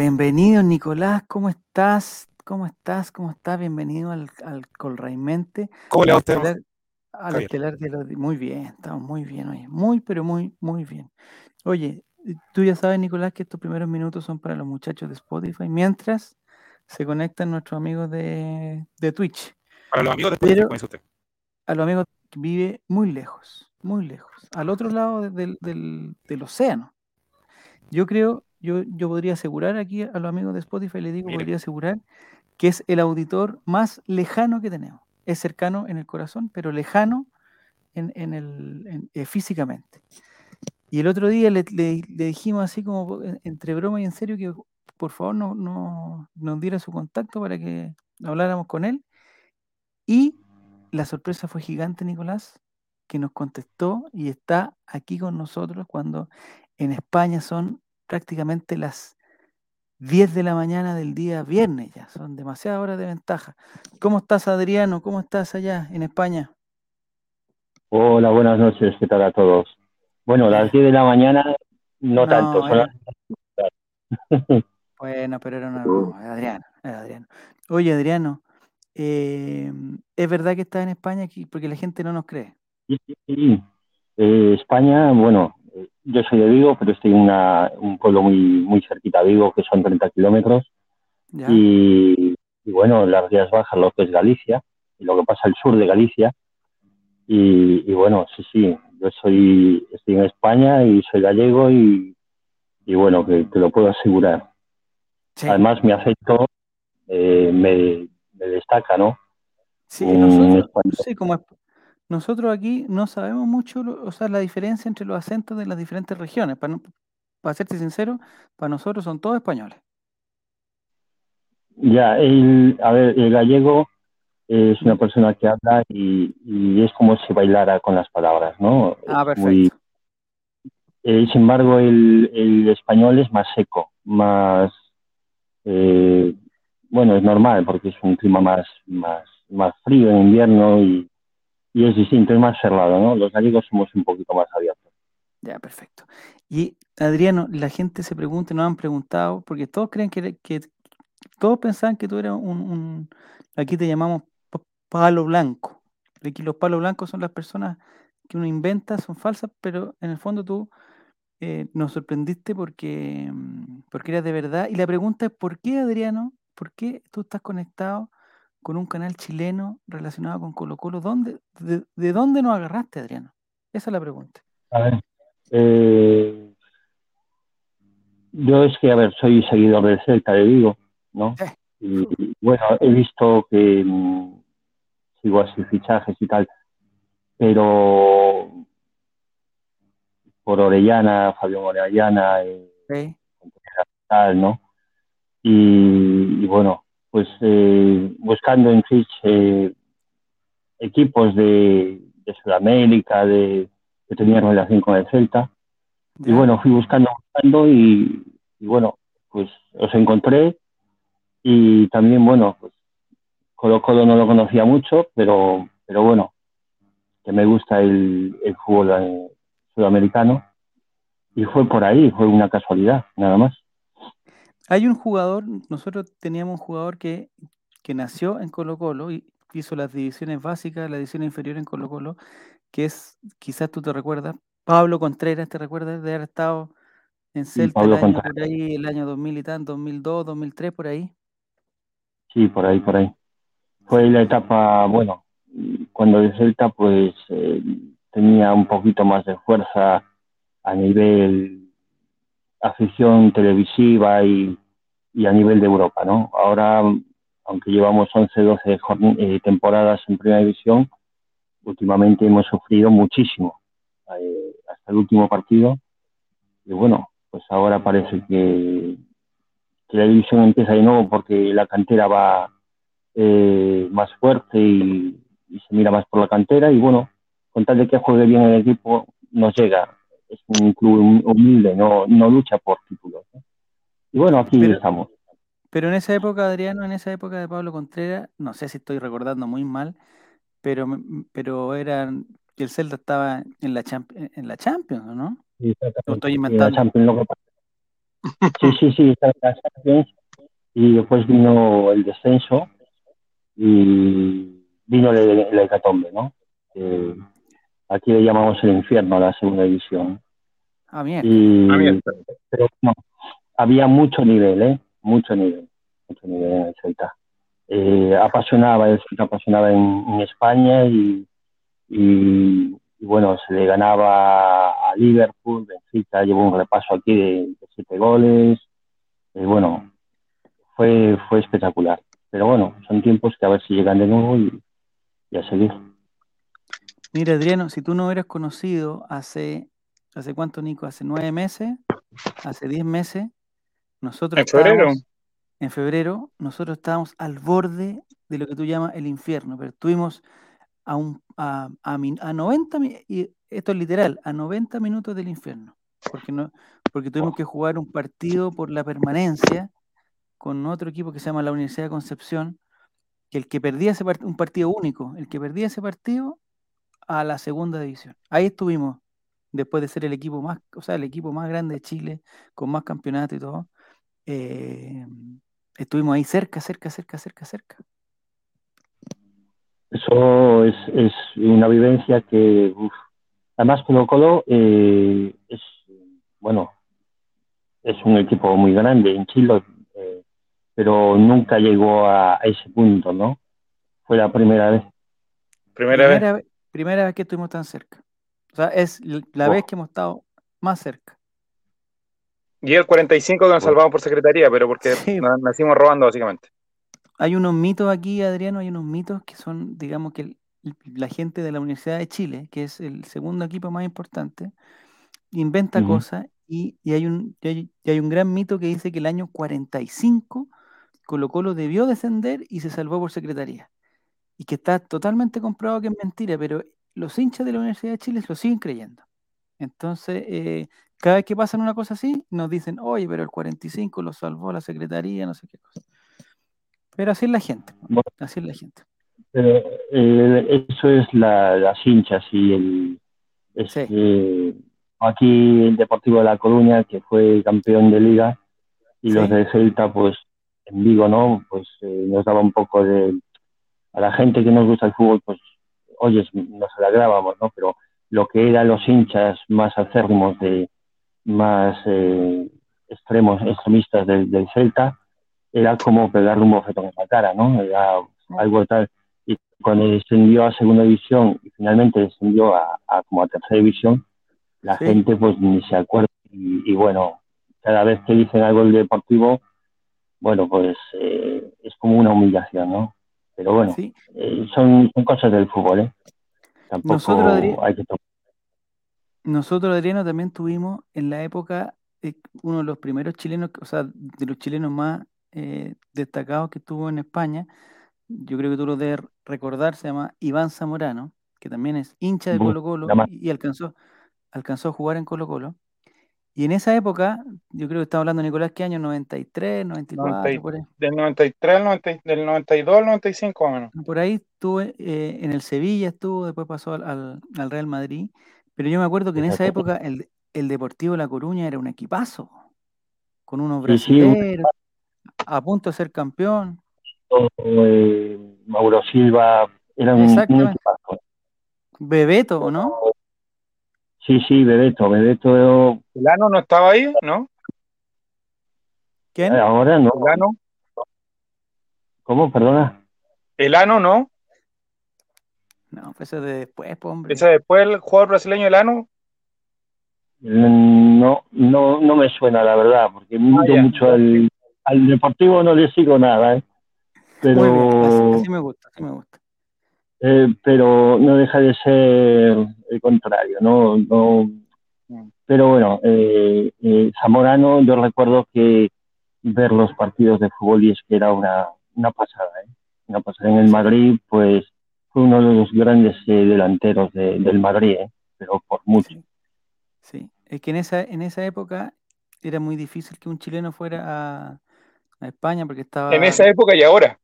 bienvenido Nicolás, ¿cómo estás? ¿Cómo estás? ¿Cómo estás? Bienvenido al, al Colraimente. ¿Cómo le va usted? estelar- al estelar de los... Muy bien, estamos muy bien hoy. Muy, pero muy, muy bien. Oye, eh, tú ya sabes, Nicolás, que estos primeros minutos son para los muchachos de Spotify, mientras se conectan nuestros amigos de, de Twitch. Para los amigos después, Pero- como dice usted. A los amigos que vive muy lejos, muy lejos, al otro lado de- del, del- del océano. Yo creo, yo, yo podría asegurar aquí a los amigos de Spotify, le digo, podría asegurar que es el auditor más lejano que tenemos. Es cercano en el corazón, pero lejano en, en el, en- eh, físicamente. Y el otro día le, le- le dijimos así como en- entre broma y en serio que por favor no, no- nos diera su contacto para que habláramos con él. Y la sorpresa fue gigante, Nicolás, que nos contestó y está aquí con nosotros cuando en España son prácticamente las 10 de la mañana del día viernes ya, son demasiadas horas de ventaja. ¿Cómo estás, Adriano? ¿Cómo estás allá en España? Hola, buenas noches, ¿qué tal a todos? Bueno, las 10 de la mañana, no, tanto, son era- las- Bueno, pero era una broma, Adriano, era Adriano. Oye, Adriano, eh, ¿es verdad que estás en España aquí? Porque la gente no nos cree. Sí, sí, sí. Eh, España, bueno, eh, yo soy de Vigo, pero estoy en una- un pueblo muy, muy cerquita a Vigo, que son 30 kilómetros, y, y bueno, las Rías Bajas, lo que es Galicia, y lo que pasa al sur de Galicia, y, y bueno, sí, sí, yo soy, estoy en España y soy gallego, y, y bueno, que te lo puedo asegurar. Sí. Además, mi acento eh, me, me destaca, ¿no? Sí, nosotros, sí, como nosotros aquí no sabemos mucho, o sea, la diferencia entre los acentos de las diferentes regiones. Para, no- para serte sincero, para nosotros son todos españoles. Ya, el, a ver, el gallego es una persona que habla y, y es como si bailara con las palabras, ¿no? Ah, muy- perfecto. eh, sin embargo, el, el español es más seco, más, eh, bueno, es normal porque es un clima más, más, más frío en invierno y, y es distinto, es más cerrado, ¿no? Los gallegos somos un poquito más abiertos. Ya, perfecto. Y Adriano, la gente se pregunta, nos han preguntado, porque todos creen que, que todos pensaban que tú eras un, aquí te llamamos pa- palo blanco. Aquí los palos blancos son las personas que uno inventa, son falsas, pero en el fondo tú eh, nos sorprendiste porque, mm, porque eras de verdad. Y la pregunta es, ¿por qué, Adriano? ¿Por qué tú estás conectado con un canal chileno relacionado con Colo Colo? ¿Dónde, de, de dónde nos agarraste, Adriano? Esa es la pregunta. A ver, eh, yo es que, a ver, soy seguidor del Celta de Vigo, ¿no? Sí. Y bueno, he visto que mm, sigo así fichajes y tal, pero por Orellana, Fabián Orellana, eh, ¿ok? tal, ¿no? Y, y bueno, pues eh, buscando en Twitch eh, equipos de, de Sudamérica, de, que tenían relación con el Celta, y bueno, fui buscando, buscando y, y bueno, pues os encontré. Y también, bueno, pues Colo Colo no lo conocía mucho, pero, pero bueno, que me gusta el, el fútbol eh, sudamericano. Y fue por ahí, fue una casualidad, nada más. Hay un jugador, nosotros teníamos un jugador que, que nació en Colo Colo y hizo las divisiones básicas, la división inferior en Colo Colo, que es, quizás tú te recuerdas, Pablo Contreras, ¿te recuerdas de haber estado en Celta el año por ahí, el año 2000 y tanto, 2002, 2003, por ahí? Sí, por ahí, por ahí. Fue la etapa, bueno, cuando de Celta pues eh, tenía un poquito más de fuerza a nivel afición televisiva y, a nivel de Europa, ¿no? Ahora, aunque llevamos 11, 12 jorn- eh, temporadas en primera división, últimamente hemos sufrido muchísimo eh, hasta el último partido y bueno, pues ahora parece que, la división empieza de nuevo porque la cantera va eh, más fuerte y se mira más por la cantera y bueno, con tal de que juegue bien el equipo, nos llega. Es un club hum- humilde, no, no lucha por títulos. ¿no? Y bueno, aquí Pero- estamos. Pero en esa época, Adriano, en esa época de Pablo Contreras, no sé si estoy recordando muy mal, pero, pero eran, el Celta estaba en la, champ- en la Champions, ¿o ¿no? Lo estoy la inventando. Champions, lo que pasa- Sí, sí, sí, y después vino el descenso y vino el, hecatombe, ¿no? Aquí le llamamos el infierno a la segunda división. Ah, y, Pero no, había mucho nivel, ¿eh? Mucho nivel, mucho nivel en el Celta. Eh, apasionaba, el Celta apasionaba en, España y, y, bueno, se le ganaba a Liverpool, Benfica llevó un repaso aquí de, siete goles, y bueno, fue, fue espectacular. Pero bueno, son tiempos que a ver si llegan de nuevo y, y a seguir. Mira, Adriano, si tú no hubieras conocido hace, ¿hace cuánto, Nico? ¿Hace nueve meses? ¿Hace diez meses? Nosotros ¿En febrero? En febrero, nosotros estábamos al borde de lo que tú llamas el infierno, pero estuvimos a, un, a, a, a 90, y esto es literal, a 90 minutos del infierno, porque, no, porque tuvimos que jugar un partido por la permanencia con otro equipo que se llama la Universidad de Concepción, que el que perdía ese un partido único, el que perdía ese partido a la segunda división. Ahí estuvimos, después de ser el equipo más, o sea, el equipo más grande de Chile, con más campeonatos y todo. Eh, estuvimos ahí cerca, cerca, cerca, cerca, cerca. Eso es, es una vivencia que, además Colo Colo eh, es, bueno, es un equipo muy grande en Chile, eh, pero nunca llegó a, ese punto, ¿no? Fue la primera vez. Primera, vez primera vez que estuvimos tan cerca. O sea, es la vez que hemos estado más cerca. Y el 45 que nos salvamos por secretaría, pero porque nacimos robando básicamente. Hay unos mitos aquí, Adriano, hay unos mitos que son, digamos que la gente de la Universidad de Chile, que es el segundo equipo más importante, inventa cosas y, hay un, y hay, un gran mito que dice que el año 45 Colo Colo debió descender y se salvó por secretaría y que está totalmente comprobado que es mentira, pero los hinchas de la Universidad de Chile lo siguen creyendo. Entonces, eh, cada vez que pasan una cosa así, nos dicen, oye, pero el 45 lo salvó la Secretaría, no sé qué cosa. Pero así es la gente, así es la gente. Pero eh, eso es las hinchas y el... Eh, aquí el Deportivo de La Coruña, que fue campeón de liga, y los de Celta, pues en Vigo, ¿no? Pues nos daba un poco de a la gente que nos gusta el fútbol, pues, oye, nos alegrábamos, ¿no? Pero lo que eran los hinchas más acérrimos, de, más eh, extremos, extremistas del, Celta, era como pegarle un bofetón en la cara, ¿no? Era algo tal. Y cuando descendió a segunda división y finalmente descendió a, como a tercera división, la gente pues ni se acuerda. Y, bueno, cada vez que dicen algo del deportivo, bueno, pues eh, es como una humillación, ¿no? Pero bueno, eh, son, cosas del fútbol, ¿eh? Tampoco nosotros, hay que Nosotros, Adriano, también tuvimos en la época eh, uno de los primeros chilenos, o sea, de los chilenos más eh, destacados que estuvo en España. Yo creo que tú lo debes recordar, se llama Iván Zamorano, que también es hincha de Colo Colo y, alcanzó, alcanzó a jugar en Colo Colo. Y en esa época, yo creo que estaba hablando Nicolás, ¿qué año? 93, 94, por ahí. Del 93, 90, del 92 al 95 más o menos. Por ahí estuve, eh, en el Sevilla estuvo, después pasó al, Real Madrid. Pero yo me acuerdo que en esa época el, el Deportivo La Coruña era un equipazo, con unos brasileños, a punto de ser campeón. Eh, Mauro Silva, era un, equipazo. Bebeto, ¿o no? Sí, sí, Bebeto, Bebeto. ¿Elano no estaba ahí, no? ¿Quién? Eh, ahora no. ¿Cómo? Perdona. ¿Elano no? No, pues ese de después, hombre. ¿Ese después el jugador brasileño Elano? Mm, no, no, no me suena la verdad, porque ah, mucho al, deportivo no le sigo nada, ¿eh? Pero... así me gusta, así me gusta. Eh, pero no deja de ser el contrario, ¿no? no pero bueno, eh, eh, Zamorano, yo recuerdo que ver los partidos de fútbol y es que era una, una pasada, ¿eh? Una pasada en el Madrid, pues fue uno de los grandes delanteros del Madrid, pero por mucho. Sí. es que en esa, en esa época era muy difícil que un chileno fuera a, a España porque estaba... En esa época y ahora.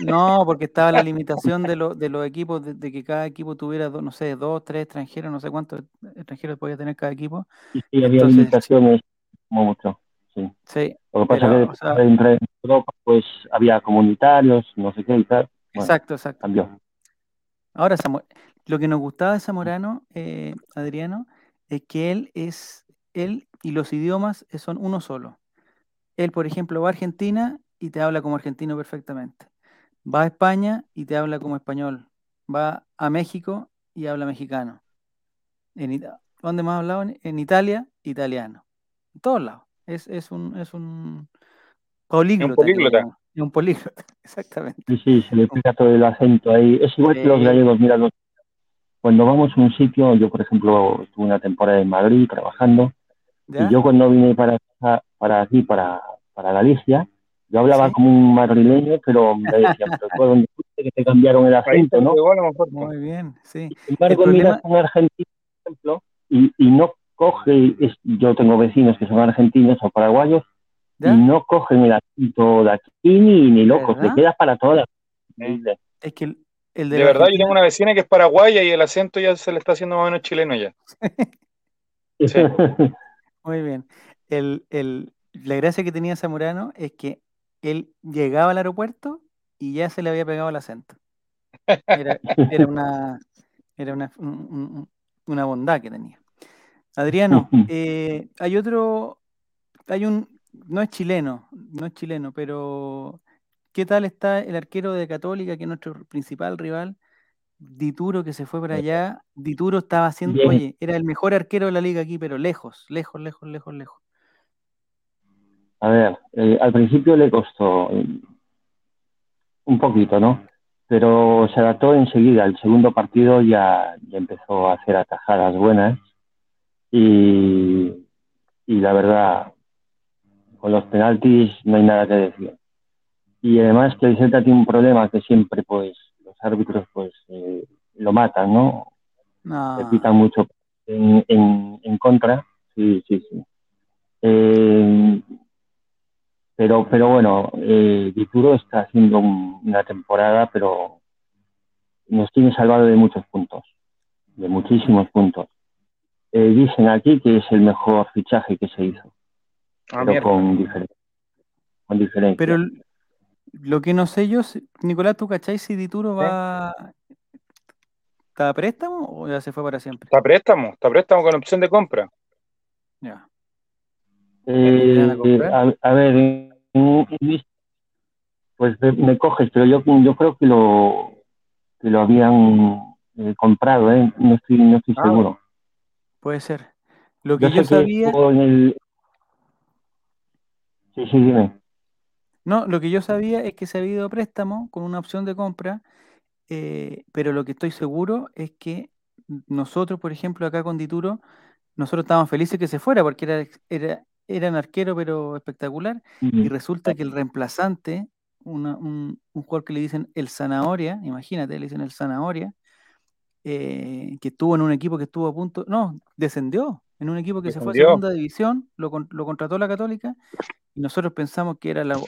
No, porque estaba la limitación de, de los equipos, de, que cada equipo tuviera, no sé, dos, tres extranjeros, no sé cuántos extranjeros podía tener cada equipo. Sí, había limitaciones como mucho. sí. Sí. Lo que pasa es que entre Europa pues había comunitarios, no sé qué y tal. exacto, exacto. Cambió. Ahora, lo que nos gustaba de Zamorano, eh, Adriano, es que él es, él y los idiomas son uno solo. Él, por ejemplo, va a Argentina y te habla como argentino perfectamente. Va a España y te habla como español. Va a México y habla mexicano. En, ¿Dónde más ha hablado? En Italia, italiano. En todos lados. Es, es un, es un políglota. Un políglota. Un políglota, exactamente. Sí, sí, se le pega todo el acento ahí. Es igual que los gallegos, mira, cuando vamos a un sitio, yo por ejemplo estuve una temporada en Madrid trabajando, y yo cuando vine para, para aquí, para, para Galicia, yo hablaba como un madrileño, pero me decían, pero fue donde que te cambiaron el acento, ¿no? Muy bien, sí. Sin embargo, mira un argentino, por ejemplo, y, y no coge, yo tengo vecinos que son argentinos o paraguayos, y no cogen el acento de aquí ni, ni locos, te quedas para todas. Es que el, de, verdad, yo tengo una vecina que es paraguaya y el acento ya se le está haciendo más o menos chileno ya. Muy bien. El, el, la gracia que tenía Zamorano es que él llegaba al aeropuerto y ya se le había pegado el acento. Era, una, era una, una bondad que tenía. Adriano, eh, hay otro, hay un, no es chileno, no es chileno, pero ¿qué tal está el arquero de Católica, que es nuestro principal rival? Dituro que se fue para allá, Dituro estaba haciendo, oye, era el mejor arquero de la liga aquí, pero lejos, lejos, lejos, lejos, lejos. A ver, eh, al principio le costó un poquito, ¿no? Pero se adaptó enseguida. El segundo partido ya, empezó a hacer atajadas buenas y, y la verdad, con los penaltis no hay nada que decir. Y además que el Celta tiene un problema que siempre, pues, los árbitros, pues, eh, lo matan, ¿no? no. Le pitan mucho en, en, en contra. Sí, sí, sí. Eh, pero, pero bueno, eh, Dituro está haciendo una temporada, pero nos tiene salvado de muchos puntos, de muchísimos puntos. Eh, dicen aquí que es el mejor fichaje que se hizo, ah, pero con, diferencia, con diferencia. Pero lo que no sé yo, Nicolás, ¿tú cacháis si Dituro va... ¿Está a préstamo o ya se fue para siempre? Está a préstamo, está a préstamo con opción de compra. Ya. Eh, a, ver, pues me coges, pero yo, yo creo que lo, que lo habían eh, comprado, ¿eh? no estoy, no estoy ah, seguro. Puede ser. Lo que yo, sabía. Sí, sí, dime. No, lo que yo sabía es que se había ido a préstamo con una opción de compra, eh, pero lo que estoy seguro es que nosotros, por ejemplo, acá con Dituro, nosotros estábamos felices que se fuera porque era, era era un arquero pero espectacular, y resulta que el reemplazante, un, jugador que le dicen el zanahoria, imagínate, le dicen el zanahoria, eh, que estuvo en un equipo que estuvo a punto, no, descendió, en un equipo que se fue a segunda división, lo, contrató la Católica, y nosotros pensamos que era la,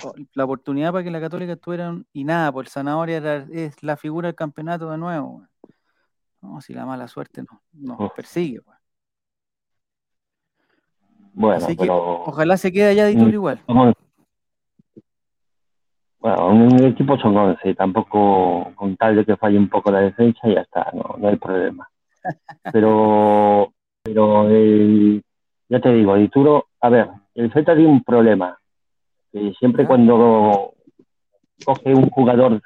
oportunidad para que la Católica estuviera, y nada, pues el zanahoria es la figura del campeonato de nuevo. No, si la mala suerte nos, nos persigue. Pues. Bueno, pero... ojalá se quede allá de igual. Bueno, un equipo son 11, tampoco con tal de que falle un poco la defensa, ya está, no, no hay problema. Pero, pero ya te digo, Dituro, a ver, el Z tiene un problema, que siempre cuando coge un jugador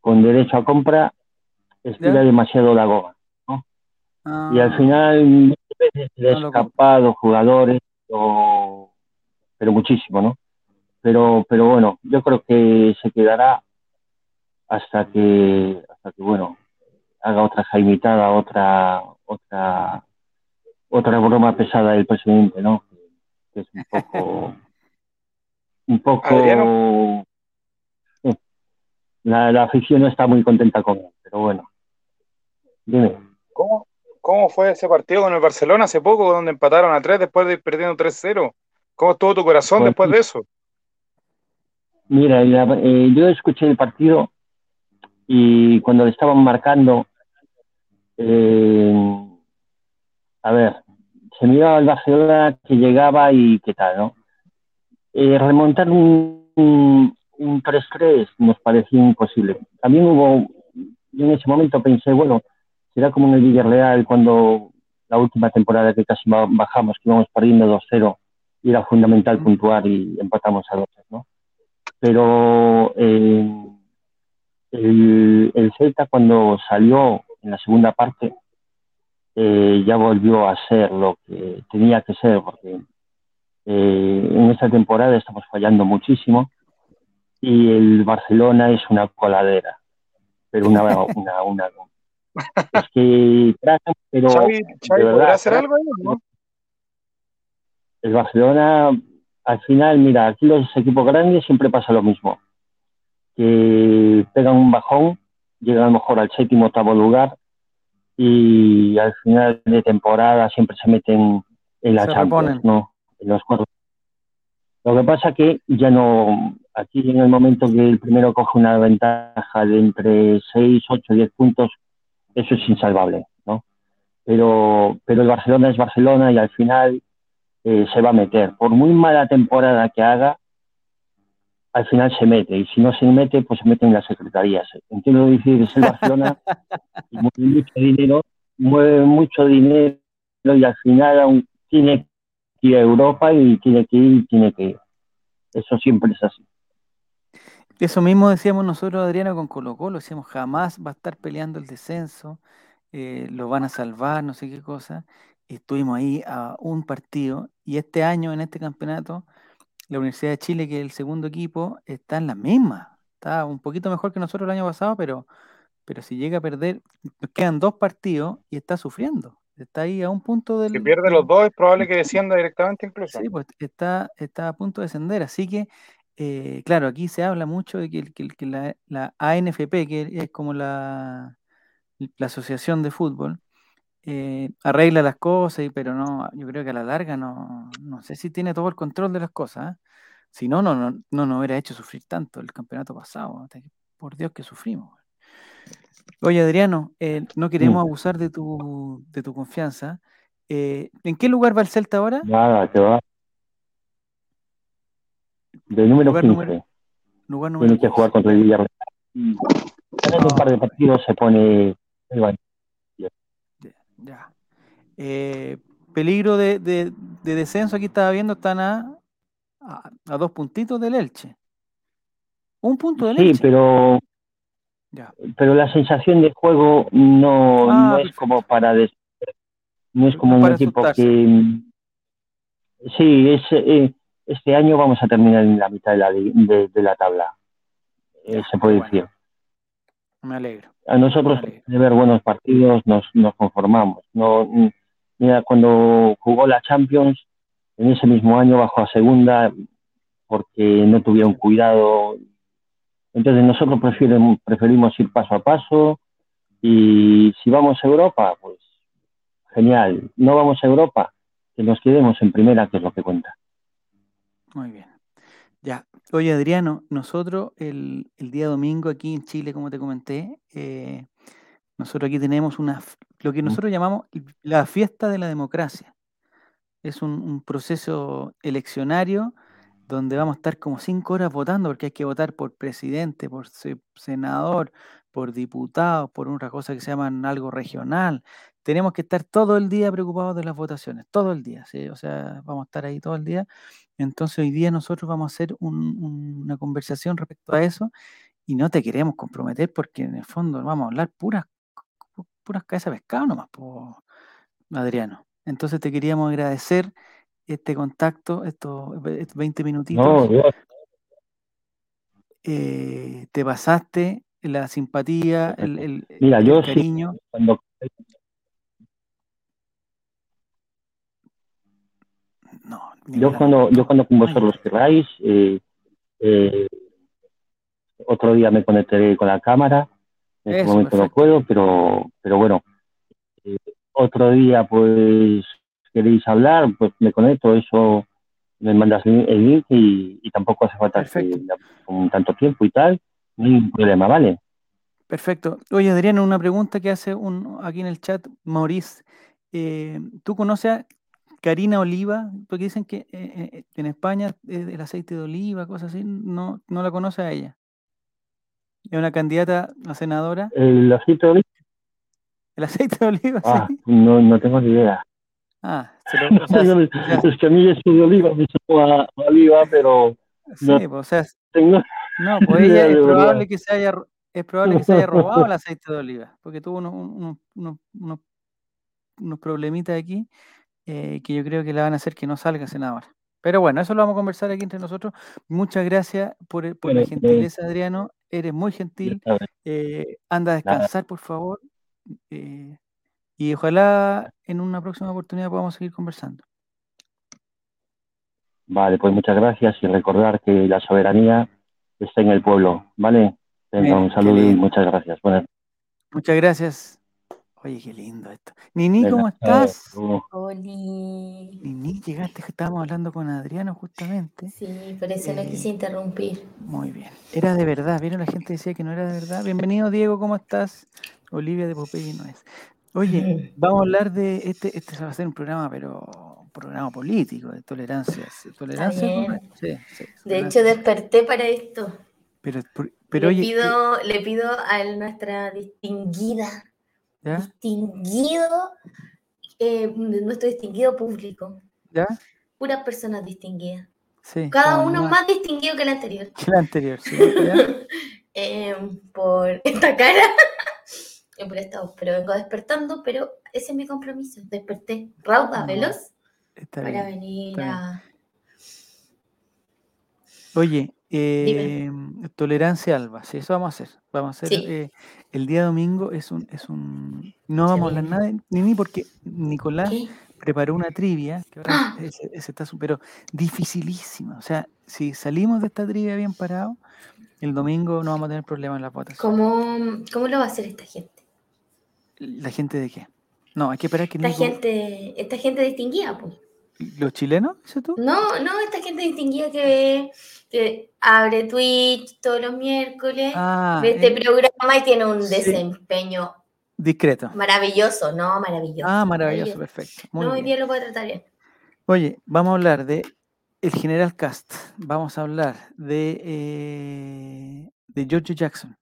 con derecho a compra, estira demasiado la goma. Y al he escapado jugadores, pero, muchísimo, ¿no? Pero, pero bueno, yo creo que se quedará hasta que, hasta que bueno, haga otra jaimitada, otra, otra, otra broma pesada del presidente, ¿no? Que es un poco, un poco, la, la afición no está muy contenta con él, pero bueno. Dime. ¿Cómo, ¿Cómo fue ese partido con el Barcelona hace poco, donde empataron a 3 después de ir perdiendo 3-0? ¿Cómo estuvo tu corazón pues después de eso? Mira, eh, yo escuché el partido y cuando le estaban marcando, eh, a ver, se miraba al Barcelona que llegaba y qué tal, ¿no? Eh, remontar un, un, 3-3 nos parecía imposible. También hubo, yo en ese momento pensé, bueno, será como en el Villarreal cuando la última temporada que casi bajamos, que íbamos perdiendo 2-0 y era fundamental puntuar y empatamos a 2, ¿no? Pero eh, el, el Celta cuando salió en la segunda parte eh, ya volvió a ser lo que tenía que ser, porque eh, en esta temporada estamos fallando muchísimo y el Barcelona es una coladera, pero una, una, una es que pero hacer algo El Barcelona, al final, mira, aquí los equipos grandes siempre pasa lo mismo, que pegan un bajón, llegan a lo mejor al séptimo octavo lugar y al final de temporada siempre se meten en la Champions, ¿no? En los cuatro. Lo que pasa que ya no, aquí en el momento que el primero coge una ventaja de entre 6, 8, 10 puntos, eso es insalvable, ¿no? Pero, pero el Barcelona es Barcelona y al final eh, se va a meter. Por muy mala temporada que haga, al final se mete. Y si no se mete, pues se mete en las secretarías. Entiendo decir, es el Barcelona y mueve mucho dinero, mueve mucho dinero y al final tiene que ir a Europa y tiene que ir tiene que ir. Eso siempre es así. Eso mismo decíamos nosotros, Adriano, con Colo Colo, decíamos jamás va a estar peleando el descenso, eh, lo van a salvar, no sé qué cosa. Estuvimos ahí a un partido y este año en este campeonato la Universidad de Chile, que es el segundo equipo, está en la misma. Está un poquito mejor que nosotros el año pasado, pero, pero si llega a perder, quedan dos partidos y está sufriendo. Está ahí a un punto del. Si pierde los dos, es probable que descienda directamente incluso. Sí, pues está, está a punto de descender. Así que, eh, claro, aquí se habla mucho de que, que, la, la, ANFP, que es como la, la asociación de fútbol, eh, arregla las cosas, pero no, yo creo que a la larga no, no sé si tiene todo el control de las cosas. ¿eh? Si no, no, no, no nos hubiera hecho sufrir tanto el campeonato pasado. Por Dios que sufrimos. Oye, Adriano, eh, no queremos abusar de tu, de tu confianza. ¿En qué lugar va el Celta ahora? Nada, que va. De número lugar 15. Número, Tiene que jugar contra el Villarreal. En un par de partidos se pone ya. Eh, peligro de, descenso, aquí estaba viendo, están a, a, dos puntitos del Elche. Un punto del Elche. Sí, pero, pero la sensación de juego no, ah, es como para... no es como un equipo que... Sí, es, eh, este año vamos a terminar en la mitad de la, de, la tabla, eh, se puede decir. Me alegro. A nosotros, de ver buenos partidos, nos, nos conformamos. No, mira, cuando jugó la Champions, en ese mismo año bajó a segunda porque no tuvieron cuidado. Entonces nosotros preferimos, preferimos ir paso a paso y si vamos a Europa, pues genial. No vamos a Europa, que nos quedemos en primera, que es lo que cuenta. Muy bien. Ya, oye Adriano, nosotros el, día domingo aquí en Chile, como te comenté, eh, nosotros aquí tenemos una, lo que nosotros llamamos la fiesta de la democracia. Es un, proceso eleccionario donde vamos a estar como cinco horas votando, porque hay que votar por presidente, por senador, por diputado, por una cosa que se llama algo regional. Tenemos que estar todo el día preocupados de las votaciones, todo el día, ¿sí? o sea, vamos a estar ahí todo el día entonces hoy día nosotros vamos a hacer una conversación respecto a eso y no te queremos comprometer porque en el fondo vamos a hablar puras, puras cabezas de pescado nomás, Adriano. Entonces te queríamos agradecer este contacto, estos 20 minutitos. Eh, te pasaste la simpatía, el, el, Mira, yo cariño. cuando yo cuando, yo cuando con vosotros queráis, eh, eh, otro día me conectaré con la cámara, en este momento no puedo, pero, pero bueno, eh, otro día pues queréis hablar, pues me conecto, eso me mandas el link y, tampoco hace falta que, con tanto tiempo y tal, no hay problema, ¿vale? Perfecto. Oye, Adriano, una pregunta que hace un aquí en el chat, Maurice. ¿Tú conoces Karina Oliva, porque dicen que eh, eh, en España es el aceite de oliva, cosas así, no, no la conoce a ella. Es una candidata a senadora. ¿El aceite de oliva? ¿El aceite de oliva? Ah, sí. no, no tengo ni idea. Ah, se lo, o sea, ya- es que a mí eso de oliva me supo a, oliva, pero sí, no. pues, o sea, tengo... no, pues ella es probable que se haya, ro- es probable que se haya robado el aceite de oliva, porque tuvo unos, unos- unos problemitas aquí eh, que yo creo que la van a hacer que no salga senadora. Pero bueno, eso lo vamos a conversar aquí entre nosotros. Muchas gracias por, por la eh, gentileza, Adriano. Eres muy gentil. Eh, anda a Nada. descansar, por favor. eh, y ojalá en una próxima oportunidad podamos seguir conversando. Vale, pues muchas gracias y recordar que la soberanía está en el pueblo, ¿vale? Venga, un saludo y muchas gracias. Muchas gracias. Oye, qué lindo esto. Nini, ¿cómo estás? Oli. Nini, llegaste, estábamos hablando con Adriano justamente. Sí, por eso no Eh, quise interrumpir. Muy bien. Era de verdad, ¿vieron? La gente decía que no era de verdad. Bienvenido, Diego, ¿cómo estás? Olivia de Popeye no es. Oye, vamos a hablar de este, este va a ser un programa, pero un programa político, de tolerancia. ¿sí? ¿Tolerancia? bien. Sí, sí. De hecho, desperté para esto. pero, pero le, oye, pido, le pido a nuestra distinguida, ¿ya? distinguido, eh, nuestro distinguido público, ¿Ya? puras personas distinguidas. Sí. Cada uno más más distinguido que el anterior. que el anterior. Eh, por esta cara y por esta voz. Pero vengo despertando, pero ese es mi compromiso. Desperté rauda, Ah, veloz, para venir a. Oye, eh, tolerancia alba, sí, eso vamos a hacer. Vamos a hacer Sí. eh, el día domingo es un, es un no vamos a hablar nada de Nini porque Nicolás ¿Qué? preparó una trivia que ahora ¡Ah! está pero dificilísima. O sea, si salimos de esta trivia bien parados, el domingo no vamos a tener problemas en las votaciones. ¿Cómo, ¿Cómo lo va a hacer esta gente? ¿La gente de qué? No, hay que esperar que Esta Nico- gente, esta gente distinguida, pues. ¿Los chilenos? ¿Dices tú? No, no, esta gente distinguida que, que abre Twitch todos los miércoles, Ah, ve este eh, programa y tiene un sí. desempeño discreto. maravilloso, ¿no? Maravilloso. Ah, maravilloso, perfecto. Muy no, bien. día lo a tratar bien. Oye, vamos a hablar de el general Cast. Vamos a hablar de, eh, de George Jackson.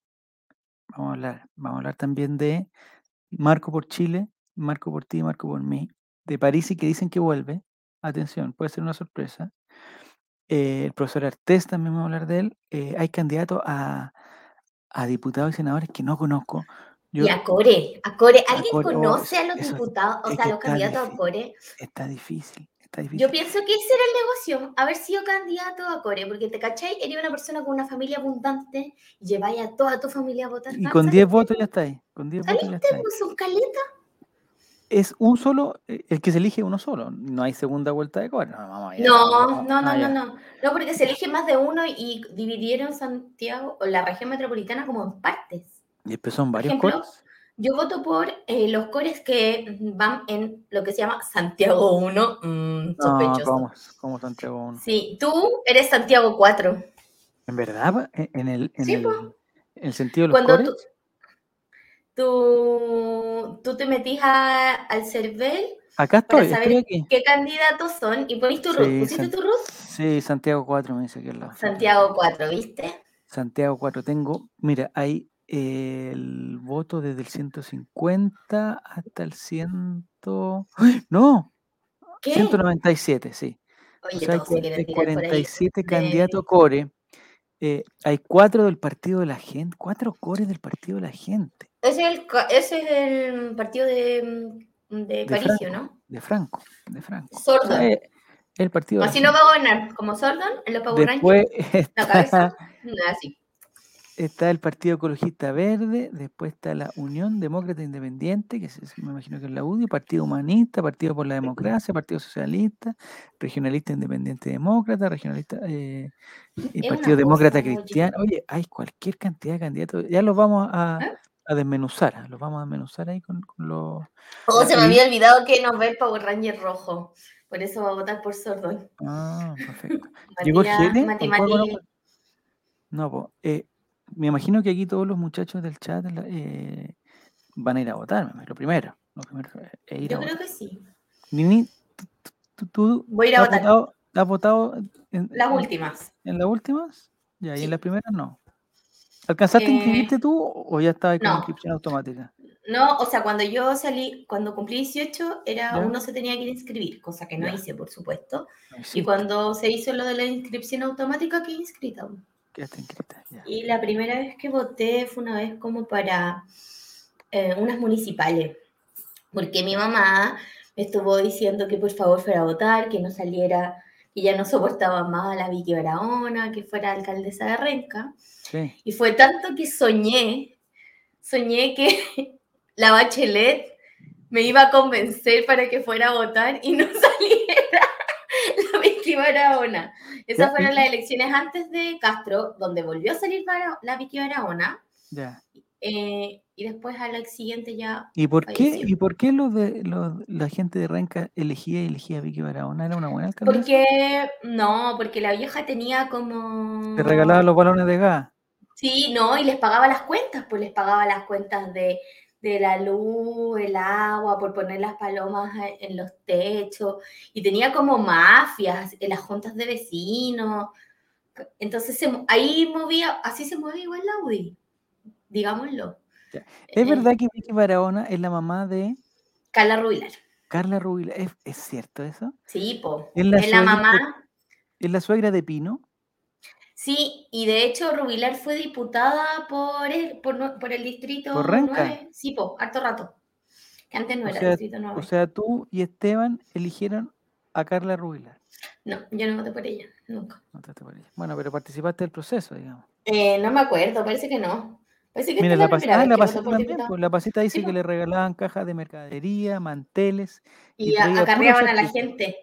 Vamos a hablar, vamos a hablar también de Marco por Chile, Marco por ti, Marco por mí. De París y que dicen que vuelve. Atención, puede ser una sorpresa. Eh, el profesor Artés también vamos a hablar de él. Eh, hay candidatos a, a diputados y senadores que no conozco. Yo, y a Core, a Core, ¿alguien Core, oh, conoce a los eso- diputados, o sea, a los candidatos a difícil. Core? está difícil, está difícil. Yo pienso que ese era el negocio, haber sido candidato a Core, porque te cachai, eres una persona con una familia abundante, lleváis a toda tu familia a votar. y con 10 votos ya está ahí. Con 10 votos ya ¿Saliste? está ahí. Pues son caletas. Es un solo, eh, el que se elige uno solo. No hay segunda vuelta de core. No, No, no, no, no, no. No, porque se elige más de uno y dividieron Santiago o la región metropolitana como en partes. Y después son Por varios ejemplo, cores. yo voto por eh, los cores que van en lo que se llama Santiago 1, mm, No, sospechoso. ¿cómo, cómo Santiago uno? Sí, tú eres Santiago 4. ¿En verdad? ¿En en el, en Sí, el, en sentido de los Cuando cores? tú, tú, tú te metís a- al CERVEL Acá para estoy, estoy saber aquí. qué candidatos son y ponís tu Sí, root. ¿Pusiste San- tu root? Sí, Santiago 4 me dice que es la. Santiago 4, ¿viste? Santiago 4 tengo. Mira, hay eh, el voto desde el 150 hasta el 100. ¡Ay! ¡No! ¿Qué? 197, sí. Oye, O sea, hay, todos se quieren hay tirar por ahí. 47 de- candidatos core. Eh, hay cuatro del Partido de la Gente, cuatro cores del Partido de la Gente, Ese es el, ese es el partido de, de de Paricio, Franco, ¿no? de Franco, de Franco. Sordon. eh, el Partido Así no va a gobernar, como Sordon en los Power Rangers. La cabeza, así. Está el Partido Ecologista Verde, después está la Unión Demócrata Independiente, que es- me imagino que es la UDI, Partido Humanista, Partido por la Democracia, Partido Socialista, Regionalista Independiente Demócrata, Regionalista eh, y Partido Demócrata. Cristiano. Oye, hay cualquier cantidad de candidatos. Ya los vamos a, ¿Ah? a desmenuzar, ¿ah? los vamos a desmenuzar ahí con, con los... Oh, se me había olvidado que nos ve el Power Ranger rojo. Por eso va a votar por Sordon. Ah, perfecto. ¿Llegó Matías- Mati. no? Eh, me imagino que aquí todos los muchachos del chat eh, van a ir a votar, lo primero. Lo primero es ir Yo a creo votar. que sí. Nini, ¿tú- Voy a ir a votar. votado, has votado en, Las últimas. en las últimas? Ya, y Sí. en las primeras no. ¿Alcanzaste a Eh, inscribirte tú o ya estabas con no. inscripción automática? No, o sea, cuando yo salí, cuando cumplí 18, era Ya. uno se tenía que inscribir, cosa que no Ya. hice, por supuesto. Y cuando se hizo lo de la inscripción automática, quedé inscrita. Quedaste inscrita, ya. Y la primera vez que voté fue una vez como para eh, unas municipales, porque mi mamá me estuvo diciendo que por favor fuera a votar, que no saliera, que ya no soportaba más a la Vicky Barahona, que fuera alcaldesa de Renca. Sí. Y fue tanto que soñé, soñé que la Bachelet me iba a convencer para que fuera a votar y no saliera Vicky Barahona. Esas fueron las elecciones antes de Castro, donde volvió a salir Bara- la Vicky Barahona. Ya. eh, y después a la siguiente ya. ¿Y por qué, y por qué los de, los- la gente de Renca elegía y elegía a Vicky Barahona? ¿Era una buena alcaldesa? Porque, no, porque la vieja tenía como... Te regalaba los balones de gas. Sí, no, y les pagaba las cuentas, pues les pagaba las cuentas de, de la luz, el agua, por poner las palomas en los techos, y tenía como mafias en las juntas de vecinos. Entonces se ahí movía, así se mueve igual la UDI, digámoslo. Es Eh, verdad que Vicky Barahona es la mamá de Carla Rubilar. Carla Rubila. ¿Es, es cierto eso? Sí, po. Es la Es la de- mamá. ¿Es la suegra de Pino? Sí, y de hecho Rubilar fue diputada por el, por, el distrito ¿Por Renca? 9. Sí, po, harto rato. Que antes no O era sea- distrito 9. O sea, tú y Esteban eligieron a Carla Rubila. no, yo no voté por ella, nunca. Votaste por ella. Bueno, pero participaste del proceso, digamos. Eh, no me acuerdo, parece que no. Parece que Mira, la, pas- la ah, la pasita también. pues, la pasita dice Sí, que le regalaban cajas de mercadería, manteles. y Y a- acarreaban a la gente.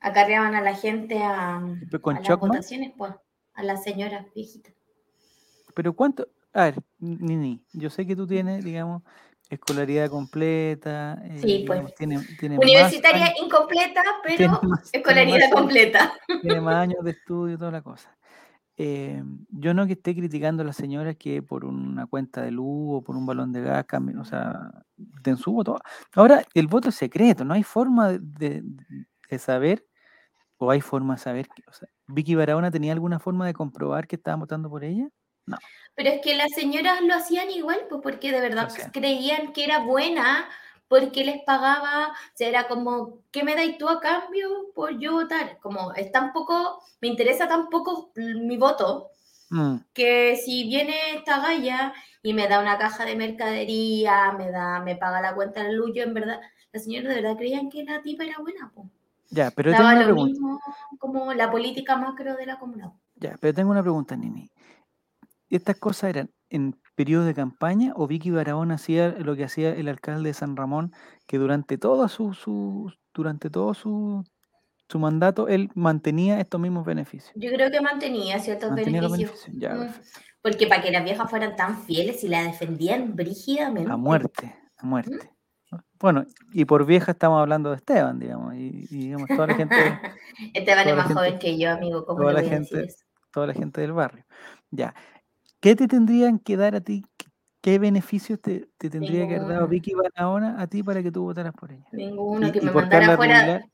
Acarreaban a la gente a, a las votaciones, pues, a las señoras viejitas. Pero cuánto, a ver, Nini, yo sé que tú tienes, digamos, escolaridad completa, eh, Sí, pues. digamos, tiene, Universitaria años- incompleta, pero más- tiene más escolaridad completa. tiene más años de estudio y toda la cosa. Eh, yo no que esté criticando a las señoras que por una cuenta de luz o por un balón de gas cambien, o sea, den su voto. Ahora, el voto es secreto, no hay forma de, de- de saber, o hay forma de saber, que- o sea, ¿Vicky Barahona tenía alguna forma de comprobar que estaban votando por ella? Pero es que las señoras lo hacían igual, pues porque de verdad creían que era buena, porque les pagaba, o sea, era como, ¿qué me dais tú a cambio por yo votar? Como, es tan poco, me interesa tan poco mi voto, Mm, que si viene esta galla y me da una caja de mercadería, me da, me paga la cuenta del luz, yo en verdad, las señoras de verdad creían que la tipa era buena, pues. Ya, pero tengo una lo pregunta. mismo como la política macro de la comuna. Ya, pero tengo una pregunta, Nini. ¿Estas cosas eran en periodo de campaña o Vicky Barahona hacía lo que hacía el alcalde de San Ramón, que durante todo su, su durante todo su, su mandato él mantenía estos mismos beneficios? Yo creo que mantenía ciertos Mantenía beneficios. beneficios. Ya, Mm. Porque para que las viejas fueran tan fieles y la defendían brígidamente. A muerte, a muerte. Bueno, y por vieja estamos hablando de Esteban, digamos, y, y, digamos toda la gente, Esteban es más gente- joven que yo, amigo. ¿Cómo toda la voy a decir gente- eso? toda la gente del barrio. Ya. ¿Qué te tendrían que dar a ti? ¿Qué- ¿Qué beneficios te, te tendría que haber dado. Vicky Barahona a ti para que tú votaras por ella? Ninguno Y- que y me mandara fuera,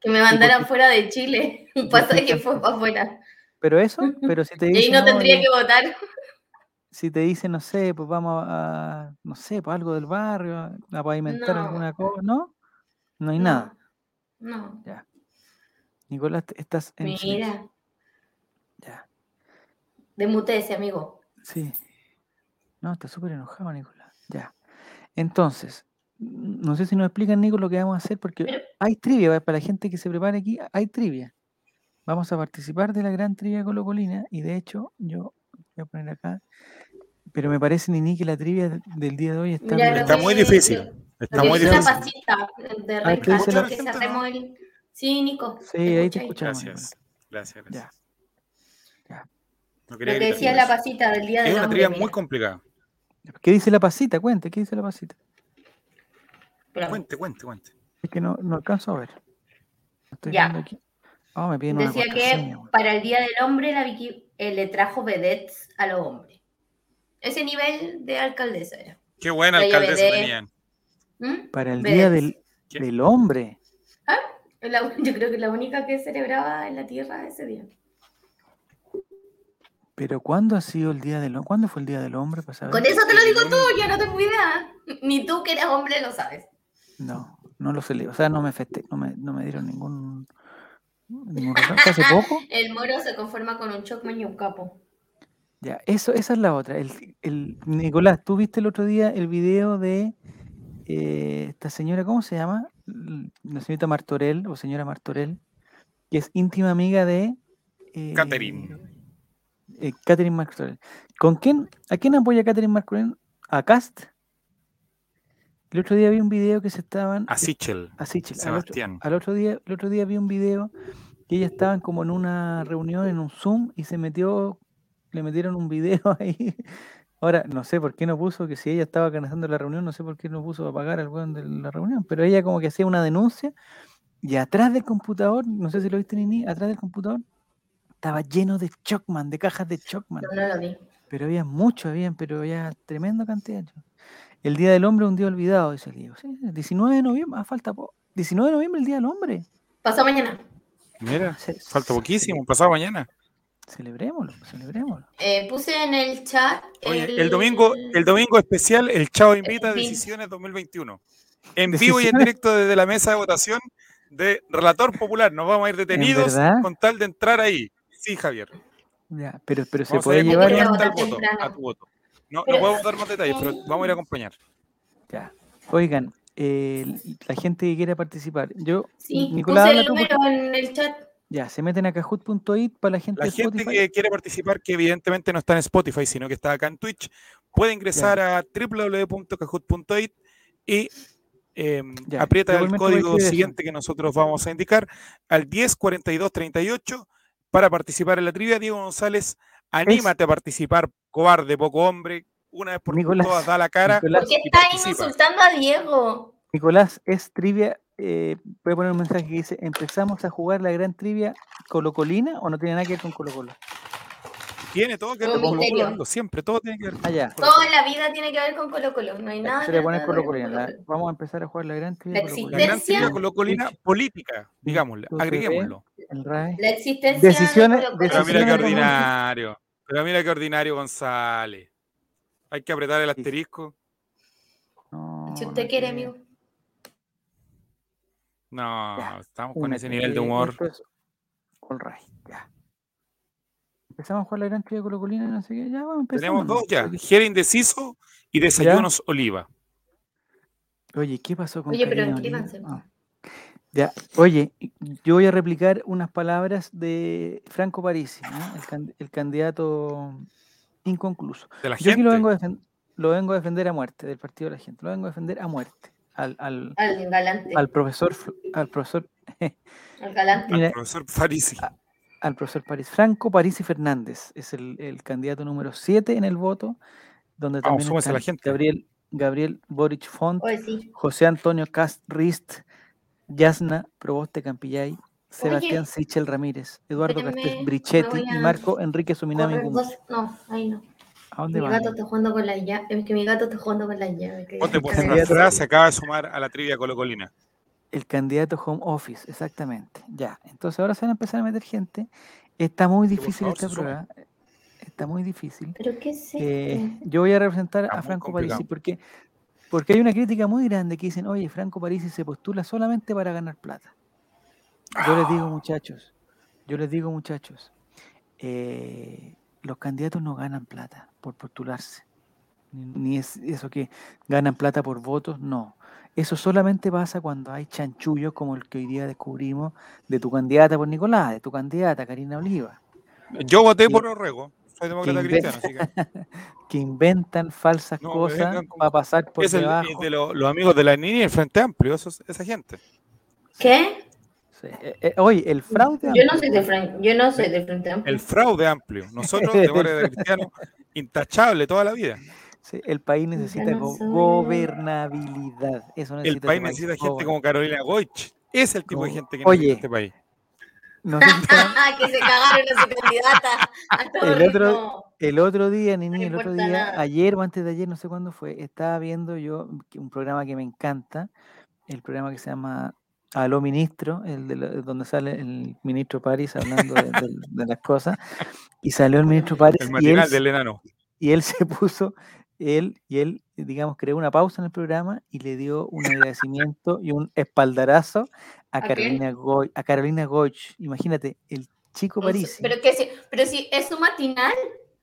que me mandara por- fuera de Chile. Un pasaje fue tampoco? para afuera. Pero eso, pero si te Y ahí dicen, no no, tendría que votar. Si te dicen, no sé, pues vamos a, no sé, pues algo del barrio, a pavimentar No. alguna cosa, ¿no? No hay No, nada. No. Nicolás, te- estás en. Mira, Ya, desmutece, amigo. sí. No, está súper enojado, Nicolás. Ya. Entonces, no sé si nos explican, Nico, lo que vamos a hacer, porque Pero- hay trivia, para la gente que se prepare aquí, hay trivia. Vamos a participar de la gran trivia colocolina, y de hecho, yo voy a poner acá, pero me parece, Nini, que la trivia de- del día de hoy está... Mira, lo Está muy difícil. Está muy difícil. pasita de A ver, ¿qué Renca, dice la que gente, cerremos el... Sí, Nico. Sí, ahí te escuchamos. Gracias. Gracias, gracias. Ya. No Lo que decía la pasita del día de Es una trivia muy complicada. ¿Qué dice la pasita? Cuente, ¿qué dice la pasita? Cuente, cuente, cuente. Es que no, no alcanzo a ver. Estoy Ya. viendo aquí. Oh, me piden una Decía que para el Día del Hombre la Vicky eh, le trajo vedettes a los hombres. Ese nivel de alcaldesa era. Qué buena Oye, alcaldesa tenían. ¿Mm? Para el día del, del hombre. ¿Ah? La- yo creo que la única que celebraba en la Tierra ese día. Pero ¿cuándo ha sido el día del hombre? ¿Cuándo fue el día del hombre? para saber? Con eso te lo digo todo, yo no tengo idea. Ni tú que eres hombre lo sabes. No, no lo celebro. O sea, no me festé, no me, no me dieron ningún, ningún regalo. ¿Fue hace poco. El moro se conforma con un chocman y un capo. Ya, eso, esa es la otra. El, el- Nicolás, ¿tú viste el otro día el video de eh, esta señora, ¿cómo se llama? La señorita Martorell o señora Martorell, que es íntima amiga de eh, Catherine. eh, Catherine Martorell. ¿Con quién? ¿A quién apoya Catherine Martorell? ¿A Cast? El otro día vi un video que se estaban A Sichel. a Sichel. Al otro, Sebastián. al otro día, el otro día vi un video que ellas estaban como en una reunión en un Zoom y se metió, le metieron un video ahí. Ahora, no sé por qué no puso que si ella estaba organizando la reunión, no sé por qué no puso a pagar al weón de la reunión, pero ella como que hacía una denuncia y atrás del computador, no sé si lo viste Nini, atrás del computador estaba lleno de Chocman, de cajas de Chocman. No, no lo vi. Pero había mucho, habían, pero había tremenda cantidad. El Día del Hombre, un día olvidado, dice el Diego. Sí, 19 de noviembre, ah, falta poco. 19 de noviembre, el Día del Hombre. Pasó mañana. Mira, falta poquísimo, pasado mañana. Celebrémoslo, celebrémoslo. Eh, puse en el chat. Oye, el domingo, el domingo especial, el Chavo invita a. Decisiones 2021. En vivo y en directo desde la mesa de votación de Relator Popular. Nos vamos a ir detenidos con tal de entrar ahí. Sí, Javier. Ya, pero, pero se puede llevar. Voto, a tu voto. No, Pero- no podemos dar más detalles, pero vamos a ir a acompañar. Ya. Oigan, eh, la gente que quiera participar, yo, Sí, Nicolás, puse el tú, en el chat. ya, se meten a kahoot.it para la gente La de gente Spotify. que quiere participar, que evidentemente no está en Spotify, sino que está acá en Twitch, puede ingresar a www.kahoot.it y eh, Ya, aprieta yo el igualmente voy a código siguiente que nosotros vamos a indicar al 104238 para participar en la trivia. Diego González, anímate a participar, cobarde, poco hombre, una vez por Nicolás, todas da la cara. Nicolás, ¿Por qué y está ahí participa. insultando a Diego? Nicolás, es trivia. Eh, voy a poner un mensaje que dice: ¿Empezamos a jugar la gran trivia colocolina o no tiene nada que ver con Colo Colo? Tiene todo que ver con Colo. Colo, siempre, todo tiene que ver con Ah, ya. Colo Colo. Toda la vida tiene que ver con Colo Colo. No hay nada. Se le pone. Vamos a empezar a jugar la gran trivia. La colocolina. La existencia- trivia colocolina política, digámosle, agreguémoslo. RAE. La existencia Decisiones-. Pero mira qué ordinario. Pero mira qué ordinario González. Hay que apretar el asterisco. No, Si usted quiere, amigo. No, estamos con ese nivel de eh, humor. All right, ya. Empezamos a jugar la gran trivia colocolina, no sé qué. Ya, vamos, empezamos. Tenemos dos ya. Jere indeciso y desayunos oliva. Oye, ¿qué pasó con Oye, pero inscríbanse. Ah. Ya, oye, yo voy a replicar unas palabras de Franco Parisi, ¿no? el, can- el candidato inconcluso. De la Yo aquí lo vengo, a lo vengo a defender a muerte, del partido de la gente. Lo vengo a defender a muerte. Al, al, Al galante. al profesor, al profesor, Al galante. mira, Profesor Farisi. Al profesor París. Franco Parisi Fernández es el, el candidato número 7 en el voto, donde Vamos, también la están gente. Gabriel, Gabriel Boric Font, Oye, sí. José Antonio Cast Rist, Yasna Proboste Campillay, Sebastián Sichel Ramírez, Eduardo Castés Brichetti voy y a Marco Enrique Suminami dos- No, ahí no. ¿A dónde Mi van? gato está jugando con la llave. Es que mi gato está jugando con la llave. que- Ponte por Candidato. frase se acaba de sumar a la trivia colocolina. El candidato Home Office, exactamente. Ya, entonces ahora se van a empezar a meter gente. Está muy difícil esta prueba. Está muy difícil. ¿Pero qué es? Eh, yo voy a representar Está a Franco. Parisi porque, porque hay una crítica muy grande que dicen, oye, Franco Parisi se postula solamente para ganar plata. Yo les digo, muchachos, yo les digo, muchachos, eh, los candidatos no ganan plata por postularse. Ni, ni es eso que ganan plata por votos, no. Eso solamente pasa cuando hay chanchullos como el que hoy día descubrimos de tu candidata por Nicolás, de tu candidata Karina Oliva. Yo voté Que- por Orrego. Soy demócrata que cristiano, así que que inventan falsas No, cosas para pasar por es el, debajo. es de lo- los amigos de la niña y el Frente Amplio, esa gente. ¿Qué? Sí, eh, eh, oye, el fraude. Yo no amplio, soy de frente, yo no soy de frente amplio. El fraude amplio. Nosotros, demócratas cristianos, intachable toda la vida. Sí, el país necesita no gobernabilidad. Eso El necesita país este necesita gente gober- como Carolina Goich. Es el tipo de gente que Oye, necesita este país. No sé que se cagaron a su candidata. El otro- el otro día, Nini, No el otro día, nada. ayer o antes de ayer, no sé cuándo fue, estaba viendo yo un programa que me encanta, el programa que se llama Aló ministro, el de la- donde sale el ministro París hablando de, de- de las cosas, y salió el ministro París El y él, matinal del enano. y él se puso, él y él, digamos, creó una pausa en el programa y le dio un agradecimiento y un espaldarazo a ¿A? Carolina Goy, a Carolina Goich. Imagínate, el chico París, Pero, que si, pero si es su matinal,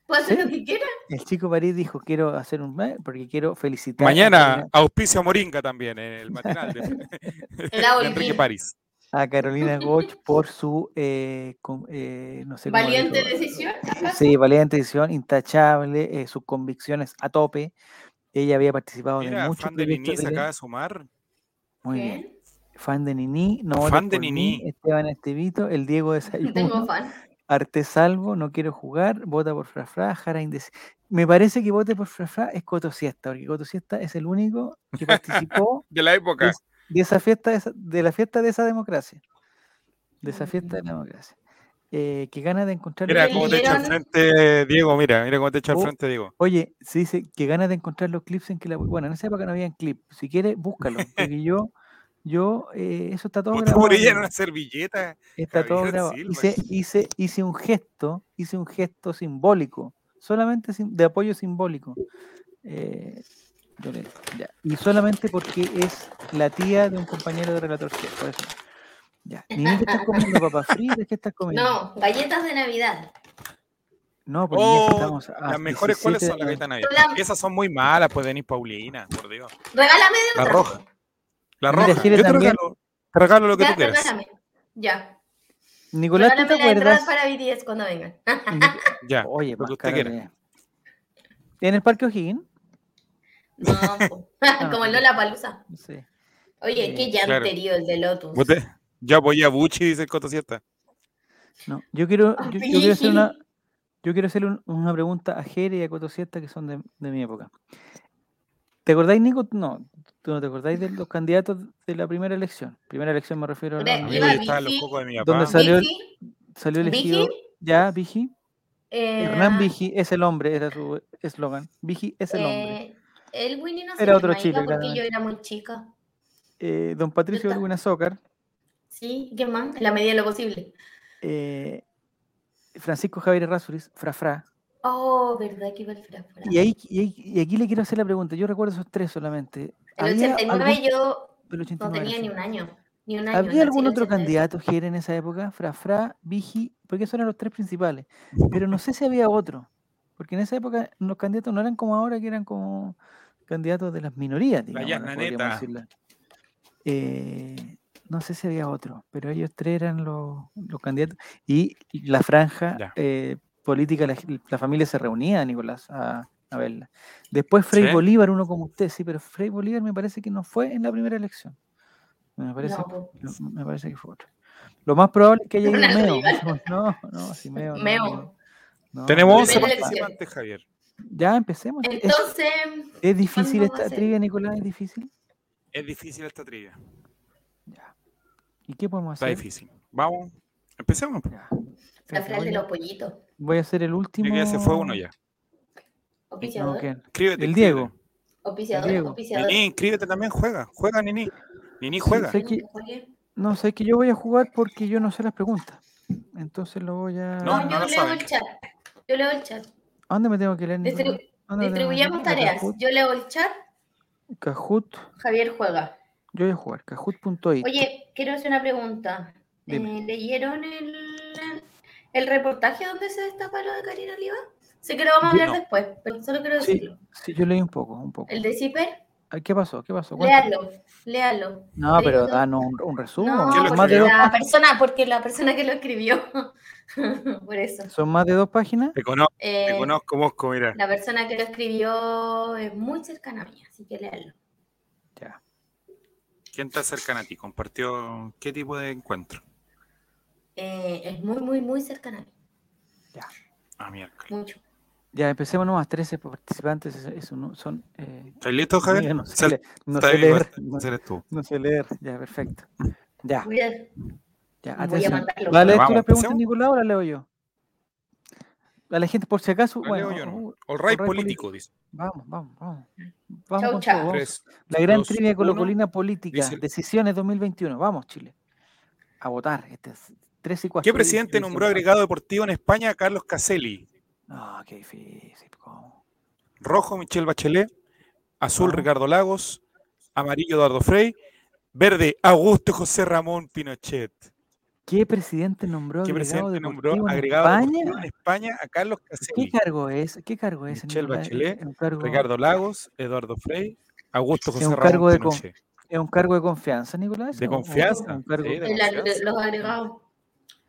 puede hacer lo que quiera. el chico París dijo quiero hacer un porque quiero felicitar a Mañana, Carolina- auspicio Moringa también en el matinal de, de Enrique. París. A Carolina Goich por su eh, con- eh, no sé cómo Valiente decisión. Sí, valiente decisión, intachable, eh, sus convicciones a tope. Ella había participado de Mira, muchos fan de Nini se de acaba de sumar. Muy ¿Qué? bien. Fan de Nini, no Fan de mí, Nini. Esteban Estevito, el Diego No tengo Desayuno, fan. Arte Salvo, no quiero jugar, vota por Frafra, Jara Indeci- Me parece que vote por Frafra es Coto Siesta, porque Coto Siesta es el único que participó De la época. Es- de esa fiesta, de, esa- de la fiesta de esa democracia. De esa fiesta de la democracia. Eh, que gana de encontrar. Mira ¿Le cómo te echa al frente Diego, mira, mira cómo te echa al Oh, frente Diego. Oye, se dice que ganas de encontrar los clips en que la. Bueno, en esa época no habían clips. Si quieres, búscalo. Porque yo, yo, eh, eso está todo grabado. por ella en una servilleta. Está todo grabado. Silva. Hice, hice, hice un gesto, hice un gesto simbólico, solamente sim- de apoyo simbólico. Eh, ya, Y solamente porque es la tía de un compañero de relator por eso. Ya. Nini, ¿qué estás comiendo, papas fritas? ¿Qué estás comiendo? No, galletas de Navidad. No, porque Oh, estamos a las mejores cuáles 17 son las de- galletas navideñas. Sola- Esas son muy malas, pues Denis Paulina, por Dios. Regálame de La otra. roja. La roja. Yo te regalo, te regalo lo que Ya, tú quieras. regálame. Ya. Nicolás, ¿tú te Regálame la entrada acuerdas? para BTS cuando vengan. Ya. Oye, lo que usted quiera. ¿En el Parque O'Higgins? No, como el Lola Palusa. Sí. Oye, Eh, qué claro. llanterío el de Lotus. Te- Ya voy a Buchi, dice el Coto Cierta. No, yo quiero, yo, yo quiero hacer una, yo quiero hacer un- una pregunta a Jere y a Coto Siesta, que son de, de mi época. ¿Te acordáis, Nico? No, tú no te acordáis de los candidatos de la primera elección. Primera elección me refiero a la donde Iba los cocos de mi ¿Dónde papá. salió Vicky, salió Vigi, elegido. Ya, Vigi. eh, Hernán Vigi es el hombre, era su eslogan. Vigi es el hombre. El Winnie no Era otro Chile, porque claramente. yo era muy chica. Eh, don Patricio está. Luna Azócar. Sí, ¿qué más? En la medida de lo posible. eh, Francisco Javier Razuriz, Frafra. Oh, verdad que iba el fra- fra. Y, ahí, y, ahí- y aquí le quiero hacer la pregunta. Yo recuerdo esos tres solamente. El ¿Había 89 algún- yo no 89 tenía ni un año. Ni un año. ¿Habría nací algún otro 89. candidato, Jere, en esa época? Frafra, Vigi, porque esos eran los tres principales. Pero no sé si había otro. Porque en esa época los candidatos no eran como ahora, que eran como candidatos de las minorías, digamos. Neta. Eh, no sé si había otro, pero ellos tres eran los, los candidatos. Y la franja eh, política, la, la familia se reunía, Nicolás, a, a verla. Después Frei ¿Sí? Bolívar, uno como usted, sí, pero Frei Bolívar me parece que no fue en la primera elección. Me parece, No, me parece que fue otro. Lo más probable es que haya ido Meo. No, no, sí, Meo. no, Meo. no, no, Tenemos no, 11 Primera no, elección. participantes, Javier. Ya empecemos. ¿Es, Entonces, es difícil ¿cuándo va a esta trivia, Nicolás? ¿Es difícil? Es difícil esta trivia. Ya. ¿Y qué podemos Está hacer? difícil. Vamos. Empecemos. Ya. la frase de los pollitos. voy a hacer el último. Ya se fue uno ya. No. Escríbete. El. Diego. Oficiador. Diego. Oficiador. Nini, inscríbete también, juega. Juega, Nini. Nini Sí, juega. sé que- No, sé que yo voy a jugar porque yo no sé las preguntas. Entonces lo voy a. No, No, no yo lo leo saben. el chat. Yo leo el chat. ¿A dónde me tengo que leer? Distribu- Distribuyamos tareas. Yo leo el chat. Kahoot. Javier juega. Yo voy a jugar. Kahoot.it. Oye, quiero hacer una pregunta. Eh, ¿Leyeron el, el reportaje donde se destapa lo de Karina Oliva? Sé que lo vamos a hablar no. después, pero solo quiero Sí, decirlo. sí, yo leí un poco, un poco. El de Zipper, Ay, ¿Qué pasó? ¿Qué pasó? Léalo, léalo. No, pero danos un, un resumen. No, ¿Quién lo son, más de porque dos, escribió? la persona, porque la persona que lo escribió, por eso. son más de dos páginas. Te conozco, Eh, te conozco, Mosco, mira. la persona que lo escribió es muy cercana a mí, así que léalo. Ya. ¿Quién está cercano a ti? ¿Compartió qué tipo de encuentro? Eh, es muy, muy, muy cercana a mí, Ah, miércoles. mucho. Ya, empecemos nomás. 13 participantes. Eso, eso no, son. Eh, ¿Estás listo, Javier? no sé, le- no sé leer. No, eres tú. no sé leer. Ya, perfecto. Ya, Voy a- ya. voy a Atención. mandarlo. ¿Va a leer tú la pregunta. Nicolás, o la leo yo? A la gente, por si acaso, ¿La bueno, leo yo no? uh, All right político, dice. vamos, vamos, vamos. Vamos Chau, chau. Tres, La gran dos, trivia uno. colocolina política, Dice- decisiones 2021. Vamos, Chile. A votar. Este es 3 y 4. ¿Qué presidente nombró agregado deportivo en España a Carlos Caselli? No, qué difícil. ¿cómo? Rojo, Michelle Bachelet. Azul, Ah. Ricardo Lagos. Amarillo, Eduardo Frei. Verde, Augusto José Ramón Pinochet. ¿Qué presidente nombró ¿Qué agregado presidente nombró en agregado España? en España a Carlos ¿Qué cargo es? ¿Qué cargo es? Michelle? Bachelet, ¿Es un cargo, Ricardo Lagos, Eduardo Frei, Augusto Es José un Ramón cargo de con- Pinochet. ¿Es un cargo de confianza, Nicolás? De ¿O- o confianza, un cargo- sí, de confianza. los agregados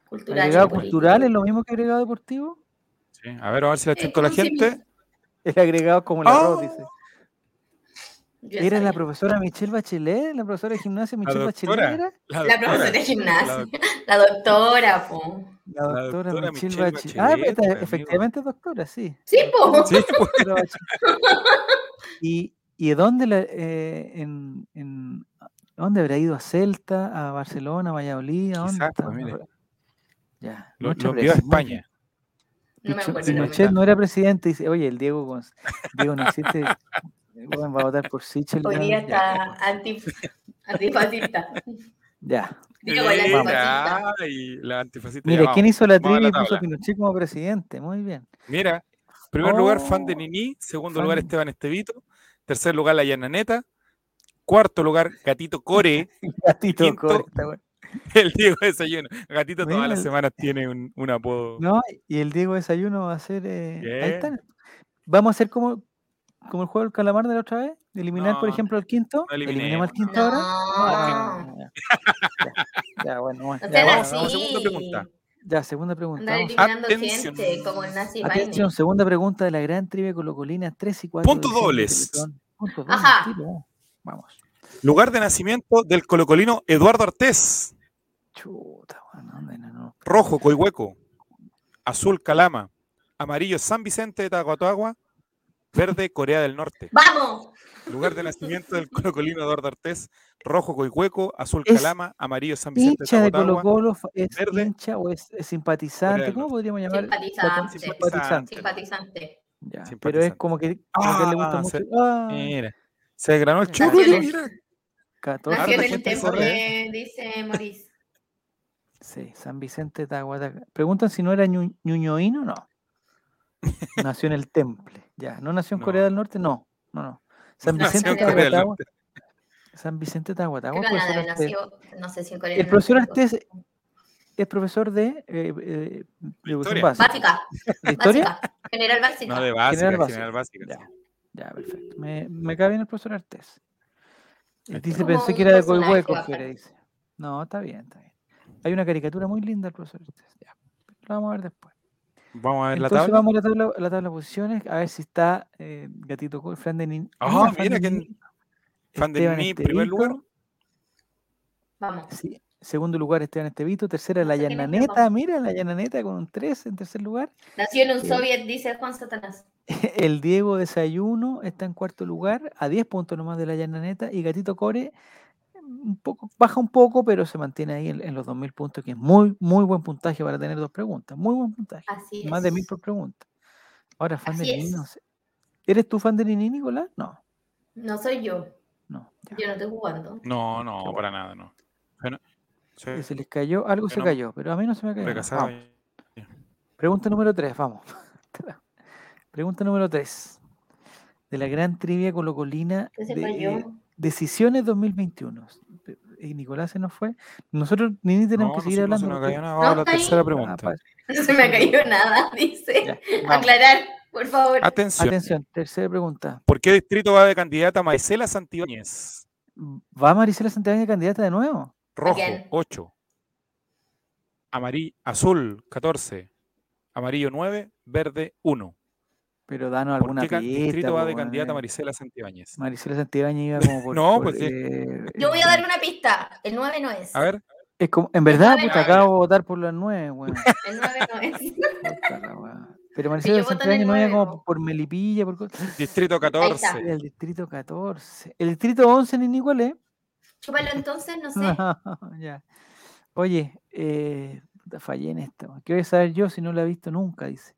culturales. ¿Agregado políticos. cultural es lo mismo que agregado deportivo? Sí, A ver, a ver si la Eh, chentó la gente. El agregado como Ah. arroz, dice. Yo ¿Era la profesora Michelle Bachelet? ¿La profesora de gimnasia Michelle doctora. Bachelet era? La, La profesora de La gimnasia. La doctora, po. La La doctora, doctora Michelle, Michelle Bachelet. Ah, Bachelet, pero esta- pues, efectivamente es doctora, sí. Sí, po. Sí, pues, Doctora Bachelet. ¿Y, ¿Y de dónde, la, eh, en, en- dónde habrá ido? ¿A Celta? ¿A Barcelona? ¿A Valladolid? ¿A dónde? Pues, mire. Ya, lo, lo envió a. España. No me Picho- acuerdo. Pinochet no era presidente, dice, oye, el Diego, Gonz- Diego no existe, bueno, va a votar por Sichel. Hoy ya, día ya, está antif- antifascista. ya. Diego, antifascista. Mira, la antifascista. Ya, ¿quién hizo la trivia y puso a. Pinochet como presidente? Muy bien. Mira, primer lugar, fan de Oh, Nini. Segundo fan. lugar, Esteban Estevito. Tercer lugar, la Yananeta. Cuarto lugar, Gatito Core. Gatito quinto, Core, está bueno. el Diego Desayuno. Gatito todas las el- semanas tiene un, un apodo. No, y el Diego Desayuno va a ser. eh, ahí está. Vamos a hacer como, como el juego del calamar de la otra vez. Eliminar, por ejemplo, al quinto. no Eliminemos al eliminemos, quinto ahora. No. ya, ya, ya, bueno, bueno, No ya, vamos, vamos, segunda pregunta. ya, segunda pregunta. Atención. gente como el nazi Atención, segunda pregunta de la gran trivia colocolina 3 y 4. Puntos dobles. Puntos dobles. Ajá. tiro. Vamos. Lugar de nacimiento del colocolino Eduardo Artés. Chuta, bueno, ¿dónde no, no? Rojo, Coihueco. Azul, Calama. Amarillo, San Vicente de Taguatagua. Verde, Corea del Norte. ¡Vamos! Lugar de nacimiento del colocolino Eduardo Artés. Rojo, Coihueco. Azul, Es Calama. Amarillo, San Vicente ¿Hincha de de. Colo? fa- ¿Es Verde. hincha o es, es simpatizante? Corea ¿Cómo del podríamos llamar? Simpatizante. Simpatizante. Simpatizante. Ya, pero es como que, como que le gusta Ah, mucho. se- Ah, Mira, se desgranó el chulo. Nació en- Mira. 14. Nació en Harta el gente se Temple, dice Maurice. Sí, San Vicente de Tahuataca. Preguntan si no era ñu- ñuñoíno, no. Nació en el Temple. Ya, ¿no nació en No. Corea del Norte? No, no, no. San Vicente en de Tahuatagua. San Vicente de Tahuatagua. No sé si en Corea El del profesor Norte, Artés es profesor de, eh, eh, de Historia. básica. Básica, ¿De historia? básica. General básica. No, de básica, General general básica. Ya, sí. ya, perfecto. Me, me cae bien el profesor Artés. Dice, pensé que era de Coihueco, dice. No, está bien, está bien. Hay una caricatura muy linda del profesor. Ya, lo vamos a ver después. Vamos a ver la Entonces tabla. vamos a la tabla, la tabla de posiciones, a ver si está eh, Gatito Col, Fran de Nin. Ah, Fran mira Nin- Fan de primer lugar. Vamos. sí, segundo lugar Esteban Estevito, tercera la vamos. mira la Yananeta con un 3 en tercer lugar. Nació en un Sí. soviet, dice Juan Satanás. El Diego Desayuno está en cuarto lugar, a 10 puntos nomás de la Yananeta, y Gatito Core un poco, baja un poco, pero se mantiene ahí en, en los 2.000 puntos, que es muy, muy buen puntaje para tener dos preguntas, muy buen puntaje, Así más de es. 1.000 por pregunta. Ahora, fan de Nini, no sé. ¿Eres tú fan de Nini, Nicolás? No, No soy yo. no. ya. Yo no estoy jugando. No, no, para nada, no. Bueno, Que se les cayó, algo se cayó, pero a mí no se me cayó. Pregunta número 3, vamos. Pregunta número 3. De la gran trivia colocolina ¿Qué se de eh? Decisiones 2021. Y Nicolás se nos fue. Nosotros ni, ni tenemos No, que seguir no hablando. no se nos cayó nada. La tercera Ah, pregunta. No se me ha caído nada, dice. Aclarar, por favor. Atención. Atención, tercera pregunta. ¿Por qué distrito va de candidata Maicela Santibáñez? ¿Va Maricela Santiago candidata de nuevo? Rojo, quién? 8. Amarillo, azul, 14. Amarillo, 9. Verde, 1. Pero danos ¿Por alguna qué ca- pista. distrito va de candidata. Marisela Santibáñez? Maricela Santibáñez iba como por. No, por, pues sí. eh, Yo voy a eh, dar una pista. El 9 no es. A ver, Es como, en verdad, puta, no es. acabo de votar por las nueve, weón. El 9 no es. Pero Maricela Santibáñez no era como po. por Melipilla, por cosas. distrito está. 14. Era el distrito 14. El distrito 11 ni igual, ¿eh? Chúpalo entonces, no sé. ya. Oye, eh, puta, fallé en esto. ¿Qué voy a saber yo si no la he visto nunca? Dice.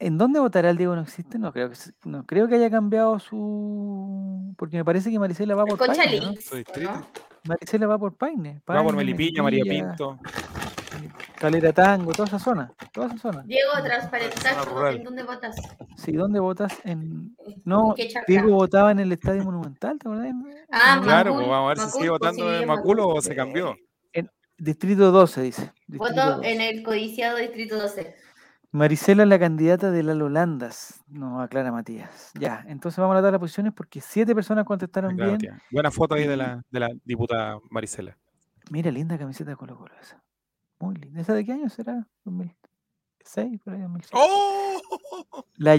¿En dónde votará el Diego no existe? No creo que no creo que haya cambiado su porque me parece que Maricela va por Paine, ¿no? Lix, Su distrito. ¿no? Maricela va por Paine, Va por Melipilla, María Pinto. Calera Tango, toda esa zona, toda esa zona. Diego, transparentar. ¿en dónde votas? Sí, ¿dónde votas? En no, ¿En? Diego votaba en el Estadio Monumental, ¿te acordás? Ah, En- Claro, Macul, pues vamos a ver si sigue pues votando sí, en en Maculo Macul. o se cambió. Distrito 12 dice. Distrito Voto 12. en el codiciado Distrito 12. Maricela es la candidata de las Holandas, nos aclara Matías. Ya, entonces vamos a la tabla de posiciones porque siete personas contestaron Claro, bien. tía. Buena foto ahí de la, de la diputada Marisela. Mira, linda camiseta de Colo Colo esa. Muy linda. ¿Esa de qué año será? 2006, por ahí 2006. ¡Oh! La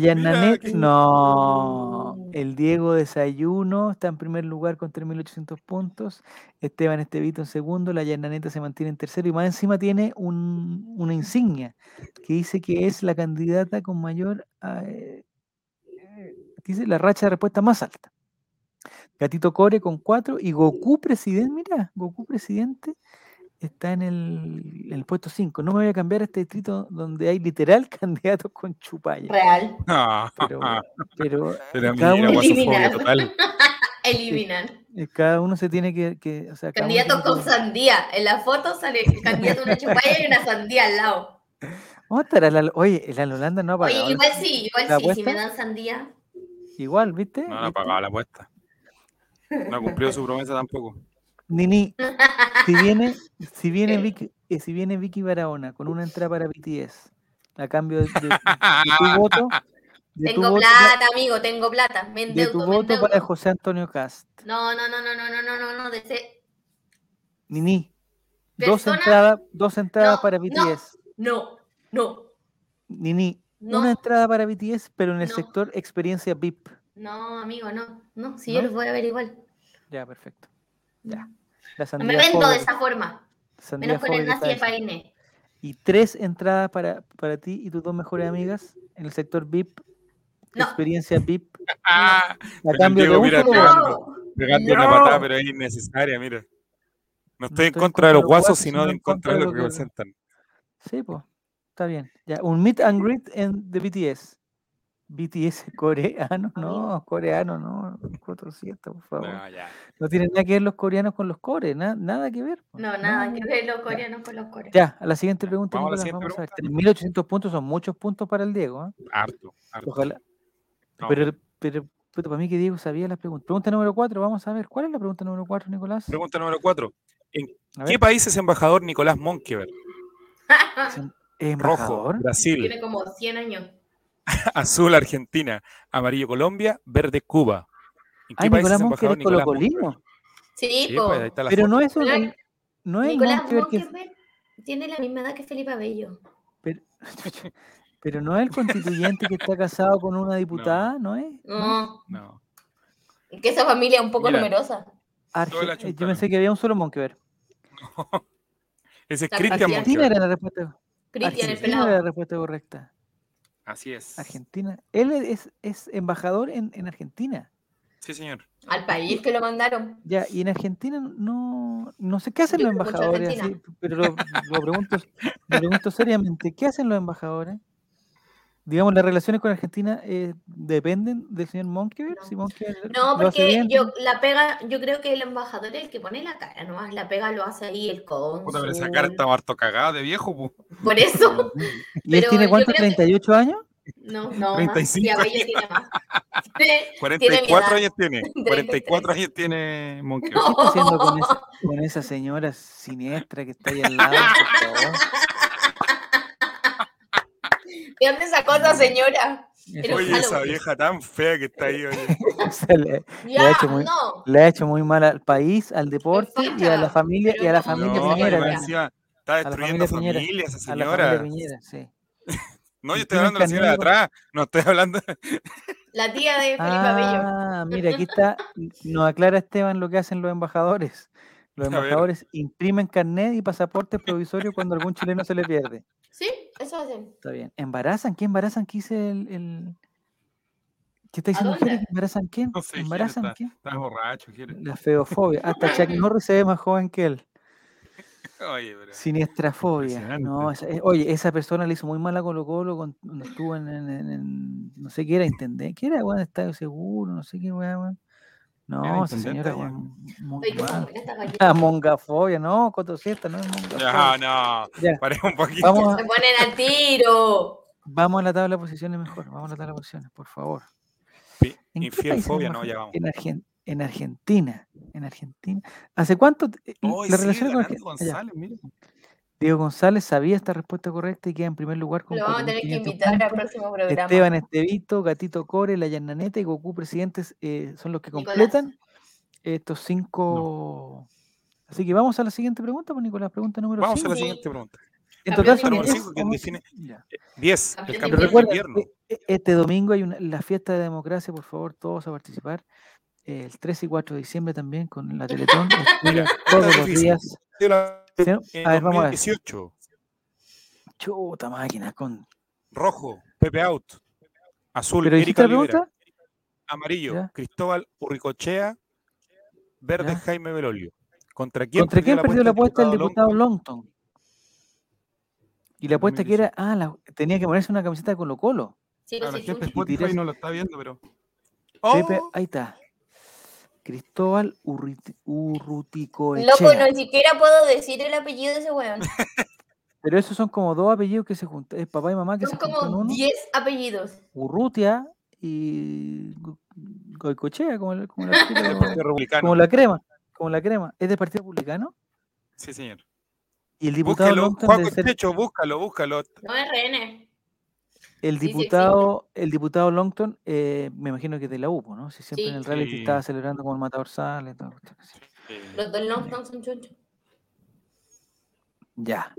qué- no. El Diego Desayuno está en primer lugar con 3.800 puntos. Esteban Estevito en segundo. La Yananeta se mantiene en tercero. Y más encima tiene un- una insignia que dice que es la candidata con mayor. ah, eh, eh, dice la racha de respuesta más alta. Gatito Core con cuatro. Y Goku Presidente, mira, Goku Presidente está en el, en el puesto 5. No me voy a cambiar a este distrito donde hay literal candidatos con chupalla. Real. Ah, Pero, pero, pero eh, cada, mira, uno, Eliminar. total. Eliminan. eh, cada uno se tiene que. que o sea, cada uno Candidato tiene con que- sandía. En la foto sale el candidato una chupalla y una sandía al lado. ¿Cómo estará la, oye, la Holanda no ha pagado. Oye, igual sí, igual ¿La sí, si me dan sandía. Igual, ¿viste? No, no ha pagado la apuesta. No ha cumplido su promesa tampoco. Nini, si viene, si viene. Vicky, eh, si viene Vicky Barahona con una entrada para BTS, a cambio de, de- de tu voto, de tu Tengo voto, plata, amigo, tengo plata. Me de tu endeudo, me voto para endeudo. José Antonio Cast. No, no, no, no, no, no, no, no, no, de Nini, dos Persona- entradas, dos entradas No, para no. BTS. No, no, Nini, no, una entrada para BTS, pero en el No. sector experiencia VIP. no, amigo, no, no, si ¿No? yo los voy a ver igual. Ya, perfecto. Ya. La No me vendo de esa forma, sandía menos con el nazi de. Paine. Y tres entradas para, para ti y tus dos mejores amigas en el sector VIP, No. experiencia VIP, Ah, a cambio de mira, pegando. No, pegando No. una patada, pero es innecesaria, mira. No estoy en estoy contra de los guasos, sino en contra de lo que que- representan. Sí, pues, está bien. Ya, un meet and greet en, de BTS. BTS coreano, no, coreano, no, 400, por favor. No, ya. No tienen nada que ver los coreanos con los core, na- nada que ver. no, nada que ver los coreanos con los coreanos. Ya, a la siguiente pregunta, Vamos a la Nicolás, siguiente vamos a ver. pregunta. 3.800 puntos son muchos puntos para el Diego. ¿ah? Harto, harto. Ojalá. No. Pero, pero, puta, para mí que Diego sabía las preguntas. Pregunta número 4, vamos a ver. ¿Cuál es la pregunta número 4, Nicolás? Pregunta número cuatro. ¿En A qué ver, país es embajador Nicolás Monkever? ¿es em- Rojo? Brasil. Tiene como 100 años. Azul, Argentina. Amarillo, Colombia. Verde, Cuba. ¿En qué Ay, país Nicolás es Monker es Nicolás colocolino. Sí, Sí, po. pues, ahí está la Pero foto. no es un, no es Nicolás que Monkever tiene la misma edad que Felipe Abello. pero, pero no es el constituyente que está casado con una diputada, ¿no es? ¿No? No, que esa familia es un poco Mira. numerosa. Arge- eh, yo pensé que había un solo Monkever. Ese es Cristian Argentina Monkever. era la respuesta. Cristian el Argentina era pelado. la respuesta correcta. Así es. Argentina. Él es, es embajador en, en Argentina. Sí, señor. Al país que lo mandaron. Ya, y en Argentina no, no sé qué hacen Yo los embajadores, Argentina. así, pero lo, lo pregunto, lo pregunto seriamente, ¿qué hacen los embajadores? Digamos, las relaciones con Argentina eh, dependen del señor Monkever. No. Si No, lo hace porque bien, yo la pega, yo creo que el embajador es el que pone la cara nomás, la pega lo hace ahí el Puta, pero esa cónsul. cara está harto cagada de viejo, pu. Por eso, ¿Y él tiene cuánto? creo que- ¿38 años? no, no, 35 más. Abello tiene más. Tiene- tiene mi 44 edad. años tiene. 33. 44 años tiene Monkever. ¿Qué está haciendo con esa, con esa señora siniestra que está ahí al lado? ¿De dónde sacó esa señora? Pero Oye, esa vieja tan fea que está ahí, oye. Le, Ya, ha hecho muy- no. le ha hecho muy mal al país, al deporte y a la familia y a la familia No, Piñera. encima está destruyendo familia Piñera. familia esa A la señora. familia Piñera, sí. No, yo estoy hablando de la señora de atrás. No estoy hablando. La tía de Felipe Abello. Ah, mira, aquí está, nos aclara Esteban lo que hacen los embajadores. Los embajadores imprimen carnet y pasaportes provisorios cuando algún chileno se le pierde. Sí, eso hacen. Está bien. ¿Embarazan? ¿Qué embarazan? ¿Qué dice el, el- ¿Qué está ¿A diciendo? ¿Embarazan quién? No sé, Jerez ¿Embarazan está- quién? Estás borracho, ¿quieres? La feofobia. Hasta Chuck Norris se ve más joven que él. Oye, pero. Siniestrafobia. No, esa- eh, oye, esa persona le hizo muy mal a Colo Colo cuando estuvo en, en- en- en- no sé qué era, intendente, ¿qué era, weón? Estadio Seguro, no sé qué, weón. weón. No, esa señora, allá. weón, muy Oye, ¿cómo mal. buena esta galleta? La mongafobia, no, cotosieta, no es mongafobia. No. Ya. Paremos un poquito. Vamos, a- Se ponen al tiro. vamos a la tabla de posiciones mejor, vamos a la tabla de posiciones, por favor. Pi- ¿En qué Infiel país fobia, somos no, ya vamos. En, Argen- en Argentina. En Argentina. ¿Hace cuánto? Hoy la sigue relación con. González, mira. Diego González sabía esta respuesta correcta y queda en primer lugar con Lo vamos a tener que 4.500 invitar al próximo programa. Esteban Estevito, Gatito Core, La Yananeta y Goku Presidentes eh, son los que Nicolás. completan estos cinco. Así que vamos a la siguiente pregunta, pues Nicolás, pregunta número Vamos a 5. la siguiente pregunta. En total son número 10. cinco, ¿quién define? Ya. 10. El Campeón de campeón Pero del recuerda, invierno. e- e- este domingo hay una, la fiesta de democracia, por favor, todos a participar. Eh, El 3 y 4 de diciembre también con la Teletón. Todos los días. A ver, vamos a ver. 2018, Chuta máquina con. rojo, Pepe Out. Azul, ¿Pero Erika la Olivera. pregunta? Amarillo, Ya. Cristóbal Urricochea. Verde, Ya. Jaime Belolio. ¿Contra quién ¿Contra quién perdió la apuesta el diputado Longton? Longton? Y la apuesta que era, ah, la- tenía que ponerse una camiseta de Colo Colo. Sí, la gente. Spotify no lo está viendo, pero. Pepe, ¡Oh! ahí está. Cristóbal Urriti- Urruticoechea. Loco, no siquiera puedo decir el apellido de ese weón. Pero esos son como dos apellidos que se juntan. Es papá y mamá que Son se juntan en como uno. 10 apellidos. Urrutia y Go- Goicoechea, como, la- como, la, como la crema. Como la crema. ¿Es del Partido Republicano? Sí, señor. Y el diputado Búscalo, Juan ser- Techo, búscalo, búscalo. No es RN. El Sí, sí, diputado, el diputado Longton, eh, me imagino que es de la UPO, ¿no? Si siempre Sí. en el reality Sí. estaba celebrando como el matador sale. todo, todo. Los dos Longton son. Ya.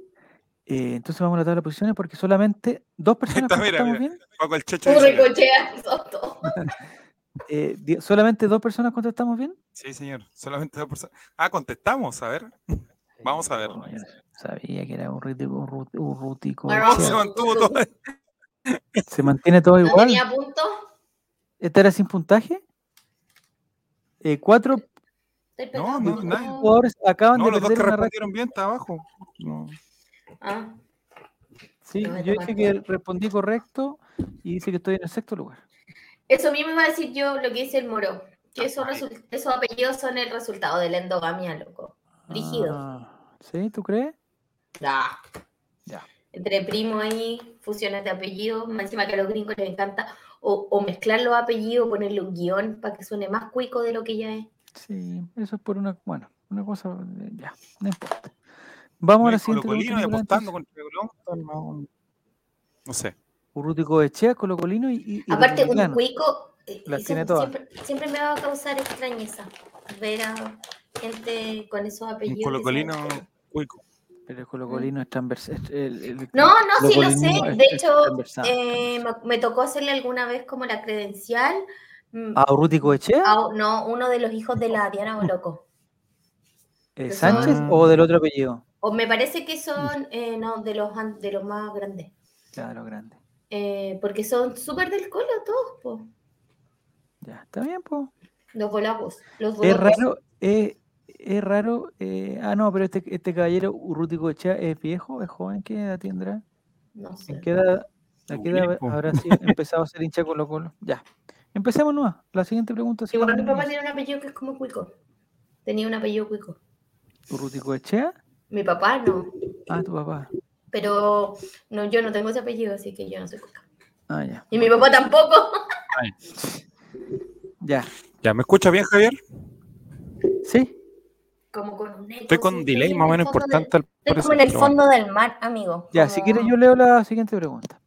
Eh, entonces vamos a la tabla de posiciones porque solamente dos personas Está, mira, contestamos mira. bien. Paco el Checho. Eh, solamente dos personas contestamos bien. Sí, señor. Solamente dos personas. Ah, contestamos, a ver. Vamos a ver. Sabía que era un rútico, un rútico. Se mantuvo todo. Se mantiene todo ¿No igual. tenía puntos? ¿Esta era sin puntaje? Eh, cuatro Estoy No, pegando. no, nadie. jugadores acaban No, de los dos que una respondieron bien está abajo. No. Ah, Sí, No yo dije que respondí correcto y dice que estoy en el sexto lugar. Eso mismo iba a decir yo lo que dice el moro. Que esos, apellidos son el resultado de la endogamia, loco. Rígido. Ah, ¿Sí? ¿Tú crees? Ah. Ya. Entre primos ahí, fusiones de apellidos, más encima que a los gringos les encanta, o, o mezclar los apellidos, ponerle un guion para que suene más cuico de lo que ya es. Sí, eso es por una, bueno, una cosa, eh, ya, no importa. Vamos a la siguiente Colo-Colino y pregunta, no. No sé. Urrutico Echea, Colocolino y, y, y Aparte, un cuico, eh, tiene todas. siempre, siempre me va a causar extrañeza ver a gente con esos Un apellidos. que colocolino cuico. Pero el Colocolino es transversal. el- el- No, no, sí lo sé. Es- De es hecho, eh, me, me tocó hacerle alguna vez como la credencial. mm, ¿A Urrutico Echea? no, uno de los hijos de la Diana Boloco. eh, ¿Sánchez son- o del otro apellido? O me parece que son, eh, no, de los, de los más grandes. Claro, grande. Eh, porque son súper del colo todos, po. Ya, está bien, pues. Los bolacos. Los Es raro, eh, es raro. eh, ah, no, pero este, este caballero Urrutico Echea es viejo, es joven, ¿qué edad tendrá? No sé. ¿En qué edad, a qué edad habrá sido- empezado a ser hincha Colo Colo? Ya. Empecemos nomás. La siguiente pregunta. Igual mi papá tiene un apellido que es como cuico. Tenía un apellido cuico. ¿Urrutico Echea? Mi papá no. Ah, tu papá. Pero no, yo no tengo ese apellido, así que yo no soy cuica. Ah, ya. Y mi papá tampoco. Ya. ¿Ya me escucha bien, Javier? ¿Sí? Como con un eco, Estoy con un delay más o menos importante. al Estoy como en el fondo del mar, amigo. Ya, si quieres yo leo la siguiente pregunta.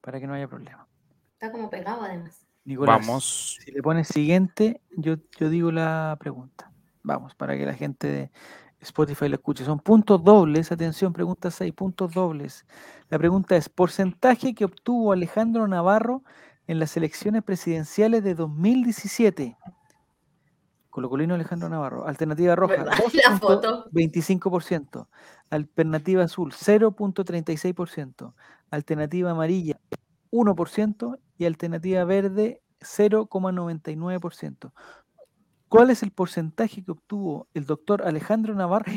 Para que no haya problema. del- Está como pegado además. Nicolás, Vamos. si le pones siguiente, yo, yo digo la pregunta. Vamos, para que la gente de Spotify lo escuche. Son puntos dobles, atención, pregunta 6, puntos dobles. La pregunta es, porcentaje que obtuvo Alejandro Navarro en las elecciones presidenciales de 2017. Colocolino Alejandro Navarro. Alternativa roja, ¿Verdad? La foto. 2.25%. Alternativa azul, 0.36%. Alternativa amarilla, 1%. Y alternativa verde, 0,99%. ¿Cuál es el porcentaje que obtuvo el doctor Alejandro Navarro?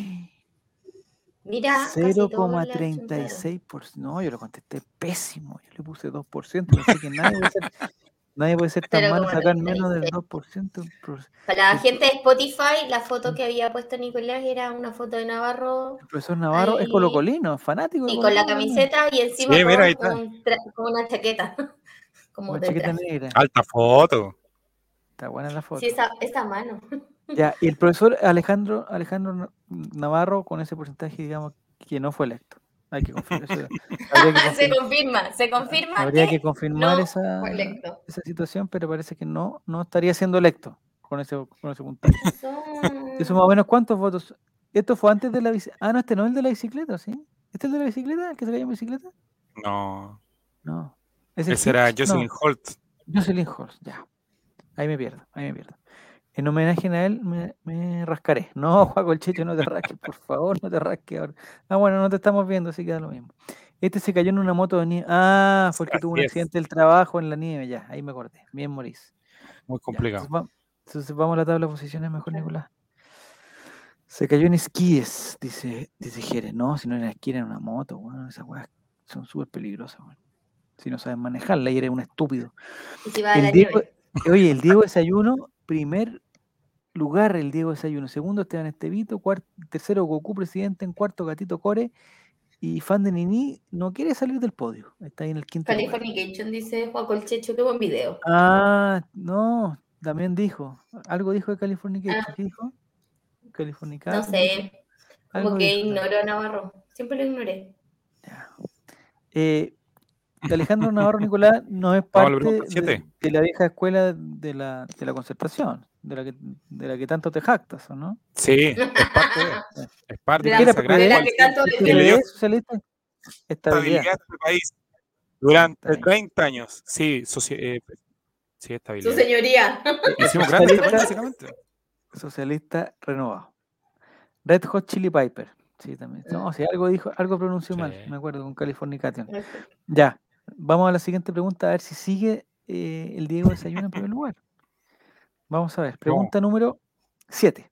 Mira, casi todos le achuntaron. 0,36%. No, yo lo contesté pésimo. Yo le puse 2%. No sé que nadie puede ser, nadie puede ser tan malo sacar menos del 2%. Pro- Para la gente de Spotify, la foto que había puesto Nicolás era una foto de Navarro El profesor Navarro es Ahí- colocolino, es fanático. de y con la camiseta y encima Sí, mira, ahí con, un una chaqueta. Como Una chaqueta traje. negra. Alta foto. Está buena la foto. Sí, esa, esa mano. Ya, y el profesor Alejandro, Alejandro Na- Navarro con ese porcentaje, digamos, que no fue electo. Hay que confirmar. eso- que se confirma, se confirma habría que que confirmar no esa, esa situación, pero parece que no, no estaría siendo electo con ese, con ese puntaje. Son- ¿Eso más o menos cuántos votos? Esto fue antes de la bicicleta. Ah, no, este no es el de la bicicleta, ¿sí? ¿Este es el de la bicicleta? ¿El que se cayó en bicicleta? No. No. ¿Es el Ese era Hitch? No. Jocelyn Holt. Jocelyn Horst, ya. Ahí me pierdo, ahí me pierdo. En homenaje a él me, me rascaré. No, Juaco el Checho, no te rasques, por favor, no te rasques ahora. Ah, bueno, no te estamos viendo, así que da lo mismo. Este se cayó en una moto de nieve. Ah, fue el que tuvo un accidente del trabajo en la nieve, ya, ahí me acordé. Bien, Morís. Muy Ya, complicado. Entonces, va- entonces vamos a la tabla de posiciones mejor, Nicolás. Se cayó en esquíes, dice, dice Jerez. No, si no era esquí, era en una moto, bueno, esas weas son súper peligrosas, weón. Si no sabes manejarla y eres un estúpido. y si va a la El Diego, nieve. oye, el Diego Desayuno, primer lugar el Diego Desayuno, segundo Esteban Estevito, cuarto, tercero Goku presidente, en cuarto Gatito Core y fan de Nini no quiere salir del podio, está ahí en el quinto lugar. Californication dice Juan Colchecho, qué buen video. Ah, no, también dijo, algo dijo de Californication, Ah. ¿qué dijo? No Californication. sé, algo como que dijo. ignoró a Navarro. Siempre lo ignoré. Ya. Eh, de Alejandro Navarro Nicolás no es parte de la vieja escuela de la, de la concertación, de la, que, de la que tanto te jactas, ¿o no? Sí, es parte de. Es parte De de, la- esa gran de la que tanto ¿Qué que le le dio es socialista? Estabilidad. estabilidad este país durante Está bien. 30 años. Sí, soci- eh, sí, Su señoría. Hicimos Socialista, básicamente. socialista renovado. Red Hot Chili Piper. Sí, también. No, si algo dijo, algo pronunció mal, me acuerdo, con Californication. Ya, vamos a la siguiente pregunta, a ver si sigue eh, el Diego Desayuno en primer lugar. Vamos a ver, pregunta número 7.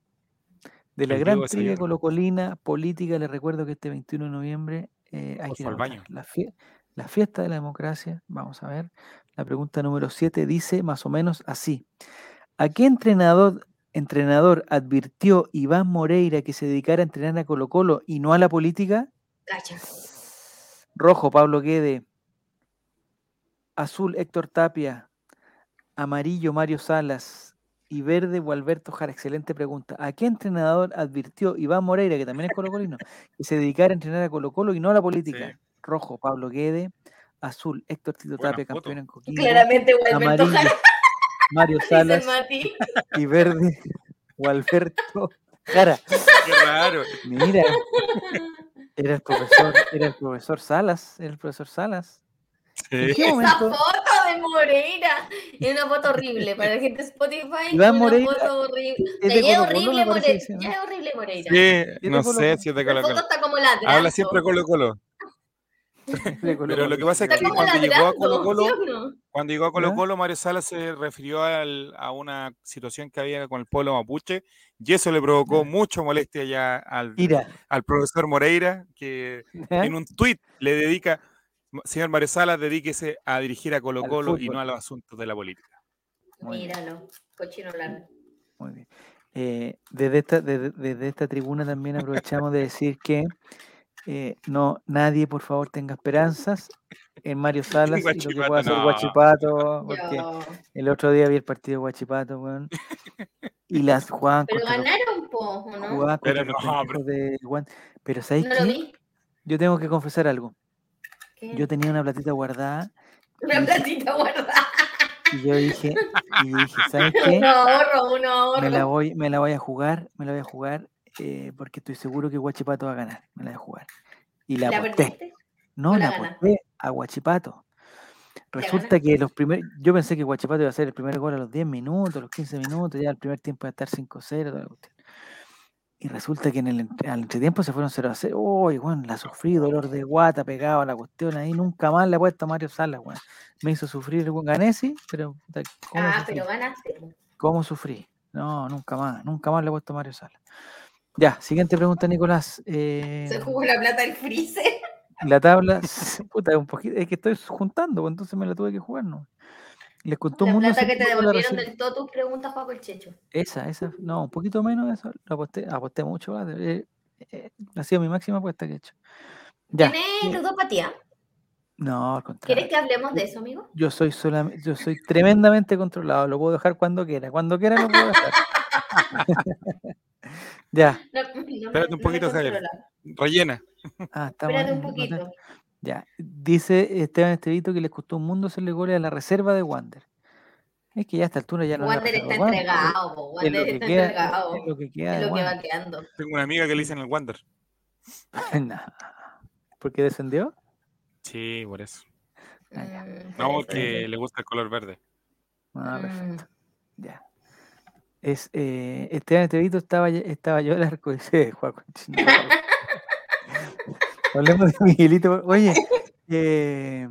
De la gran trivia colocolina política, les recuerdo que este 21 de noviembre eh, hay que ir favor, a al votar. baño. La, fie- la fiesta de la democracia, vamos a ver. La pregunta número 7 dice más o menos así. ¿A qué entrenador, entrenador advirtió Iván Moreira que se dedicara a entrenar a Colo Colo y no a la política? Cacha. Rojo, Pablo Guede. Azul, Héctor Tapia. Amarillo, Mario Salas. Y verde, Gualberto Jara. Excelente pregunta. ¿A qué entrenador advirtió Iván Moreira, que también es colocolino, que se dedicara a entrenar a Colo Colo y no a la política? Sí. Rojo, Pablo Guede. Azul, Héctor Tito Buena Tapia, foto. campeón en Coquimbo. Claramente Gualberto Amarillo, Jara, Mario Salas. Y verde, Gualberto Jara. Qué raro. Mira, era el profesor, era el profesor Salas, era el profesor Salas. ¿En Sí. qué Esa momento? foto de Moreira es una foto horrible para la gente de Spotify. Iván una Moreira foto horrible. es Ya de horrible. Ya es horrible Moreira. Sí, no Colo sé Colo. si es de La Colo foto Colo. está como ladrando. Habla siempre Colo Colo. Colo Pero lo Colo. que pasa es que cuando llegó a Colo Colo, ¿sí o no? cuando llegó a Colo. Colo, Mario Salas se refirió al- a una situación que había con el pueblo mapuche y eso le provocó mucha molestia ya al, al profesor Moreira, que en un tuit le dedica, señor Mario Salas, dedíquese a dirigir a Colo Colo y no a los asuntos de la política. Muy bien. Míralo, cochino largo. muy bien. Eh, desde, esta, desde, desde esta tribuna también aprovechamos de decir que eh, no nadie, por favor, tenga esperanzas en Mario Salas y lo que pueda hacer no. Guachipato, porque Yo. el otro día vi el partido de Guachipato, weón, y las jugaban Pero contra los, ganaron, po, ¿o no? Pero no, de Pero ¿sabéis No lo qué? vi. Yo tengo que confesar algo. ¿Qué? Yo tenía una platita guardada Una platita guardada. y yo dije, y dije, ¿sabes qué? Uno ahorro, uno ahorro. Me la voy, me la voy a jugar, me la voy a jugar eh, porque estoy seguro que Guachipato va a ganar. Me la voy a jugar. Y la ¿La aposté. perdiste? No, la la aposté a Guachipato. Resulta que los primeros, yo pensé que Guachipato iba a hacer el primer gol a los 10 minutos, a los 15 minutos, ya el primer tiempo iba a estar 5-0, toda la cuestión. Y resulta que en el al entretiempo se fueron 0 a 0. Uy, weón, la sufrí, dolor de guata, pegado a la cuestión ahí, nunca más le he puesto a Mario Salas, weón. Me hizo sufrir el weón, gané, sí, pero ¿cómo Ah, sufrí? pero ganaste. ¿Cómo sufrí? No, nunca más, nunca más le he puesto a Mario Salas. Ya, siguiente pregunta, Nicolás. Eh, Se jugó la plata del freezer. la tabla, puta, un poquito, es que estoy juntando, pues, entonces me la tuve que jugar, ¿no? Les contó La mundo plata que te devolvieron del Totus, pregunta Juaco el Checho. Esa, esa, no, un poquito menos de eso, lo aposté, aposté mucho, ¿vale? Eh, eh, ha sido mi máxima apuesta que he hecho. Ya, ¿Tienes eh, ludopatía? no, al contrario. ¿Quieres que hablemos de eso, amigo? Yo soy solamente, yo soy tremendamente controlado, lo puedo dejar cuando quiera, cuando quiera lo puedo dejar. ya, No, Espérate un poquito, Javier. Rellena. ah, estamos Espérate un poquito. Ya, dice Esteban Estevito que les costó un mundo hacerle goles a la reserva de Wander. Es que ya a esta altura ya no Wander está Wander, entregado, po, es lo Wander que está queda, entregado. es lo que queda Es de lo que va quedando. Tengo una amiga que le dicen el Wander. Nah. ¿Por qué descendió? Sí, por eso. Ah. Mm, No, porque le gusta el color verde. Ah, perfecto. Mm. Ya. Es, eh, Esteban Estevito estaba, estaba yo el arco dice Juaco. Hablemos de Miguelito. Oye, eh,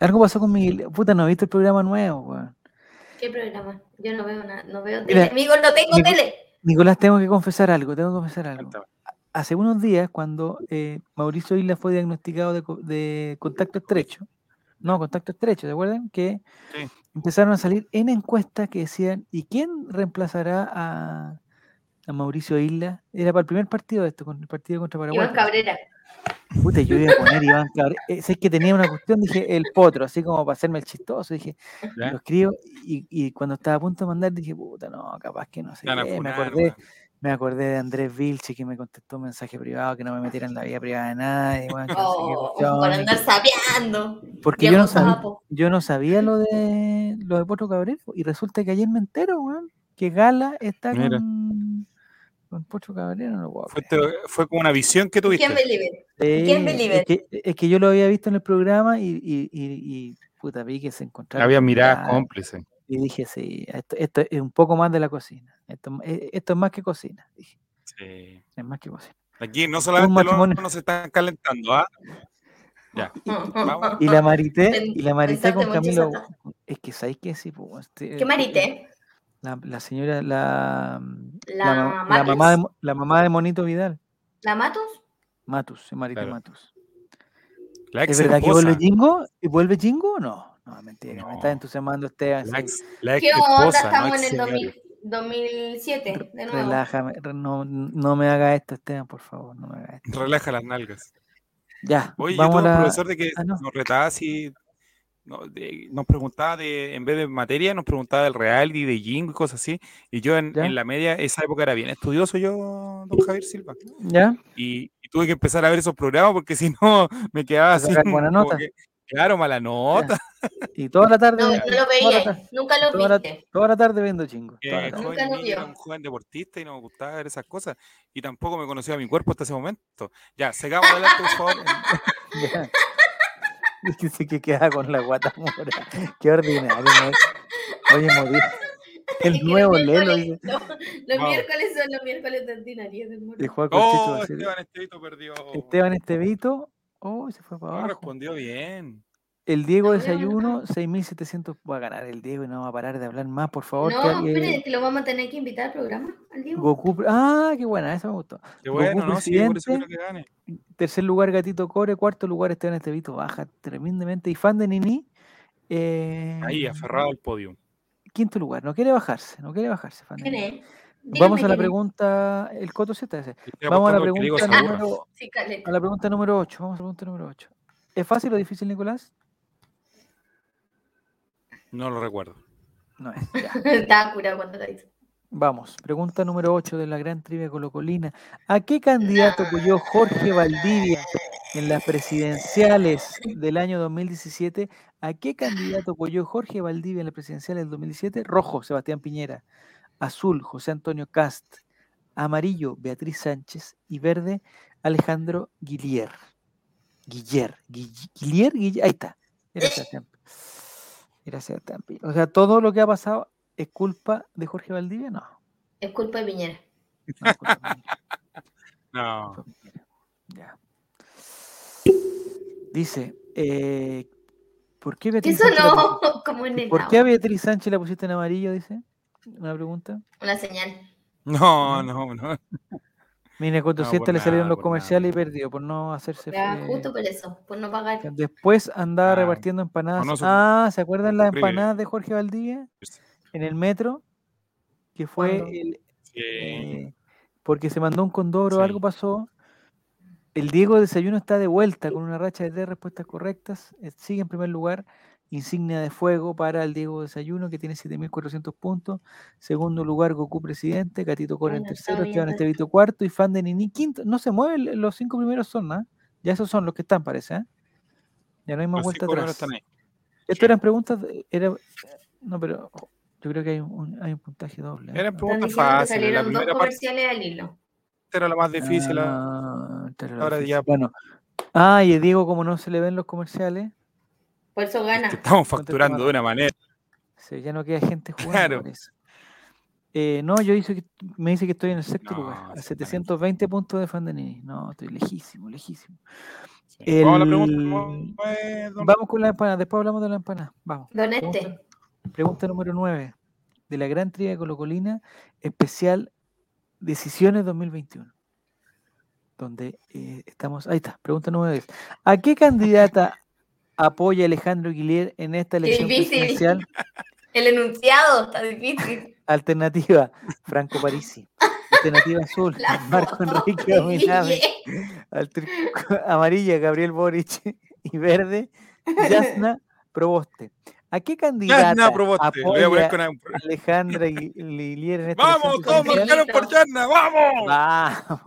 algo pasó con Miguel. Puta, no he visto el programa nuevo, weón. ¿Qué programa? Yo no veo nada, no veo Mira, tele. Amigo, no tengo Nico- tele. Nicolás, tengo que confesar algo, tengo que confesar algo. Hace unos días, cuando eh, Mauricio Isla fue diagnosticado de, co- de contacto estrecho, no, contacto estrecho, ¿se acuerdan? Que Sí. empezaron a salir en encuestas que decían, ¿y quién reemplazará a, a Mauricio Isla? Era para el primer partido de esto, con el partido contra Paraguay. Iván Cabrera. Puta, yo iba a poner Iván Cabrera. Eh, sé que tenía una cuestión, dije, el potro, así como para hacerme el chistoso. Dije, ¿Ya? lo escribo y, y cuando estaba a punto de mandar, dije, puta, no, capaz que no sé. Qué". Me acordé, me acordé de Andrés Vilche que me contestó un mensaje privado que no me metiera en la vida privada de nadie. weón, que no sé qué Oh, por andar sapeando. porque yo no, sabía, Sapo. yo no sabía lo de lo de Potro Cabrera y resulta que ayer me entero, weón, que Gala está Mira. con, con Potro Cabrera, no lo puedo Fue, creer. te- fue como una visión que tuviste. ¿Quién believe it? Sí, ¿Quién believe es, que, es que yo lo había visto en el programa y, y, y, y, puta, vi que se encontraron. Había miradas cómplices. Y dije, sí, esto, esto es un poco más de la cocina. Esto, esto es más que cocina. Dije, Sí. es más que cocina. Aquí no solamente los hornos se están calentando, ¿ah? Ya. Y la Marité, y la Marité con Camilo. Es que sabéis que sí, pues, este, ¿Qué marité? La, la señora, la, ¿La la, ma- la Matus? mamá de, la mamá de Monito Vidal, ¿La Matos? Matus, es Marité Claro. Matus. La ¿Es verdad que vuelve Jingo? ¿Y vuelve Jingo o no? No, mentira, me está No. entusiasmando Esteban. La sí. ex, la ex ¿Qué onda? esposa, Estamos ex en el señora. 2000 2007, de nuevo. Relájame, re- no, no me haga esto, Esteban, por favor, no me haga esto. Relaja las nalgas. Ya, Oye, yo vamos tuve a un profesor de que ah, no. nos retaba así, no, de- nos preguntaba de, en vez de materia, nos preguntaba del reality, de Jingo y cosas así. Y yo en, Ya. en la media, esa época era bien estudioso yo, don Javier Silva. ¿Ya? Y, y tuve que empezar a ver esos programas porque si no me quedaba así. buena nota. que, claro, mala nota. Y toda la tarde, No, no lo veía, tarde, nunca lo toda la, viste. toda la tarde viendo chingo. Eh, toda la tarde. joven Nunca lo niño, era un joven deportista y no me gustaba ver esas cosas. Y tampoco me conocía mi cuerpo hasta ese momento. Ya, sigamos adelante, por favor. Ya. Dice que queda con la guata mora. Qué ordinario. ¿no? Oye, morir. El nuevo Lelo. dice. no, Los miércoles son los miércoles de ordinarios del Corchito Oh, Esteban Estevito perdió. Esteban Estevito. Oh, se fue para No abajo. respondió bien. El Diego No, no, Desayuno, 6.700. Va a ganar el Diego y no va a parar de hablar más, por favor. No, que espere, que lo vamos a tener que invitar al programa, al Diego. Goku. Ah, qué buena, esa me gustó. Qué bueno, Goku ¿no? Sí, por eso que gane. Tercer lugar, Gatito Core. Cuarto lugar, Esteban Estevito. Baja tremendamente. Y fan de Nini. eh, Ahí, aferrado al podio. Quinto lugar. No quiere bajarse. No quiere bajarse. Fan de ¿Quién Nini. es? Vamos a la pregunta. El Coto Z Vamos a la pregunta número, a la pregunta número 8. Vamos a la pregunta número 8. ¿Es fácil o difícil, Nicolás? No lo recuerdo. No es. Estaba curado cuando lo hizo. Vamos, pregunta número 8 de la gran trivia colocolina. ¿A qué candidato apoyó Jorge Valdivia en las presidenciales del año 2017? ¿A qué candidato apoyó Jorge Valdivia en las presidenciales del 2017? Rojo, Sebastián Piñera. Azul, José Antonio Cast. Amarillo, Beatriz Sánchez. Y verde, Alejandro Guillier. Guiller. Guill- Guillier, Guiller. Ahí está. Era Sebastián. Sebastián Piñera. O sea, todo lo que ha pasado es culpa de Jorge Valdivia, no. Es culpa de Piñera. No, es culpa mía, No. culpa mía. Ya. Dice, eh, ¿por qué Beatriz Eso la no, como en el ¿Por qué a. Beatriz Sánchez la pusiste en amarillo? Dice. Una pregunta. Una señal. No, no, no. Mire, con por 200 le salieron nada, los comerciales y perdió por no hacerse. Ya, justo por eso, por no pagar. Después andaba Ah, repartiendo empanadas. Ah, ¿se acuerdan las empanadas de Jorge Valdivia en el metro? Que fue el, Sí. eh, porque se mandó un condoro, Sí. algo pasó. El Diego Desayuno está de vuelta con una racha de tres respuestas correctas. eh, Sigue en primer lugar. Insignia de fuego para el Diego Desayuno, que tiene 7.400 puntos. Segundo lugar, Goku Presidente. Catito Cora en tercero. estaba Esteban Estevito cuarto. Y Fan de Nini quinto. No se mueven, los cinco primeros son, ¿ah? Ya esos son los que están, parece, ¿ah? Ya no hay más Los vuelta atrás. están ahí. Esto eran preguntas. Era, no, pero yo creo que hay un, hay un puntaje doble. ¿eh? Eran Ah, Están preguntas fáciles. La salieron dos primera parte comerciales al hilo. era la más difícil. Ah, esta la ahora difícil. ya- Bueno. Ah, y Diego, como no se le ven los comerciales, Por eso gana. que estamos facturando de una manera. ya no queda gente jugando. Claro. parece. Eh, no, yo hice que, me dice que estoy en el sexto No, lugar, a exactamente. 720 puntos de Fandanini. No, estoy lejísimo, lejísimo. Sí. Vamos a la pregunta don- Vamos con la empanada, después hablamos de la empanada. Vamos. Don Pregunta, Este, pregunta número 9 de la Gran Trivia de Colocolina, especial Decisiones 2021. Donde eh, estamos. Ahí está, pregunta número 10. ¿A qué candidata apoya Alejandro Guillier en esta elección difícil. presidencial? el enunciado está difícil. Alternativa, Franco Parisi. Alternativa azul, La Marco Enrique. Alter- Amarilla, Gabriel Boric. Y verde, Yasna Proboste. ¿A qué candidata Yarna Proboste. Voy a poner con una- Alejandra Gui- Guillier en esta ¡Vamos! ¡Todos marcaron por Yarna! ¡Vamos! Vamos.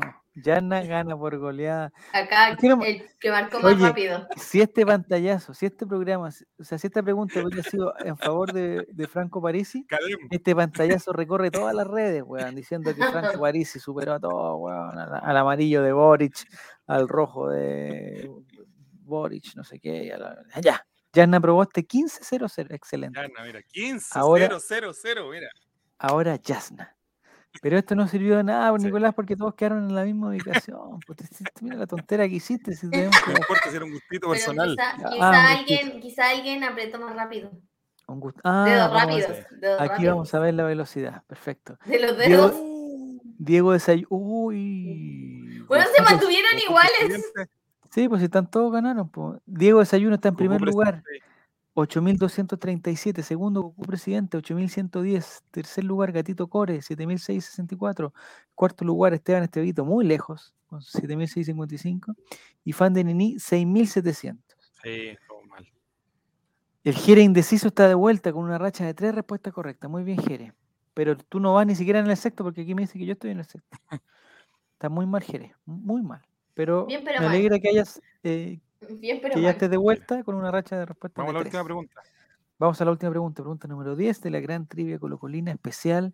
Yasna gana por goleada. Acá ¿Por qué no- el que marcó más Oye, rápido. Si este pantallazo, si este programa, o sea, si esta pregunta hubiera sido en favor de, de Franco Parisi, este pantallazo recorre todas las redes, weón, diciendo que Franco Parisi superó a todo, weón, al, al amarillo de Boric, al rojo de Boric, no sé qué, y a la- ya. Yarna Proboste 15-0-0, excelente. Yarna, mira. 15, Ahora- 0, 0, 0, mira. Ahora Yasna. Pero esto no sirvió de nada, Sí. Nicolás, porque todos quedaron en la misma ubicación. Pues, te- te- mira la tontera que hiciste. Si si era un gustito Pero personal. quizá, ah, alguien, quizá alguien apretó más rápido. un. Ah, Dedos rápidos. dedos Aquí rápidos. vamos a ver la velocidad. Perfecto. De los Diego- dedos. Diego Desay... Uy. Bueno, se pres- mantuvieron iguales. Sí, pues si están todos ganaron. pues. Diego Desayuno está en primer lugar, presidente. 8.237. Segundo, Goku Presidente, 8.110. Tercer lugar, Gatito Core, 7.664. Cuarto lugar, Esteban Estevito, muy lejos, con 7.655. Y Fan de Nini, 6.700. Sí, todo mal. El Jere indeciso está de vuelta con una racha de tres respuestas correctas. Muy bien, Jere. Pero tú no vas ni siquiera en el sexto porque aquí me dice que yo estoy en el sexto. Está muy mal, Jere. Muy mal. Pero, Bien, pero me mal. alegra que hayas eh, Bien, pero que ya estés de vuelta con una racha de respuestas. Vamos a de la última tres. pregunta. Vamos a la última pregunta. Pregunta número 10 de la gran trivia colocolina especial.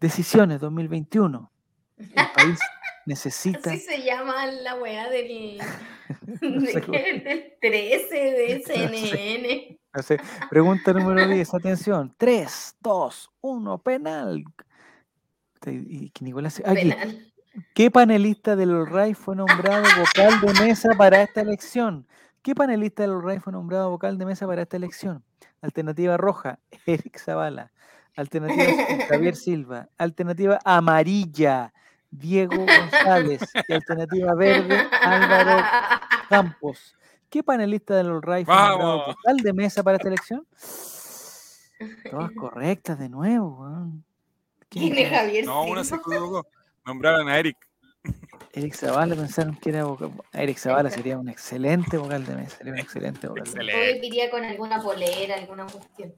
Decisiones 2021. El país necesita. Así se llama la weá del, No de sé del 13 de No sé. CNN. no sé. Pregunta número 10. Atención. 3, 2, 1. Penal. Y que Nicolás. Aquí. Penal. ¿Qué panelista del All Right fue nombrado vocal de mesa para esta elección? ¿Qué panelista del All Right fue nombrado vocal de mesa para esta elección? Alternativa roja, Eric Zavala. Alternativa Javier Silva. Alternativa amarilla, Diego González. Y alternativa verde, Álvaro Campos. ¿Qué panelista del All Right fue nombrado ¡Vamos! vocal de mesa para esta elección? Todas correctas de nuevo. ¿Quién ¿Quién es? Javier No, uno se Silva? equivocó. Nombraron a Eric. Eric Zavala pensaron que era vocal. Eric Zavala sería un excelente vocal de mesa. Sería un excelente vocal de mesa. Hoy iría con alguna polera, alguna cuestión.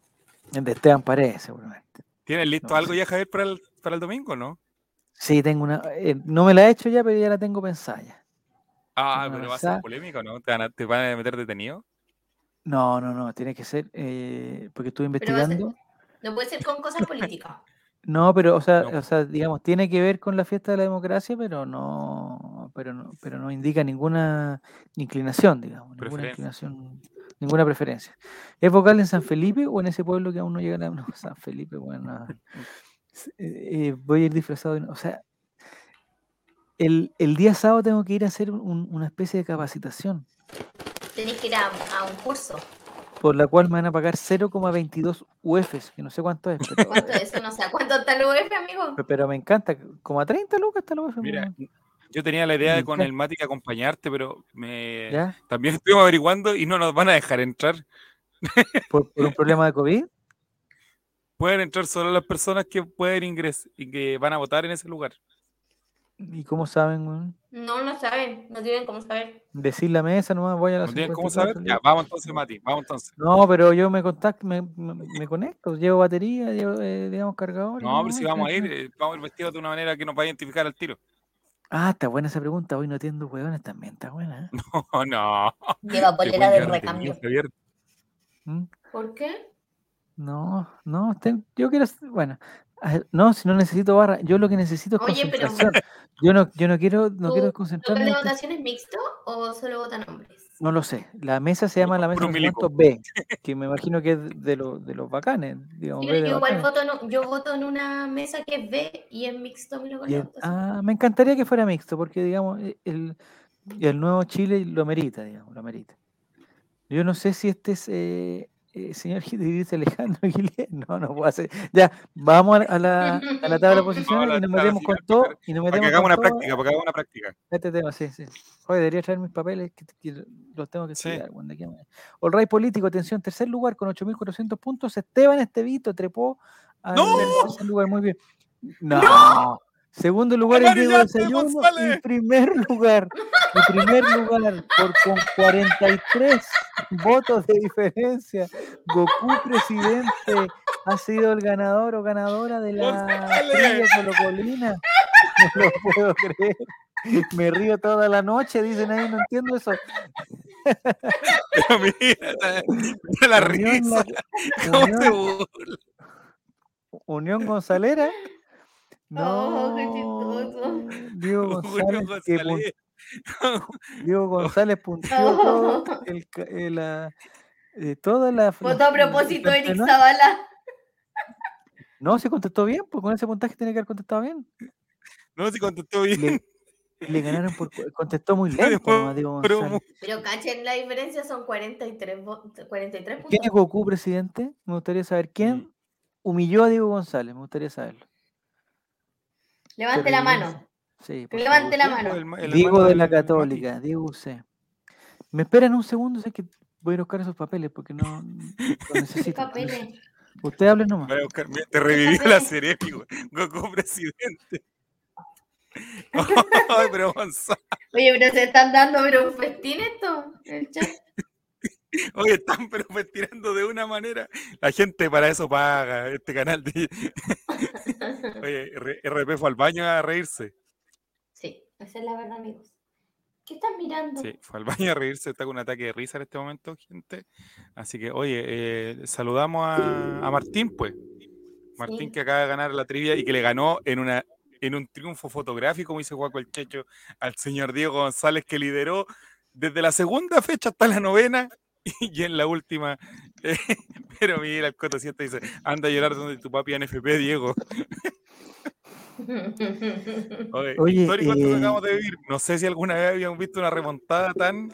El de Esteban Paredes, seguramente. ¿Tienes listo No algo ya, Javier, para el, para el domingo, no? Sí, tengo una. eh, no me la he hecho ya, pero ya la tengo pensada ya. Ah, Tengo pero va a pensada. ser polémico, ¿no? ¿Te van a, te van a meter detenido? No, no, no, tiene que ser. eh, porque estuve ser- investigando. No puede ser con cosas políticas. No, pero, o sea, No. o sea, digamos, tiene que ver con la fiesta de la democracia, pero no, pero no, pero no indica ninguna inclinación, digamos, ninguna Preferencia. inclinación, ninguna preferencia. ¿Es vocal en San Felipe o en ese pueblo que aún no llega a no, San Felipe? Bueno, eh, eh, voy a ir disfrazado, de- o sea, el, el día sábado tengo que ir a hacer un- una especie de capacitación. Tenés que ir a, a un curso. Por la cual me van a pagar 0,22 UFs, que no sé cuánto es, pero, ¿Cuánto es eso? No sé. ¿a ¿Cuánto está el UF, amigo? pero me encanta. Como a 30 lucas está el UF. Mira, yo tenía la idea de con encanta. el Matic acompañarte, pero me ¿Ya? también estuvimos averiguando y no nos van a dejar entrar. ¿Por, por un problema de COVID? Pueden entrar solo las personas que pueden ingresar y que van a votar en ese lugar. ¿Y cómo saben, weón? No, no saben, no tienen cómo saber. Decir la mesa nomás, voy a la ¿No tienen cómo 54, saber? Ya, vamos entonces, Mati, vamos entonces. No, pero yo me contacto, me, me, me conecto, llevo batería, llevo, eh, digamos, cargador. No, pero si vamos a ir, eh, vamos a ir vestidos de una manera que nos va a identificar al tiro. Ah, está buena esa pregunta. Hoy no atiendo hueones también, está buena. ¿eh? Oh, no. Lleva Te polera pueden de llevar recambio. ¿Mm? ¿Por qué? No, no, yo quiero, bueno, no, si no necesito barra, yo lo que necesito es Oye, pero- concentración. Yo no, yo no quiero, no ¿Tu quiero ¿Local concentrarme. de votación es mixto o solo votan hombres? No lo sé. La mesa se llama la mesa no sé milico. cuánto B, que me imagino que es de, los de los bacanes, digamos, Sí, B de yo igual bacanes. voto en, yo voto en una mesa que es B y es mixto Y de el- ah, me encantaría que fuera mixto, porque digamos, e- el, el nuevo Chile lo merita, digamos, lo merita. Yo no sé si este es eh, eh, señor Gil- dice Alejandro Guillermo. No, no puedo hacer. Ya, vamos a, la, a la tabla de posiciones y nos metemos con todo. Y nos Para que metemos hagamos una todo práctica, para que hagamos una práctica. Este tema, sí, sí. Oye, debería traer mis papeles, que, que los tengo que Sí. estudiar. weón, de aquí a mañana. Olray político, atención, tercer lugar con 8.400 puntos. Esteban Estevito trepó al ¡No! tercer lugar, muy bien. No. Segundo lugar, el Diego Desayuno. Y primer lugar, y primer lugar, por, con 43 votos de diferencia, Goku presidente ha sido el ganador o ganadora de la trivia colocolina. No lo puedo creer. Me río toda la noche, dicen ahí, no entiendo eso. Pero mira, mira la Unión, risa. la- ¿Cómo se Unión, burla? Unión Gonzalera. Oh, qué No, chistoso. Diego González, que pun- González. Diego González puntió todo el, ca- eh, la, eh, toda la. Votó a propósito el Eric. Zavala. No, se contestó bien, pues con ese puntaje tiene que haber contestado bien. No, si contestó bien. Le, le ganaron por. contestó muy Le lento, Diego González. Pero cachen, la diferencia son 43, vo- 43 ¿Quién es puntos. Goku, presidente? Me gustaría saber quién humilló a Diego González. Me gustaría saberlo. Levante la mano. Sí, Levante la mano. El ma- el Diego de la. Católica, Diego C. Me esperan un segundo, sé que voy a ir a buscar esos papeles porque no lo ¿Qué necesito. papeles? Usted hable nomás. Voy a buscar- mira, te revivió la güey. Goku presidente. Ay, pero Gonzalo. Oye, pero se están dando pero un festín esto. El chat. Oye, están pero pues, tirando de una manera. La gente para eso paga este canal. De... Oye, RP fue al baño a reírse. Sí, esa es la verdad, amigos. ¿Qué están mirando? Sí, fue al baño a reírse. Está con un ataque de risa en este momento, gente. Así que, oye, eh, saludamos a, a Martín, pues. Martín Sí. que acaba de ganar la trivia y que le ganó en una en un triunfo fotográfico, como dice Juaco el Checho, al señor Diego González, que lideró desde la segunda fecha hasta la novena y en la última. eh, pero mira, el Coto siete dice, anda a llorar donde tu papi NFP, Diego. Oye, Oye, histórico eh, acabamos de vivir. No sé si alguna vez habíamos visto una remontada tan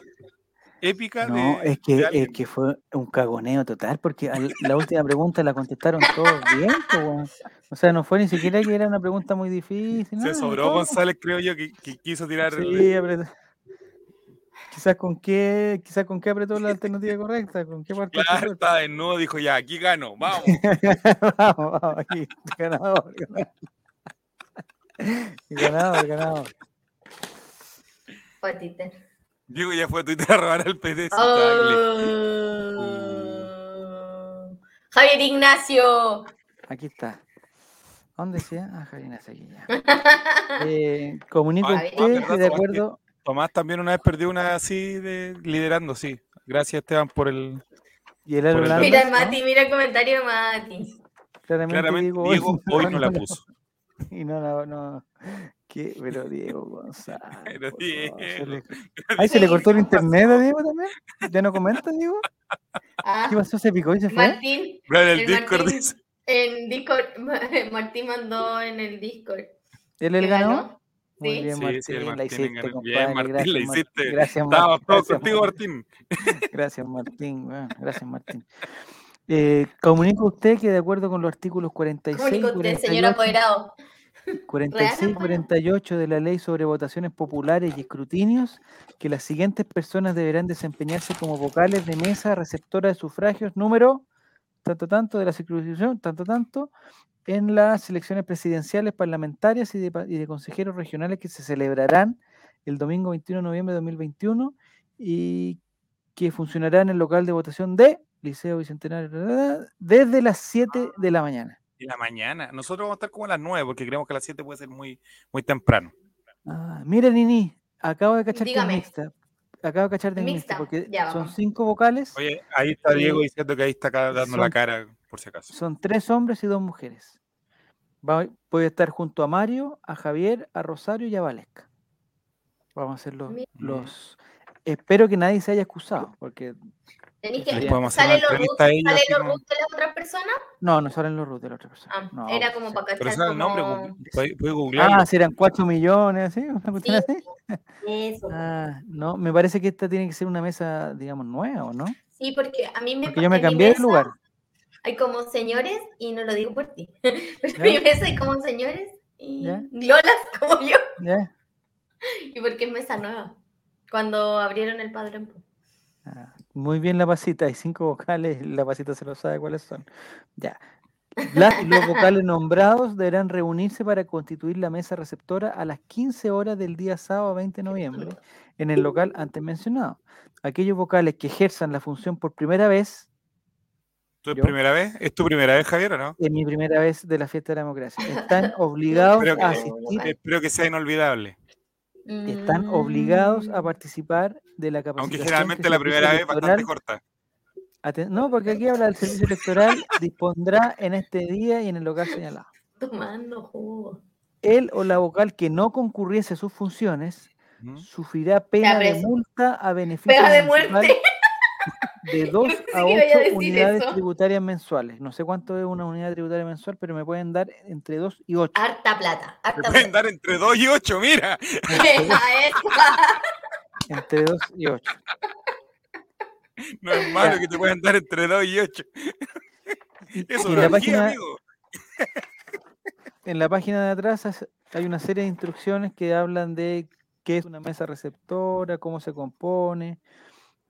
épica No, de, es que, de es que fue un cagoneo total, porque al- la última pregunta la contestaron todos bien. O sea, no fue ni siquiera que era una pregunta muy difícil. Se nada, sobró todo- González, creo yo, que, que quiso tirar. el- Sí, apretó. Quizás con qué, quizás con qué apretó la alternativa correcta, con qué parte. Claro, apretó. estaba desnudo, dijo ya, aquí gano, vamos. vamos, vamos, aquí, ganador, ganador. Ganador, ganador. Patita. Diego ya fue a Twitter a robar al PD. Oh. Javier Ignacio. Aquí está. ¿Dónde sea? Ah, Javier, aquí ya. Eh, comunico a Ah, usted que de acuerdo. Tomás también una vez perdió una así de liderando, sí. Gracias Esteban por el. Y el por el Orlando, dato. Mira. Mati, mira el comentario de Mati. Claramente, Claramente Diego, Diego hoy no la puso. Y no, no, no. ¿Qué? Pero Diego González. Pero se le- se le cortó el internet a Diego también. ¿Ya no comenta, Diego? Ah, ¿Qué pasó? ¿Se picó y se fue? Martín, Mira, en el El Discord Martín. dice. en Discord, Martín mandó en el Discord. ¿Él ganó? ganó. Muy Sí. bien, Sí, Martín, sí, el la Martín hiciste, compadre. Bien, Martín, gracias, la hiciste. Gracias, Martín. Gracias, contigo, Martín. Martín. Gracias, Martín. bueno, gracias, Martín. Eh, comunico a usted que de acuerdo con los artículos 46 y Comunico usted, señor 48, apoderado. 46 y 48 de la Ley sobre Votaciones Populares y Escrutinios, que las siguientes personas deberán desempeñarse como vocales de mesa receptora de sufragios número tanto tanto de la circunscripción, tanto tanto, en las elecciones presidenciales, parlamentarias y de, y de consejeros regionales que se celebrarán el domingo 21 de noviembre de 2021 y que funcionará en el local de votación de Liceo Bicentenario desde las 7 de la mañana. En la mañana. Nosotros vamos a estar como a las 9 porque creemos que a las 7 puede ser muy, muy temprano. Ah, mira, Nini, acabo de cachar que es Dígame. mixta. Acabo de cachar es mixta Mixta, porque son cinco vocales, Oye, ahí está Diego diciendo que ahí está dando la cara, por si acaso. son tres hombres y dos mujeres. Va- voy a estar junto a Mario, a Javier, a Rosario y a Valesca. Vamos a hacer los, los- Espero que nadie se haya excusado, porque Tenéis que. podemos hacer ¿Sale una los entrevista a root ellos, ¿sale como- de las otras personas? no, no salen los root de la otra persona. Ah, No, era como sí. para Pero cachar sabe el nombre, googlearlo. Ah, si eran cuatro millones, ¿sí? Una cuestión Sí, así. Eso. Ah, no, me parece que esta tiene que ser una mesa, digamos, nueva, ¿o no? Sí, porque a mí me Porque yo me cambié de lugar. Hay como señores, y no lo digo por ti, pero mi mesa hay como señores y. Lolas como yo, y porque es mesa nueva. Cuando abrieron el padrón. Ah, muy bien la pasita, hay cinco vocales, la pasita se lo sabe cuáles son. Ya. Las los vocales nombrados deberán reunirse para constituir la mesa receptora a las 15 horas del día sábado 20 de noviembre en el local antes mencionado. Aquellos vocales que ejerzan la función por primera vez, ¿Tu es yo. primera vez? ¿Es tu primera vez, Javier, o no? en mi primera vez de la fiesta de la democracia, están obligados Espero que- a asistir, Espero que sea inolvidable. están obligados a participar de la capacitación. Aunque que generalmente la primera vez es bastante corta. Aten- No, porque aquí habla del servicio electoral, dispondrá en este día y en el local señalado. Tomando jugo. Él o la vocal que no concurriese a sus funciones sufrirá pena de multa a beneficio Pega de municipal muerte. De 2 pensé a que iba a 8 decir unidades eso. tributarias mensuales. No sé cuánto es una unidad tributaria mensual, pero me pueden dar entre 2 y 8. Harta plata. Me Harta pueden plata. dar entre 2 y 8, mira. A esa. Entre 2 y 8. No es malo que te puedan dar entre 2 y 8. Y, Eso en, es la página, amigo. en la página de atrás hay una serie de instrucciones que hablan de qué es una mesa receptora, cómo se compone.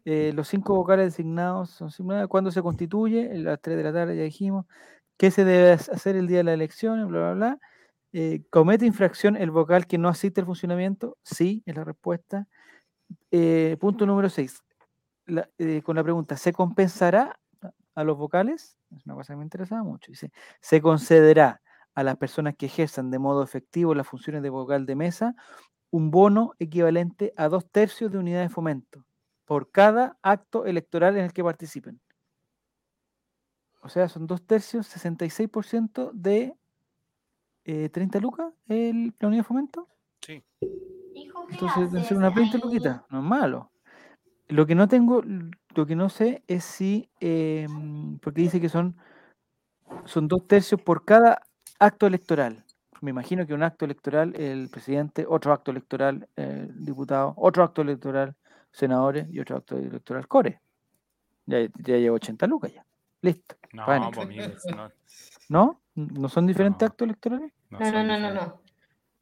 Eh, los cinco vocales designados son simulados, cuándo se constituye, a las 3 de la tarde ya dijimos, qué se debe hac- hacer el día de las elecciones, bla, bla, bla. Eh, ¿Comete infracción el vocal que no asiste al funcionamiento? Sí, es la respuesta. Eh, punto número 6. con la pregunta, ¿se compensará a los vocales? Es una cosa que me interesaba mucho. Dice, ¿se concederá a las personas que ejerzan de modo efectivo las funciones de vocal de mesa un bono equivalente a dos tercios de unidad de fomento por cada acto electoral en el que participen? O sea, son dos tercios, 66% de eh, 30 lucas el, la unidad de fomento. Sí. Hijo, ¿qué Entonces deben ser unas 20 ahí? luquitas, no es malo. Lo que no tengo, lo que no sé es si, em, porque dice que son, son dos tercios por cada acto electoral. Me imagino que un acto electoral, el presidente, otro acto electoral, el diputado, otro acto electoral, senadores y otro acto electoral, core. Ya, ya llevo 80 lucas ya. Listo. No, pues, no, ¿No? ¿No son diferentes No. actos electorales? no No, no, no,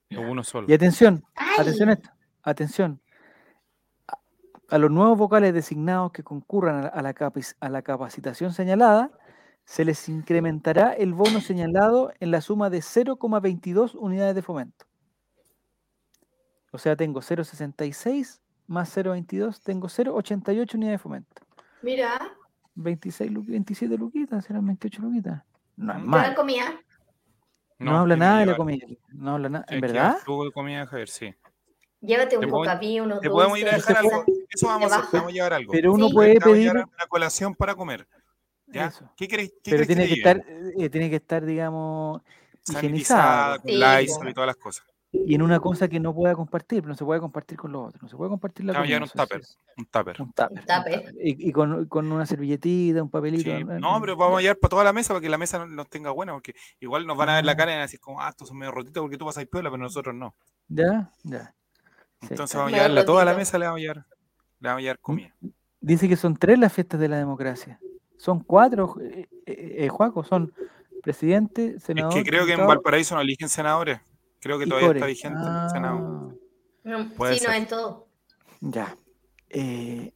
no, uno solo. Y atención, Ay, Atención a esto, atención. A, a los nuevos vocales designados que concurran a la, a la capac- a la capacitación señalada, se les incrementará el bono señalado en la suma de 0,22 unidades de fomento. O sea, tengo 0,66 más 0,22, tengo 0,88 unidades de fomento. Mira, 26, lu- 27 luquitas, serán 28 luquitas. No es ¿Te ¿te dan mal. comida? No, habla tiene nada de la comida. No habla nada. ¿En verdad? jugo de comida, Javier, sí. Llévate un cocaví, unos Te podemos ir a dulces, dejar algo. Eso vamos a hacer, vamos a llevar algo. Pero uno Sí. puede pedir. una colación para comer. ¿Ya? Eso. ¿Qué querés, qué Pero tiene que estar, eh, tiene que estar, digamos, sanitizada, higienizado. con Sí, po. y todas las cosas. Y en una cosa que no pueda compartir, no se puede compartir con los otros, no se puede compartir la Vamos a comida. llevar un es- tupper. es- Un tupper. Un tupper. Un tupper. Y, y con, con una servilletita, un papelito. Sí. No, pero vamos a llevar para toda la mesa para que la mesa no- nos tenga buena, porque igual nos van a ver la Ah. cara y van a decir como, ah, estos son medio rotitos porque tú vas a ir piola, pero nosotros no. Ya, ya. Sí. Entonces vamos a Medio llevarle a toda la mesa, le vamos a llevar, le vamos a llevar comida. Dice que son tres las fiestas de la democracia. Son cuatro, eh, eh, eh, Juaco, son presidente, Es senador. que creo que en Valparaíso no eligen senadores. Creo que todavía está vigente el Senado. Ah, No, Puede sí, no ser. en todo. Ya. Eh,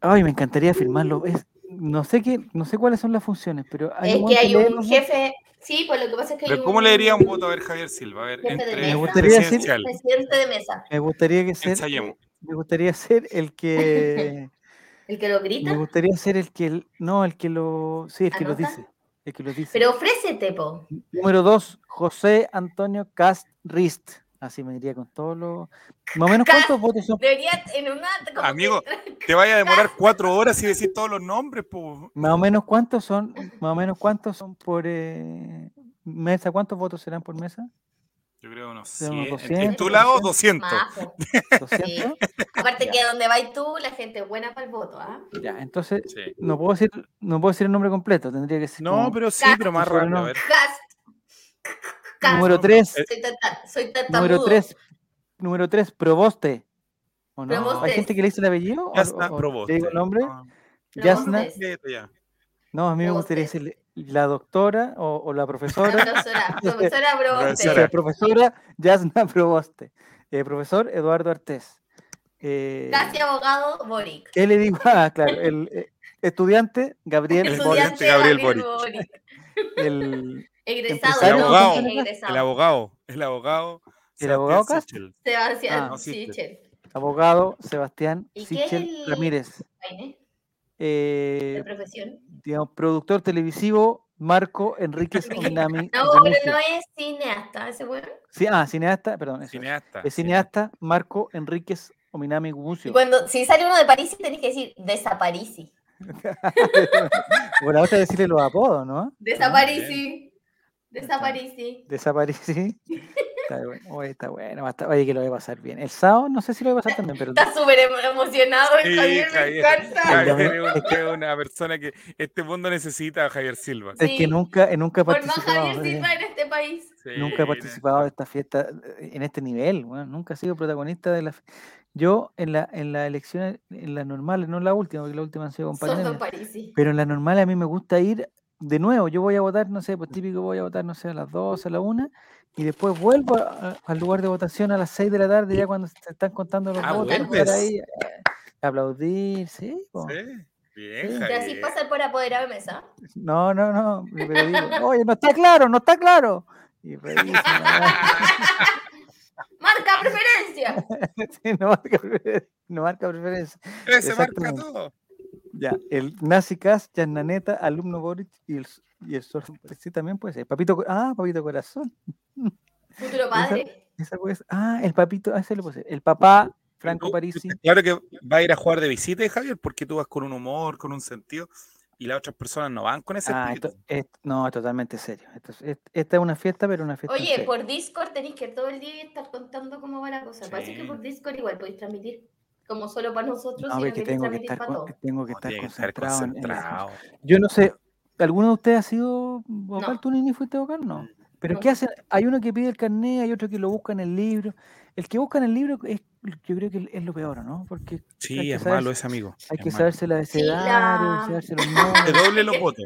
ay, me encantaría firmarlo. Es, no sé qué, no sé cuáles son las funciones, pero hay Es un que hay un jefe. Sí, pues lo que pasa es que hay Pero un. ¿cómo le daría un voto a ver Javier Silva? A ver, Jefe de entre mesa. Me gustaría presidencial. Presidente de mesa. Me gustaría que ser, Ensayemos. me gustaría ser el que, El que lo grita. me gustaría ser el que, no, el que lo, sí, el que lo ¿Anota? dice, el que lo dice. Pero ofrécete, po. Número dos, José Antonio Cast Rist. Así me diría con todos los. Más o menos cuántos votos son. Debería en una. como que- Amigo, Te vaya a demorar cuatro horas y decir todos los nombres, pues. Más o menos cuántos son. Más o menos cuántos son por eh, mesa. ¿Cuántos votos serán por mesa? Yo creo unos Son unos 100. En 200, tu lado, 200. Más, po. 200. Aparte Ya. que donde vais tú, la gente es buena para el voto, ¿ah? Ya, entonces Sí. no puedo decir, no puedo decir el nombre completo. Tendría que ser. No, como- pero sí, Cast. pero más rápido. A nombre. ver. Cast. Cast. Número 3. Soy, tata- soy Número tartamudo. 3. Número 3, Proboste. ¿O no? ¿Hay gente que le dice el apellido? ¿O- Yasna o- o Proboste. ¿Le digo el nombre? Quédate ya. No, a mí me gustaría decirle la doctora o, o la La profesora. profesora, profesora Proboste. Profesora. La profesora Yasna Proboste. Eh, profesor Eduardo Artés. Eh, Casi abogado Boric. ¿Qué le digo? Ah, claro, el eh, estudiante Gabriel El Boric. estudiante Gabriel Boric. El, Egresado, El no, abogado. egresado. El abogado. El abogado. ¿El abogado Sebastián Ah, no, Sichel. Abogado Sebastián ¿Y qué es Sichel el- Ramírez. Eh, de profesión. digamos, productor televisivo Marco Enríquez Ominami. No, pero no es cineasta, ese bueno. Sí, ah, cineasta, perdón. eso es. Cineasta. Es cineasta Marco Enríquez Ominami Y Gubucio. cuando, si sale uno de París, tenés que decir desaparisi. Bueno, ahora decirle los apodos, ¿no? Desaparisi. Desaparisi. Desaparecí. Está bueno, oye, está bueno. va a estar- Oye, que lo voy a pasar bien. El sábado no sé si lo voy a pasar también, pero Está súper emo- emocionado el Sí, Javier, me Javier. encanta. Javier es un- es una persona que este mundo necesita a Javier Silva. es Sí. que nunca, eh, nunca he Por más participado. Javier eh, Silva en este país. Sí, Nunca he participado de esta fiesta eh, en este nivel, bueno, nunca he sido protagonista de la. Yo en la en las elecciones, en las normales, no en la última, porque la última han sido pandemia, Parisi. pero en las normales a mí me gusta ir de nuevo. Yo voy a votar, no sé, pues típico voy a votar, no sé, a las 12, a la 1, y después vuelvo a- a- al lugar de votación a las 6 de la tarde, ya cuando se están contando los Ah, votos, vuelves. ahí, eh, aplaudir, sí. po. Sí, Bien, Sí. Y así Javier. pasar por apoderado de mesa. No, no, no, pero digo, oye, no está claro, no está claro. Y Marca preferencia. Sí, no marca, prefer- no marca preferencia. Ese marca todo. Ya, el Nazi Cas, Yasnaneta, alumno Boric y el, y el sordo. Sí, también puede ser. Papito, ah, Papito Corazón. Futuro padre. Esa puede ser. Ah, el papito, ah, ese lo puede ser. El papá, Franco Parisi. Claro que va a ir a jugar de visita, Javier, porque tú vas con un humor, con un sentido, y las otras personas no van con ese Ah, espíritu. esto, es- no, totalmente serio. Esto es- es- esta es una fiesta, pero una fiesta. Oye, por Discord tenéis que todo el día estar contando cómo va la cosa. Parece que Sí. por Discord igual podéis transmitir. Como solo para nosotros, No, sino que tengo que transmitir estar, con- tengo que No, que estar concentrado. en- en la- concentrado. Yo no sé, ¿alguno de ustedes ha sido vocal? No. ¿Tú, Nini, fuiste vocal? No. ¿Pero No. qué hacen? Hay uno que pide el carnet, hay otro que lo busca en el libro. El que busca en el libro es, yo creo que es lo peor, ¿no? Porque Sí, es saber- malo ese amigo. hay es que malo. saberse el abecedario, la- saberse los Usted nombres. doble los votos.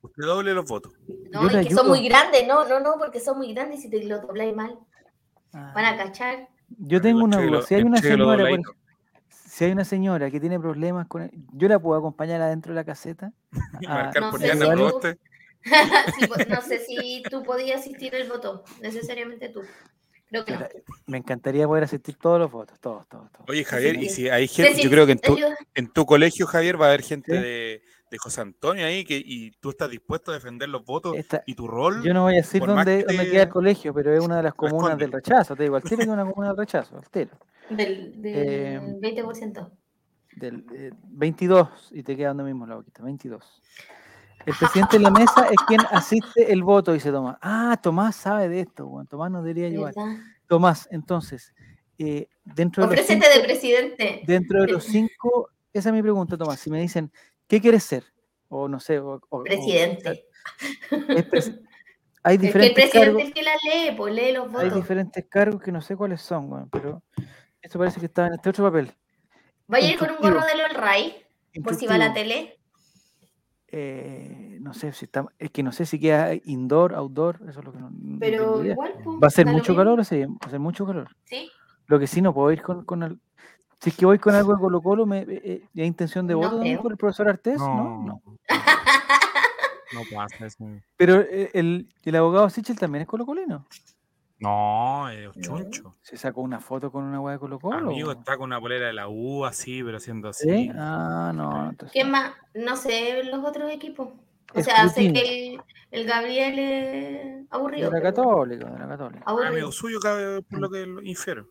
Usted doble los votos. No, Yo te que son muy grandes. No, no, no, porque son muy grandes y si te lo dobláis mal, Ah, van a cachar. Yo tengo una duda. Si hay una señora, por si hay una señora que tiene problemas con el- yo la puedo acompañar adentro de la caseta. Y marcar no por sé si tú-. Sí, pues, no sé si tú podías asistir el voto, necesariamente tú. Creo que no. Pero Me encantaría poder asistir todos los votos, todos, todos, todos. Oye, Javier, y sí. si hay gente, yo creo que en tu, ayuda. en tu colegio, Javier, va a haber gente Sí. de, de José Antonio ahí que, y tú estás dispuesto a defender los votos Esta- y tu rol. Yo no voy a decir dónde, que dónde queda el colegio, pero es una de las comunas del rechazo. Te digo, al tiro es una comuna del rechazo, al tiro. Del, del Eh, 20%. Del eh, 22, y te queda donde mismo la boquita, 22. El presidente de la mesa es quien asiste el voto, dice Tomás. Ah, Tomás sabe de esto, weón. Tomás nos debería ayudar. Tomás, entonces, eh, dentro, de los cinco, de presidente. dentro de los cinco, esa es mi pregunta, Tomás. Si me dicen, ¿qué quieres ser? O no sé, o, o- o- Presidente. es pres- hay Es que el diferentes presidente cargos, es el que la lee, pues lee los hay votos. diferentes cargos que no sé cuáles son, weón, pero esto parece que estaba en este otro papel. Vaya a ir con un gorro de LOL Ray, por si va a la tele. Eh, no sé si está, es que no sé si queda indoor, outdoor, eso es lo que no, no Pero igual, pues, Va a ser mucho calor, sí, va a ser mucho calor. Sí. Lo que sí no puedo ir con, con al- si es que voy con algo de Colo Colo, me, eh, eh, ¿hay intención de No voto también creo. por el profesor Artés? No, No, no. no pasa eso. Pero eh, el, el abogado Sichel también es colocolino. No, es chuncho. Se sacó una foto con una hueá de Colo Colo. Amigo, está con una polera de la U así, pero haciendo así. ¿Sí? Ah, no. Entonces, ¿Quién más? No sé los otros equipos. O sea, sé Scrutiny. que el, el Gabriel es aburrido. de la pero Católica, de la Católica. Aburrido. Amigo suyo, cabe, por lo que lo infiero.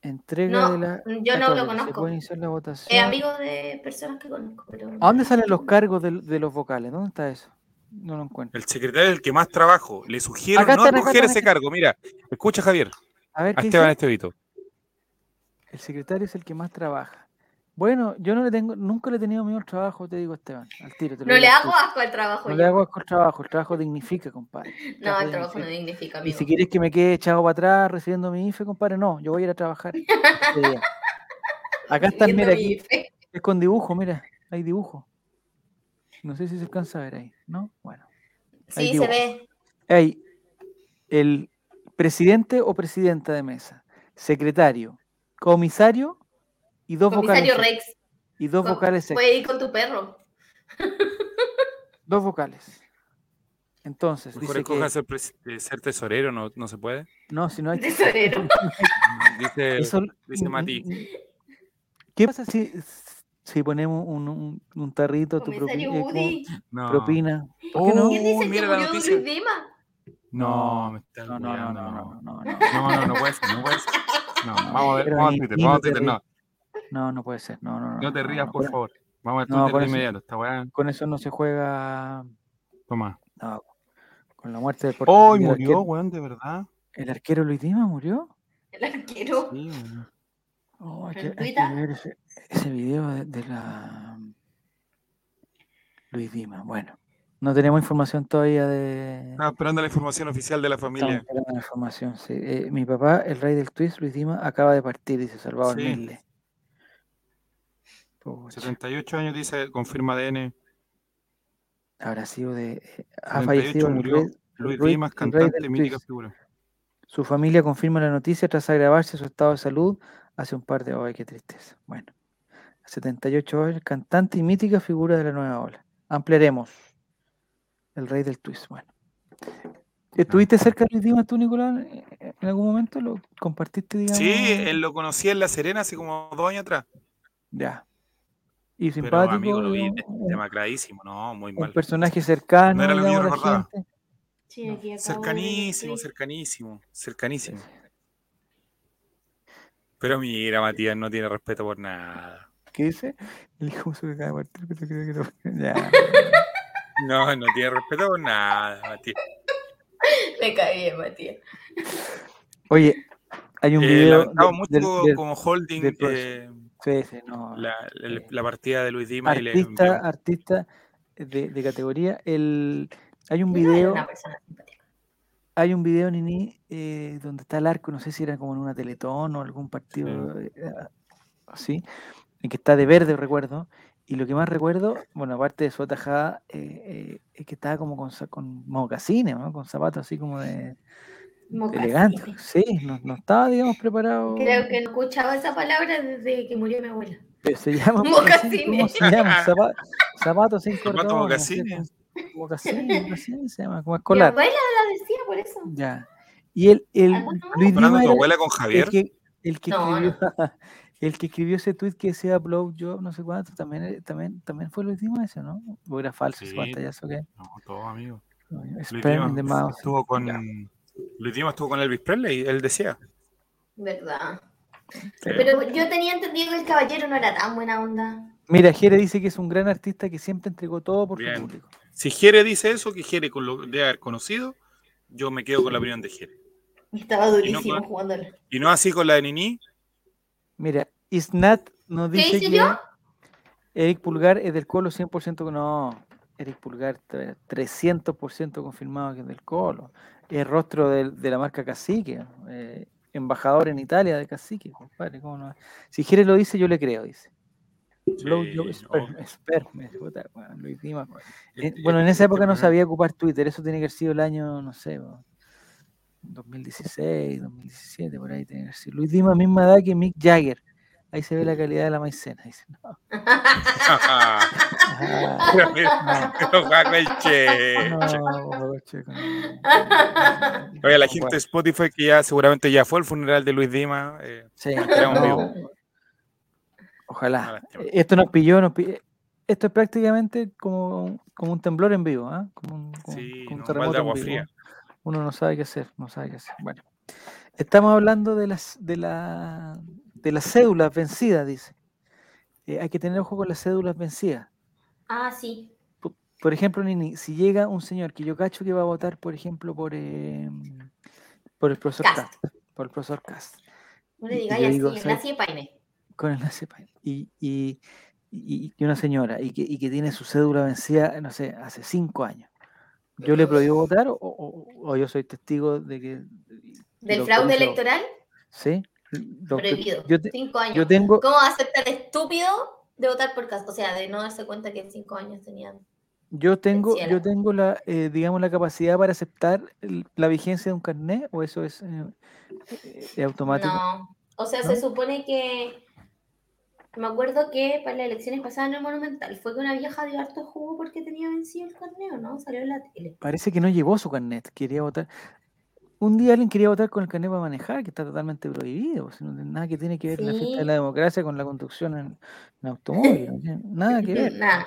Entrega No, de la. yo no lo conozco. puede iniciar la votación. Es amigo de personas que conozco. Pero... ¿A dónde salen los cargos de, de los vocales? ¿Dónde está eso? No lo encuentro. El secretario es el que más trabajo. Le sugiero Acá no están, ese cargo. Mira, escucha Javier, A ver, a ¿qué Esteban? Estevito. El secretario es el que más trabaja. Bueno, yo no le tengo, nunca le he tenido miedo al trabajo, te digo, Esteban. Al tiro. Te lo No le hago asco al trabajo. No yo. le hago asco al trabajo. El trabajo dignifica, compadre. No, el trabajo no dignifica. dignifica, Y amigo. si quieres que me quede echado para atrás recibiendo mi IFE, compadre, no, yo voy a ir a trabajar. día. Acá están, mira, mi aquí, es con dibujo, mira, hay dibujo. No sé si se alcanza a ver ahí, ¿no? Bueno. Hay Sí, se ve. Hay el presidente o presidenta de mesa, secretario, comisario y dos Comisario vocales. Rex. Y dos con- vocales. Puede ir con tu perro. Dos vocales. Entonces, Mejor dice que, escoja ser, pres- eh, ser tesorero, no, no se puede. no, si no hay Tesorero. Dice, Eso- dice Mati. ¿Qué pasa si, si ponemos un, un, un tarrito tu propi- eh, no. propina? ¿Por qué no? Oh, ¿Quién dice que mira la murió noticia. Luis Dima? No, me está No, no, no, no, no, no, no, No, no, no puede ser, no puede ser. No, vamos a ver, vamos a Twitter, vamos a Twitter, no. no, no puede ser, no, no, no. No te rías, no, por favor. Vamos a No, Twitter con de inmediato, esta weá. Con eso no se juega Toma. no, con la muerte del ¡Oh, portero. murió, weón, de verdad! ¿El arquero Luis Dima murió? El arquero. Sí, weón. Oh, hay, ¿En que, hay que Twitter? ver ese, ese video de, de la Luis Dima. Bueno, no tenemos información todavía de. Estaba esperando la información oficial de la Estamos familia. esperando la información, sí. Eh, mi papá, el rey del twist, Luis Dima, acaba de partir, dice Salvador Sí. Milde. Pucha, 78 años dice, confirma ADN. habrá sido de. eh, ha 78 fallecido el murió rey, Luis Dimas, el cantante, mítica twist. figura. Su familia confirma la noticia tras agravarse su estado de salud hace un par de horas. Qué tristeza. Bueno, a 78 años, cantante y mítica figura de la nueva ola. Ampliaremos. El rey del twist. Bueno. ¿Estuviste cerca de Dimas tú, Nicolás, eh, en algún momento? ¿Lo compartiste, digamos? Sí, él lo conocí en La Serena hace como dos años atrás. Ya. Y Pero simpático. amigo, lo vi digamos, un- demacradísimo, no, muy un mal. personaje cercano. No era lo que yo recordaba. Sí, el Cercanísimo, cercanísimo, cercanísimo. Pero mira, Matías no tiene respeto por nada. ¿Qué dice? El hijo se acaba de partir, pero creo que no- Ya. No, no tiene respeto por nada, Matías. Cae bien, Matías. Oye, hay un Eh, video. de- mucho del- del- como holding del eh, sí, sí, no, la, el- eh, la partida de Luis Dimas y le artista, artista de, de categoría. El, hay un No video, persona simpática. Hay un video, Nini, eh, donde está el arco, no sé si era como en una teletón o algún partido eh, así, en que está de verde, recuerdo. Y lo que más recuerdo, bueno, aparte de su atajada, eh, eh, es que estaba como con, con mocasines, ¿no? Con zapatos así como de elegante. Mocasines. Sí, no, no estaba, digamos, preparado. Creo que no escuchaba esa palabra desde que murió mi abuela. Eh, Se llama mocasín, ¿Cómo Mocasines. se llama? Zapa- zapatos sin Zapatos cordón. mocasines. Mocasines, mocasines se llama, como Mi escolar. abuela la decía por eso. Ya. Y el, el. Luis ¿Comparando Dima tu era abuela con el Javier? que, el que No, escribió, el que escribió ese tweet que decía upload yo no sé cuánto, también, eh, también, también fue Luis Dima ese, ¿no? O era falso ese Sí. pantallazo que No, todo amigo. Luis mouth. estuvo con Ya. Luis Dimas estuvo con Elvis Presley, él decía. ¿Verdad? Sí. Pero yo tenía entendido que el caballero no era tan buena onda. Mira, Jere dice que es un gran artista que siempre entregó todo por Bien. su público. Si Jere dice eso, que Jere con lo de haber conocido, yo me quedo con la opinión de Jere. Estaba durísimo jugándolo. Y no así con la de Nini. Mira, Isnat nos ¿Qué dice hice que yo? Eric Pulgar es del Colo 100%. con- No, Eric Pulgar tre- 300% confirmado que es del Colo. Es rostro del- de, la marca Cacique. eh, embajador en Italia de Cacique, compadre. ¿cómo no? Si Jerez lo dice, yo le creo, dice. Sperm- puta, weón, Luis Dima. Eh, Este- bueno, en esa este época no sabía ocupar Twitter, eso tiene que haber sido el año, no sé, bo, 2016, 2017, por ahí tiene que haber sido. Luis Dima, misma edad que Mick Jagger. Ahí se ve la calidad de la maicena. Dice, no. Oye, la gente de Spotify que ya seguramente ya fue el funeral de Luis Dima. eh, sí, no, vivo. Ojalá. Lástima. Esto nos pilló, nos pi- Esto es prácticamente como, como un temblor en vivo, ¿ah? Como un, como Sí, como un no, un balde terremoto de en vivo. fría. Uno no sabe qué hacer, no sabe qué hacer. Bueno, estamos hablando de las de la de las cédulas vencidas, dice. Eh, hay que tener ojo con las cédulas vencidas. Ah, sí. Por, por ejemplo, Nini, si llega un señor que yo cacho que va a votar, por ejemplo, por eh, por el profesor Cast. Cast, por el profesor Cast, No le digáis así, de Paine. Con el Nacepain, y, y, y, y una señora y que, y que tiene su cédula vencida, no sé, hace cinco años. ¿Yo le prohíbo votar o, o- o yo soy testigo de que... ¿Del fraude electoral? Sí. Prohibido. Yo, te- Cinco años. yo tengo, ¿Cómo va a ser tan estúpido de votar por casa? O sea, de no darse cuenta que en cinco años tenían. yo tengo, yo tengo la, eh, digamos, la capacidad para aceptar el- la vigencia de un carnet o eso es eh, eh, automático. No. O sea, ¿No? se supone que. Me acuerdo que para las elecciones pasadas en el Monumental fue que una vieja dio harto jugo porque tenía vencido el carneo, ¿no? Salió en la tele. Parece que no llevó su carnet, quería votar. Un día alguien quería votar con el carnet para manejar, que está totalmente prohibido, pues, no tiene nada que tiene que ver la fiesta de Sí. la democracia con la conducción en, en automóvil, no nada que ver. Nada.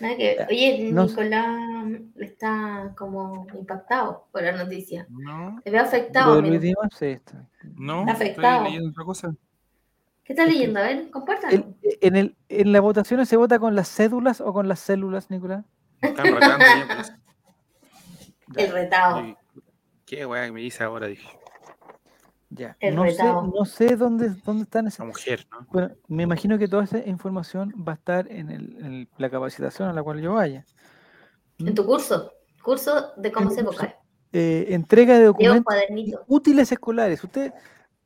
Nada que ver. Oye, no- Nicolás está como impactado por la noticia. No, Se ve Lo afectado. de Luis amigo. Dimas, sí, está. no, Está estoy afectado. leyendo otra cosa. ¿Qué estás leyendo? A ver, compártalo. En, el, en las votaciones se vota con las cédulas o con las células, Nicolás. Están retando ya, pues. El retado. ¿Qué weá que me dice ahora? Dije, Ya. El No sé, retado. no sé dónde, dónde están esas. la mujer, ¿no? Bueno, me imagino que toda esa información va a estar en, el- en la capacitación a la cual yo vaya. En tu curso. Curso de cómo se votar. Eh, entrega de documentos útiles escolares. Usted,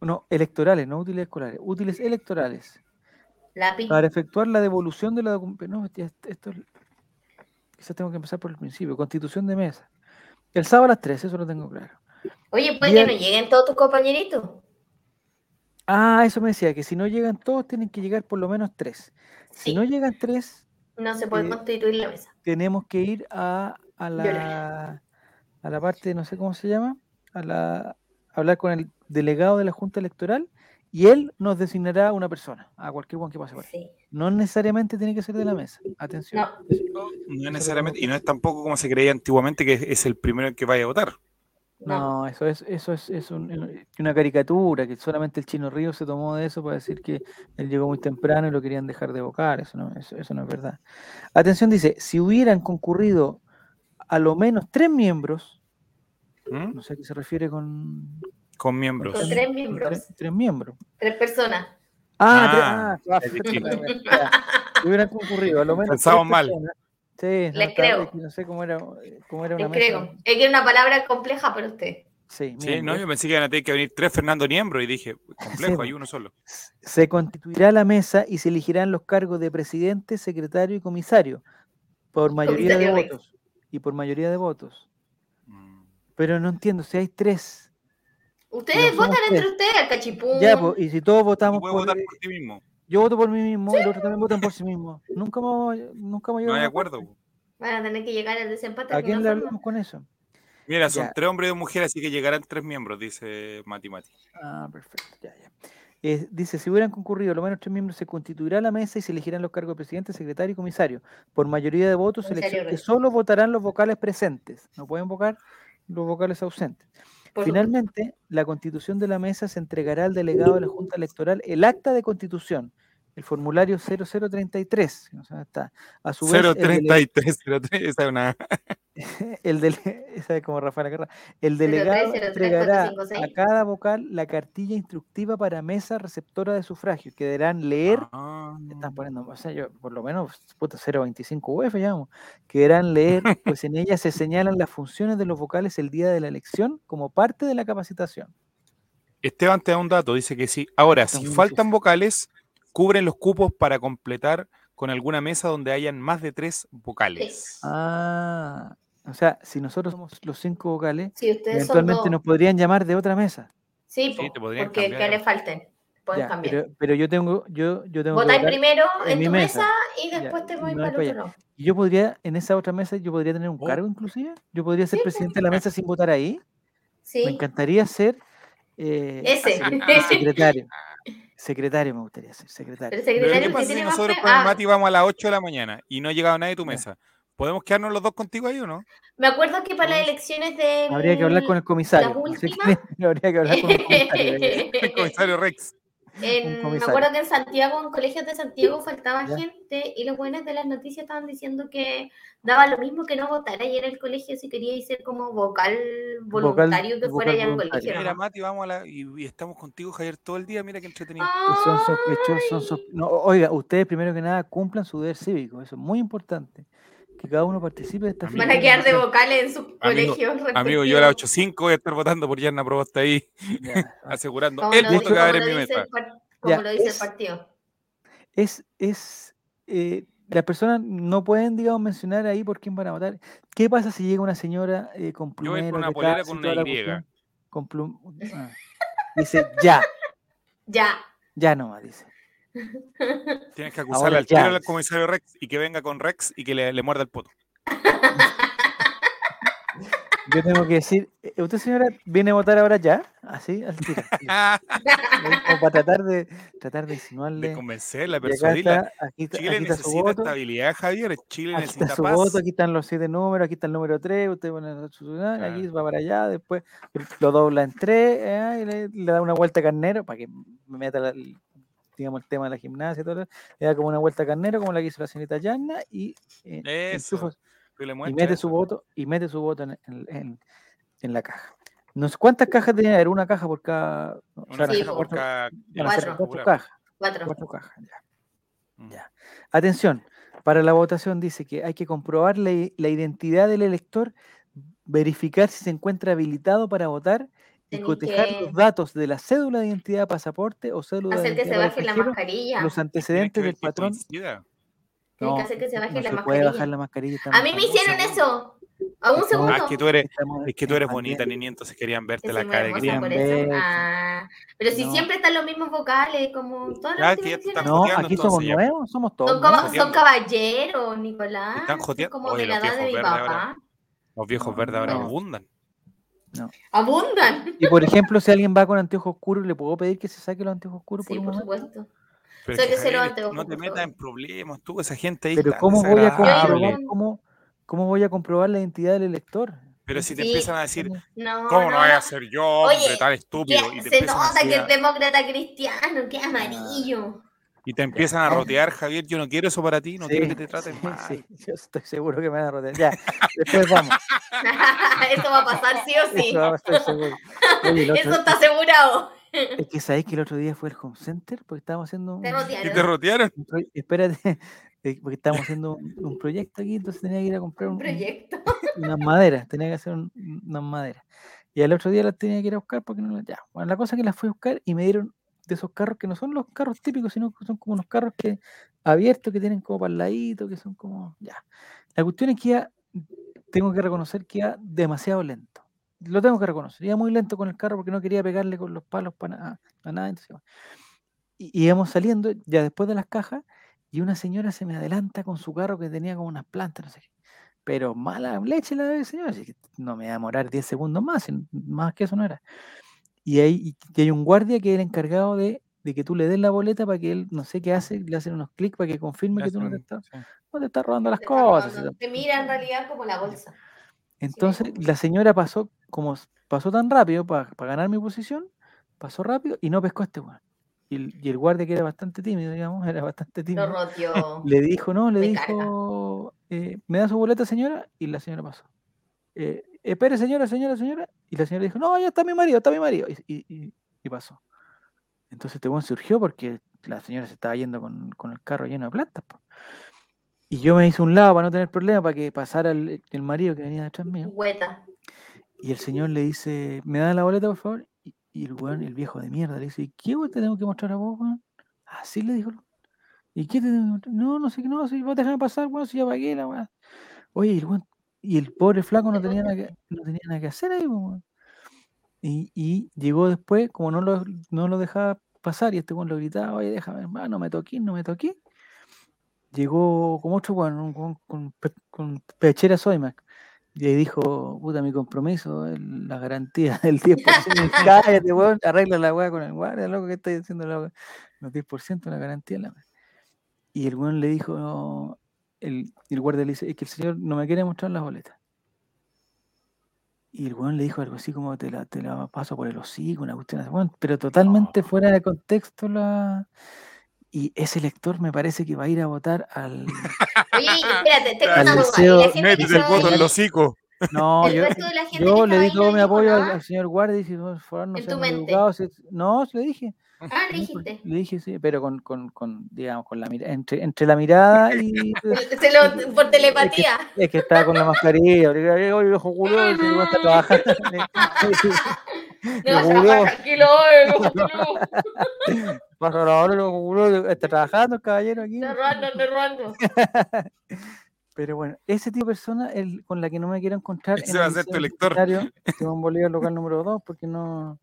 no, electorales, no útiles escolares, útiles electorales. Lápiz. Para efectuar la devolución de la documentación. No, ya est- esto es- quizás tengo que empezar por el principio. Constitución de mesa. El sábado a las 3, eso lo tengo claro. Oye, pues que no lleguen todos tus compañeritos. Ah, eso me decía, que si no llegan todos, tienen que llegar por lo menos tres. Si no llegan tres, No se puede Eh, constituir la mesa. tenemos que ir a, a la, a la parte, no sé cómo se llama, a la, hablar con el delegado de la Junta Electoral y él nos designará una persona, a cualquier one que pase por ahí. Sí. No necesariamente tiene que ser de la mesa. Atención. No. No es necesariamente, y no es tampoco como se creía antiguamente que es el primero en que vaya a votar. No. No, eso es, eso es, es un- una caricatura, que solamente el Chino Río se tomó de eso para decir que él llegó muy temprano y lo querían dejar de evocar, eso no, eso, eso no es verdad. Atención, dice, si hubieran concurrido a lo menos tres miembros, ¿Mm? no sé a qué se refiere con, Con miembros. Con tres con miembros. tres, tres miembros. Tres personas. Ah, tres- Ah, ah, es distinto. ya. Si hubieran concurrido a lo menos Pensamos tres mal. Sí, Les creo. es que no sé cómo era, cómo era Les una mesa. creo. Es que es una palabra compleja para usted. Sí, Sí, no, yo pensé que iban a tener que venir tres Fernando Niembro y dije, complejo, Sí, hay uno solo. Se constituirá la mesa y se elegirán los cargos de presidente, secretario y comisario por mayoría de Comisario votos. Y por mayoría de votos. Pero no entiendo, si hay tres. Ustedes votan entre ustedes, al cachipún. Ya, pues, y si todos votamos puedes por... votar por ti mismo. Yo voto por mí mismo y los otros también votan por sí mismos. Nunca me, nunca me No hay acuerdo. Van a tener que llegar al desempate. de ¿A quién le forma. hablamos con eso? Mira, son Ya. tres hombres y dos mujeres, así que llegarán tres miembros, dice Mati Mati. Ah, perfecto, ya, ya. Eh, dice, si hubieran concurrido lo menos tres miembros, se constituirá la mesa y se elegirán los cargos de presidente, secretario y comisario. Por mayoría de votos, elección que solo votarán los vocales presentes. No pueden votar los vocales ausentes. Finalmente, la constitución de la mesa se entregará al delegado de la Junta Electoral el acta de constitución, el formulario 0033, que no sé dónde está. A su vez, el dele- 033, 03, esa es una... el del, esa es como Rafael el 03, delegado 03, entregará 456. a cada vocal la cartilla instructiva para mesa receptora de sufragio, que deberán leer Ah, están poniendo, o sea, yo por lo menos, puta, 0.25 UF, digamos, que deberán leer, pues en ella se señalan las funciones de los vocales el día de la elección como parte de la capacitación. Esteban te da un dato, dice que sí. Ahora, Está si faltan difícil. vocales, cubren los cupos para completar con alguna mesa donde hayan más de tres vocales. Ah, o sea, si nosotros somos los cinco vocales, eventualmente nos podrían llamar de otra mesa. Sí, Sí, po, te podrían porque cambiar. que le falten. Pueden Ya, cambiar. pero, pero yo tengo, yo, yo tengo que Votáis votar, primero en en mi tu mesa. mesa, y Ya, después te voy para el otro lado. y yo podría, en esa otra mesa, yo podría tener un Oh. cargo inclusive. Yo podría ser Sí, pues. presidente de la mesa sin votar ahí. Sí, Me encantaría ser eh, ese. secretario. Secretario me gustaría ser, secretario. Pero secretario ¿qué que pasa si nosotros con el ah, Mati vamos a las 8 de la mañana y no ha llegado nadie a tu mesa? ¿Podemos quedarnos los dos contigo ahí o no? Me acuerdo que para las elecciones de. Habría que hablar con el comisario. las no sé últimas- habría que hablar con el comisario. El comisario Rex. En- me acuerdo que en Santiago, en colegios de Santiago, faltaba Ya. gente y los buenos de las noticias estaban diciendo que daba lo mismo que no votara y en el colegio si quería ser como vocal voluntario que fuera vocal ya al colegio. Mira. Mati, vamos a la. Y, y estamos contigo, Javier, todo el día. Mira qué entretenido. Son sospechosos, son sos- no, oiga, ustedes primero que nada cumplan su deber cívico, eso es muy importante. Que cada uno participe de esta Amigo. Van a quedar de vocales en sus colegios. Amigo, yo a las respectivos. 8.05 voy a estar votando por Yarna Proboste ahí, Ya, asegurando el voto que va a haber en mi par- como Ya, lo dice es- el partido. Es, es, eh, las personas no pueden, digamos, mencionar ahí por quién van a votar. ¿Qué pasa si llega una señora eh, con Yo voy plumero, con una polera con una Y. cuestión? Con plum... ah. Dice, ya, Ya. ya nomás, dice. Tienes que Ahora acusarle al tiro al comisario Rex y que venga con Rex y que le, le muerda el poto. Yo tengo que decir, eh, ¿usted señora viene a votar ahora ya? Así, al tiro. Como para tratar de, tratar de de insinuarle. convencerla, Y acá persuadirla. está, aquí, está- Chile aquí está su necesita voto. estabilidad, Javier. Chile Aquí está necesita su paz. voto, aquí están los siete números, aquí está el número 3, usted pone su ciudad, aquí Claro. va para allá, después lo dobla en 3 y le, le da una vuelta a carnero para que me meta la- el- digamos el tema de la gimnasia y todo, lo- le da como una vuelta a carnero como la que hizo la señorita Yanna y, eh, Eso, enchufa- y mete eso. su voto y mete su voto en, en- en- en la caja. No sé cuántas cajas tenía, era una caja por cada, o Una sea, Sí, caja po. por cuatro- cada Cuatro. cajas, Cuatro. cuatro cajas, ya. Mm. Ya. Atención, para la votación dice que hay que comprobar la, la identidad del elector, verificar si se encuentra habilitado para votar y cotejar que- los datos de la cédula de identidad, pasaporte o cédula de Hacer que se identidad baje la mascarilla. los antecedentes del patrón. coincida. Que No, hacer que se baje no la se puede mascarilla. bajar la mascarilla. A mí me hicieron eso. A un segundo. Ah, es que tú eres, es que tú eres bonita, niña, entonces querían verte Que la cara de. Ah, pero si No. siempre están los mismos vocales, como todas Ah, las que están No, aquí somos ya. nuevos, somos todos. Son, como- son caballeros, Nicolás. Están Son joteando. como Oye, de la los edad de mi viejos verdes papá. Los viejos verdes ahora no. abundan. Y por ejemplo, si alguien va con anteojos oscuros, ¿le puedo pedir que se saque los anteojos oscuros Sí, por supuesto. Pero que, Javier, no te metas en problemas, tú, esa gente ahí Pero ¿cómo voy a comprobar cómo, cómo voy a comprobar la identidad del elector? Pero si te Sí. empiezan a decir, No, ¿cómo no, no, voy a ser yo, hombre, Oye, tan estúpido? Y te, se a nota que es demócrata cristiano, que es amarillo. Y te empiezan a rotear, Javier. Yo no quiero eso para ti, no Sí, quiero que te traten sí, mal. sí, yo estoy seguro que me van a rodear. Ya, después vamos. Eso va a pasar sí o sí. Eso estoy seguro. Oye, el otro- Eso está asegurado. es que sabéis que el otro día fue el home center porque estábamos haciendo un, Te ¿Y rotearon. te rotearon? espérate, eh, porque estábamos haciendo un, un proyecto aquí, entonces tenía que ir a comprar Un un- proyecto. unas maderas, tenía que hacer un- unas maderas. Y al otro día las tenía que ir a buscar porque no las. Ya. Bueno, la cosa es que las fui a buscar y me dieron de esos carros que no son los carros típicos, sino que son como unos carros que abiertos que tienen como para el ladito, que son como. Ya. La cuestión es que ya tengo que reconocer que iba demasiado lento. Lo tengo que reconocer. Iba muy lento con el carro porque no quería pegarle con los palos para nada. Nada entonces, y íbamos saliendo ya después de las cajas y una señora se me adelanta con su carro que tenía como unas plantas, no sé qué. Pero mala leche la de señora, no me va a demorar 10 segundos más, más que eso no era. Y hay, y hay un guardia que es el encargado de, de que tú le des la boleta para que él, no sé qué hace, le hacen unos clics para que confirme que tú no te, estás, Sí. no te estás robando las Te cosas. robando. Te mira en realidad como la bolsa. entonces la señora pasó, como pasó tan rápido para ganar mi posición, pasó rápido y no pescó a este weón. Y el, y el guardia que era bastante tímido, digamos, era bastante Lo tímido. roteó. Le dijo, no, le Me dijo, eh, ¿me da su boleta, señora? Y la señora pasó. Eh, espere señora, señora, señora. Y la señora dijo, no, ya está mi marido, está mi marido. Y, y- y- y pasó. Entonces este weón surgió porque la señora se estaba yendo con, con el carro lleno de plantas. po. Y yo me hice un lado para no tener problema, para que pasara el, el marido que venía detrás mío. Hueta. Y el señor le dice, ¿me da la boleta, por favor? Y, y el weón, el viejo de mierda, le dice, ¿y qué weón te tengo que mostrar a vos, weón? Así le dijo. ¿Y qué te tengo que mostrar? No, no sé qué, no, si vos déjame pasar, weón, si ya pagué la weón. Oye, y el weón, y el pobre flaco no tenía nada que, no tenía nada que hacer ahí, po. Y, y llegó después, como no lo, no lo dejaba pasar, y este weón lo gritaba, oye, déjame, hermano, no me toqué, no me toqué. Llegó como otro weón, con, pe- con pechera Soymac. Y ahí dijo, puta, mi compromiso, la garantía del 10%. Y Cállate, weón, arregla la weá con el guardia, loco, que estoy haciendo la weá? Los 10%, la garantía. La. Y el weón le dijo, no, el, el guardia le dice, es que el señor no me quiere mostrar las boletas. Y el weón le dijo algo así como, te la, te la paso por el hocico, una cuestión así, weón, pero totalmente fuera de contexto la... Y ese lector me parece que va a ir a votar al... Oye, espérate, tengo Al una duda. deseo- ¿Y la gente que Métete el voto en el hocico. No, el yo, yo le di todo mi apoyo al, al señor guardia y dije, no, por favor, no En sean educados, si- No, se le dije. Ah, le pues, dijiste. Le dije, sí, pero con, con, con digamos, con la mirada, entre, entre la mirada y... Se lo, por telepatía. Es que estaba con la mascarilla, le dije, oye, viejo culo, ese weón está trabajando. No, Lo tranquilo, oye, tranquilo. Pasa la hora, viejo culo, está trabajando el caballero aquí. Estoy robando. Pero bueno, ese tipo de persona es con la que no me quiero encontrar. Ese va a ser tu universitario, Simón Bolívar, local número 2, porque no.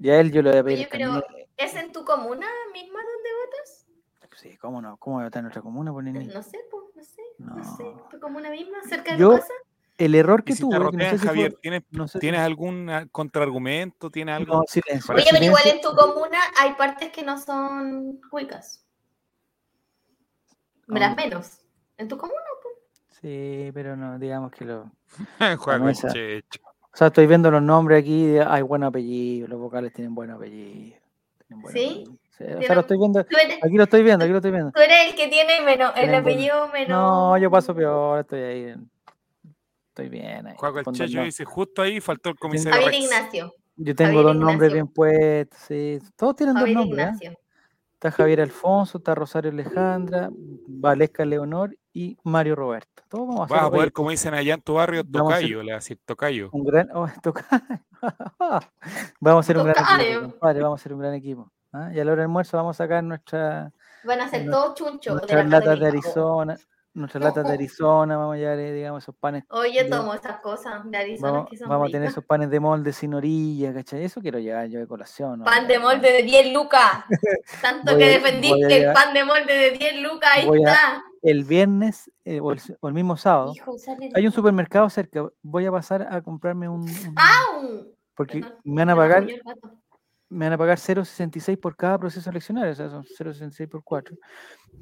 Ya él yo le voy a pedir. Oye, pero. ¿es en tu comuna misma donde votas? Sí, cómo no, cómo va a estar en nuestra comuna, por nene? No sé, pues, no sé, no, sé. No. ¿Tu comuna misma, cerca de Yo- tu casa? El error que si te tuve, que no rodean, sé si fue- Javier, ¿tienes, no sé si- ¿tienes algún ah, contraargumento? ¿Tienes algo? No, silencio. Oye, pero igual en tu comuna hay partes que no son cuicas. Las menos. ¿En tu comuna? Sí, pero no, digamos que lo. Checho. O sea, estoy viendo los nombres aquí, hay buen apellido, los vocales tienen buen apellido. tienen buen ¿Sí? apellido. Sí, o sea, lo estoy viendo, eres, aquí lo estoy viendo, aquí lo estoy viendo. tú eres el que tiene menos, el apellido menos. No, yo paso peor, estoy ahí. Estoy bien ahí. Juego el checho dice, justo ahí faltó el comisario Javier Rex. Ignacio. Yo tengo Javier dos nombres bien puestos, sí. Todos tienen Javier dos nombres. ¿eh? Está Javier Alfonso, está Rosario Alejandra, Valesca Leonor y Mario Roberto. Todos vamos a hacer Vas a poder, como dicen allá en tu barrio, tocayo, le va a decir tocayo. un gran. oh, toca- vamos a hacer un gran Tocayo. equipo, compadre, vamos a hacer un gran equipo. ¿ah? Y a la hora del almuerzo vamos a sacar nuestra, Van a ser Nu- todos chunchos. de nuestras la latas de. Arizona, nuestras latas de Arizona, vamos a llevar, eh, digamos, esos panes. Hoy yo tomo esas cosas de Arizona Vamos, que son vamos a tener esos panes de molde sin orilla, ¿cachai? Eso quiero llevar yo de colación. ¿no? Pan de molde de 10 lucas. Tanto Voy que a- voy a defendiste el pan de molde de 10 lucas. Ahí voy a- está. El viernes eh, o, el, o el mismo sábado, Hijo, hay un supermercado cerca. Voy a pasar a comprarme un. un- ¡Au! porque Perdón, me van a pagar me van a pagar 0.66 por cada proceso eleccionario, o sea, son 0.66 por 4.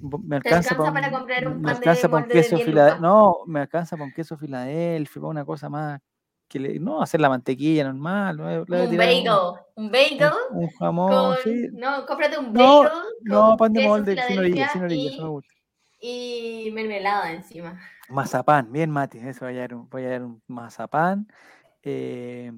Me ¿Te alcanza, alcanza pa' para comprar un me pan de alcanza pa' un queso 10 Filadelfia. No, me alcanza para un queso Filadelfia, para una cosa más que le, no hacer la mantequilla normal, le le Un bagel. Un bagel. un, un jamón, Con, sí. No, cómprate un No, bagel. No, con pan de molde, sin orilla, sin orilla, eso me y, gusta. Y mermelada encima. Mazapán, bien Mati, eso voy a llevar un, voy a llevar un mazapán eh,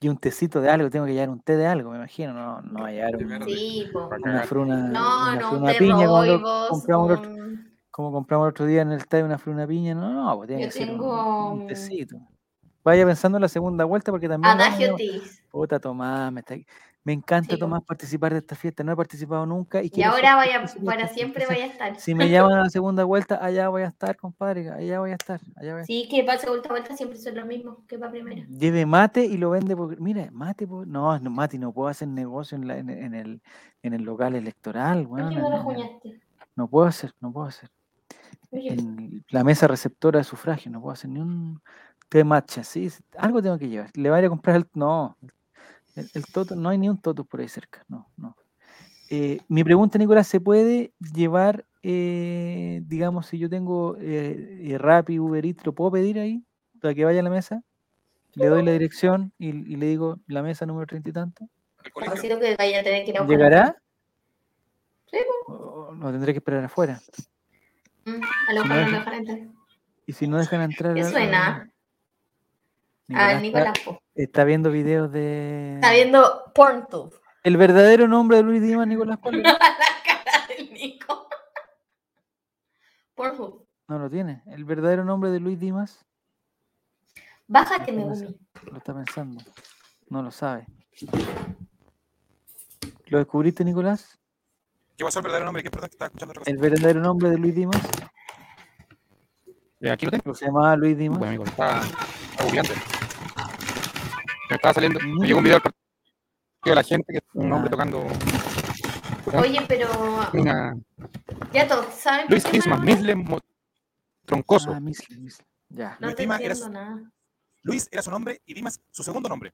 y un tecito de algo, tengo que llevar un té de algo, me imagino, no, no voy a llevar un-. Sí, una fruna, No, una no, fruna piña como, lo- compramos el otro- un- como compramos el otro día en el té una fruna piña, no, no, pues tiene Yo que ser un- tengo, un, tecito. Vaya pensando en la segunda vuelta porque también... Adagio Tis. Puta Tomás, me, está- me encanta Sí, Tomás participar de esta fiesta, no he participado nunca. Y, Y ahora vaya, para siempre vaya a estar. Si me llaman a la segunda vuelta, allá voy a estar, compadre, allá voy a estar, allá voy a estar. Sí, que para segunda vuelta siempre son los mismos que para primera. Lleve mate y lo vende porque, mira, mate, po- no, no, mate, no puedo hacer negocio en, la- en, en el, en el local electoral, ¿Por weón, qué no lo juñaste? no puedo hacer, no puedo hacer. En la mesa receptora de sufragio, no puedo hacer ni un té matcha, sí, algo tengo que llevar. Le voy a ir a comprar el, no, el, el toto, no hay ni un toto por ahí cerca, no, no. Eh, mi pregunta, Nicolás, ¿se puede llevar, eh, digamos, si yo tengo eh, eh, Rappi, Uber Eats, lo puedo pedir ahí para que vaya a la mesa? Le doy la dirección y, y le digo la mesa número treinta y tanto. como siento que vaya a tener que ir a buscar ¿Llegará? Sí, ¿O lo tendré que esperar afuera? Mm, a lo mejor no dejan entrar. Y si no dejan entrar... ¿Qué suena? Ah, Nicolás Nicolás Po. Está, está viendo videos de. Está viendo PornTube. El verdadero nombre de Luis Dimas, Nicolás Cuál era? la cara del Nico. Pornhub. No lo tiene. El verdadero nombre de Luis Dimas Bájate, No, no Megumi. lo está pensando. No lo sabe. ¿Lo descubriste, Nicolás? ¿Qué pasó el verdadero nombre? ¿Qué perdón que estaba escuchando otra cosa? El verdadero nombre de Luis Dimas. Aquí lo tengo. Se llamaba Luis Dimas. Bueno, amigo, está, está googleando. Me estaba saliendo. Me llegó un video del partido de la gente, que es un hombre tocando Oye, pero una. ya todos saben. Luis qué me Dismas, hablan? Misle Mo- Troncoso. Ah, Misle, Misle. Ya. No Luis te entiendo nada. Luis era su nombre y Dimas su segundo nombre.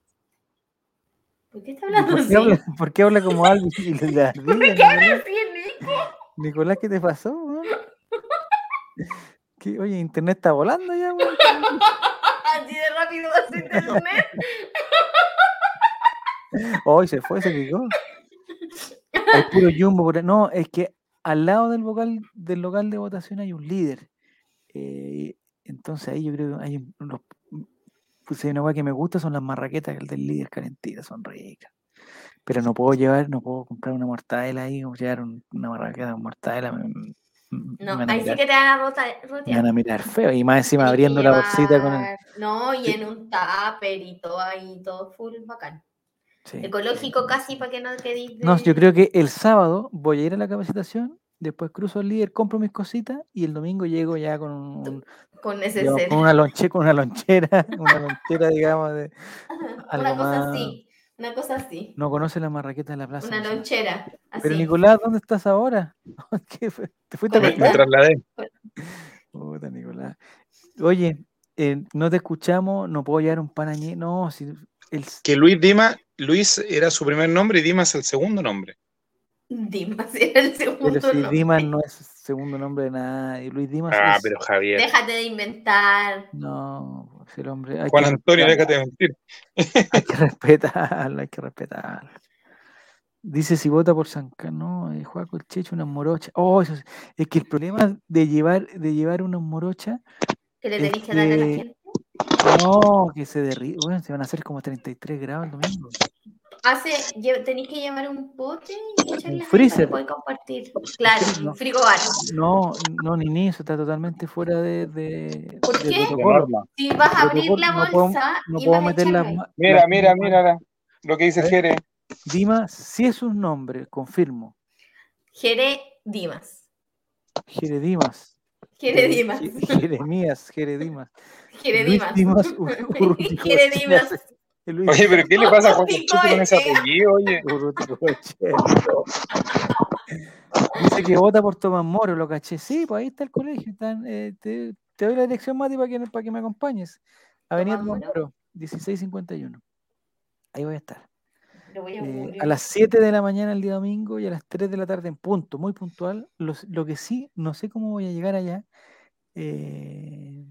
¿Por qué está ¿Y hablando ¿Por así? qué, habla, por qué habla como Alvis ¿Por qué habla Nicolás? así, Nico? Nicolás, ¿qué te pasó? ¿Qué? Oye, internet está volando ya, weón. Rápido. Hoy se fue, se picó. Hay puro jumbo. por. No, es que al lado del vocal del local de votación hay un líder. Eh, entonces ahí yo creo que hay un- unos. Pues hay una cosa que me gusta son las marraquetas del líder calentitas, son ricas. Pero no puedo llevar, no puedo comprar una mortadela ahí o llevar un- una marraqueta con mortadela. No, van a ahí sí que te van a rota- me van rotear. a mirar feo. Y más encima abriendo la bolsita con el. No, y en un tupper y todo ahí, todo full bacán. sí. Ecológico casi para que no quedéis de... No, yo creo que el sábado voy a ir a la capacitación, después cruzo el líder, compro mis cositas y el domingo llego ya con, un- Con digamos, con una lonche, con una lonchera, una lonchera, digamos, de algo Una cosa más- así, una cosa así. no conoce la marraqueta de la plaza. Una lonchera. Pero. Nicolás, ¿dónde estás ahora? ¿Qué fue? ¿Te fuiste a Me, trasladé. Puta, Nicolás. Oye, eh, no te escuchamos, no puedo llevar un pan añe- No, si el, Que Luis Dimas, Luis era su primer nombre y Dimas el segundo nombre. Dimas era el segundo pero si nombre. Dimas no es segundo nombre de nadie, Luis Dimas Ah, es- pero Javier. Déjate de inventar. No, el hombre. hay Juan que Antonio, déjate de mentir. Hay que respetarlo, hay que respetarlo. Dice si vota por San Carlos, no, eh, Juaco el Checho, unas morochas. Oh, eso es, es que el problema de llevar, de llevar unas morochas, Que le tenéis que dar a la gente. no, que se derriten, bueno, se van a hacer como 33 grados el domingo. Hace, tenéis que llevar un pote y echarle freezer. para compartir. Claro, no. un frigobar. No, no, ni ni eso está totalmente fuera de, de, ¿Por de qué? protocolo. Si vas a abrir Protocolo, la no puedo- bolsa No y puedo vas a meter las ma- Mira, mira, mira la- lo que dice ¿Eh? Jere. Dima, si es un nombre, confirmo. Jere Dimas. Jeredimas. Jere Dimas. Jeremías, Jeredimas. Jere Dimas. Dimas Ur- Urruticochea. Jere Dimas. Luis Oye, pero ¿qué le pasa a Juan Conchito con ese apellido? Oye. Dice que vota por Tomás Moro, lo caché. Sí, pues ahí está el colegio. están, eh, te, te doy la dirección, Mati, para que, para que me acompañes. Avenida ¿Tomás Moro? Moro, 1651. Ahí voy a estar. Lo voy a Eh, a las 7 de la mañana el día domingo y a las 3 de la tarde en punto, muy puntual. Los- Lo, que sí, no sé cómo voy a llegar allá, eh,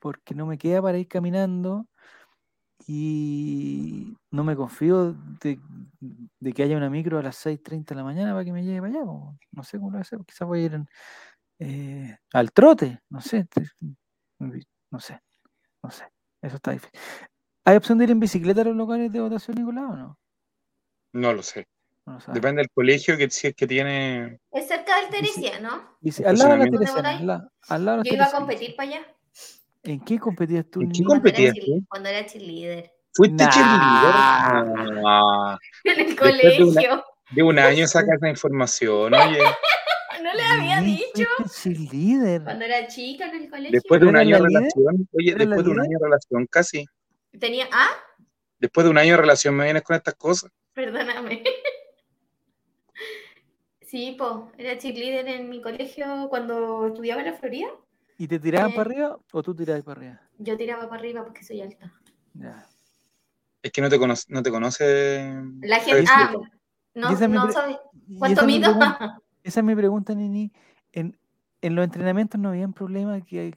porque no me queda para ir caminando y no me confío de, de que haya una micro a las 6.30 de la mañana para que me lleve para allá. po. No sé cómo lo voy a hacer, quizás voy a ir en, eh, al trote, no sé, no sé, no sé, eso está difícil. ¿Hay opción de ir en bicicleta a los locales de votación, Nicolás, o no? no lo sé. No lo sabes. Depende del colegio que si es que tiene. Es cerca del Teresia, ¿no? Al lado de la Estacionamiento. Teresiana, ¿Dónde al lado, al lado de la Yo iba a competir para allá. ¿En qué competías tú, ¿En qué niña? Cuando era, competías tú? cuando era cheerleader. ¿Fuiste Nah. cheerleader? En el Después de una- colegio. de un año sacas la información, oye. No le había dicho. cheerleader. Cuando era chica en el colegio. Después de un ¿Pero año de relación, oye, ¿Eres la después de un año de relación, casi. Tenía. Ah, Después de un año de relación me vienes con estas cosas. perdóname. Sí, po, era cheerleader en mi colegio cuando estudiaba en la Florida. ¿Y te tiraban Eh. para arriba o tú tirabas para arriba? Yo tiraba para arriba porque soy alta. Ya. Es que no te conoce, no te conoce. La gente. Ah, no, Y esa es mi no pre- sabe. Y ¿Cuánto esa mido? pregunta- Esa es mi pregunta, Nini. En, en los entrenamientos no habían problema que hay,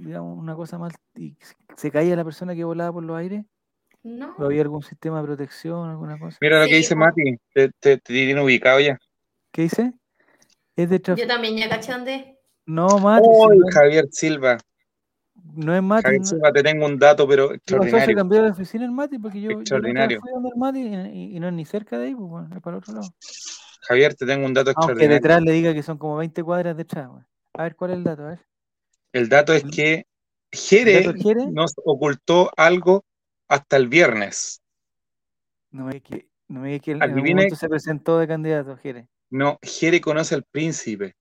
digamos, una cosa mal y se caía la persona que volaba por los aires. No. ¿O había algún sistema de protección, alguna cosa? Mira lo Sí, que dice. Mati. Te, te, te tiene ubicado ya. ¿Qué dice? Es de Yo también ya caché dónde. No, Mati. ¡Uy, no- Javier Silva! No es Mati. Javier no- Silva, te tengo un dato, pero ¿Qué pasó? Se extraordinario. cambió de oficina el Mati porque yo, yo Extraordinario. fui donde el Mati y, y no es ni cerca de ahí, pues, bueno, es para el otro lado. Javier, te tengo un dato Aunque extraordinario. detrás le diga que son como 20 cuadras detrás, weón. A ver, ¿cuál es el dato? A ver. El dato es que Jere ¿El nos ocultó algo hasta el viernes. No me digas que, no me que algún Adivine- se presentó de candidato, Jere. No, Jere conoce al príncipe.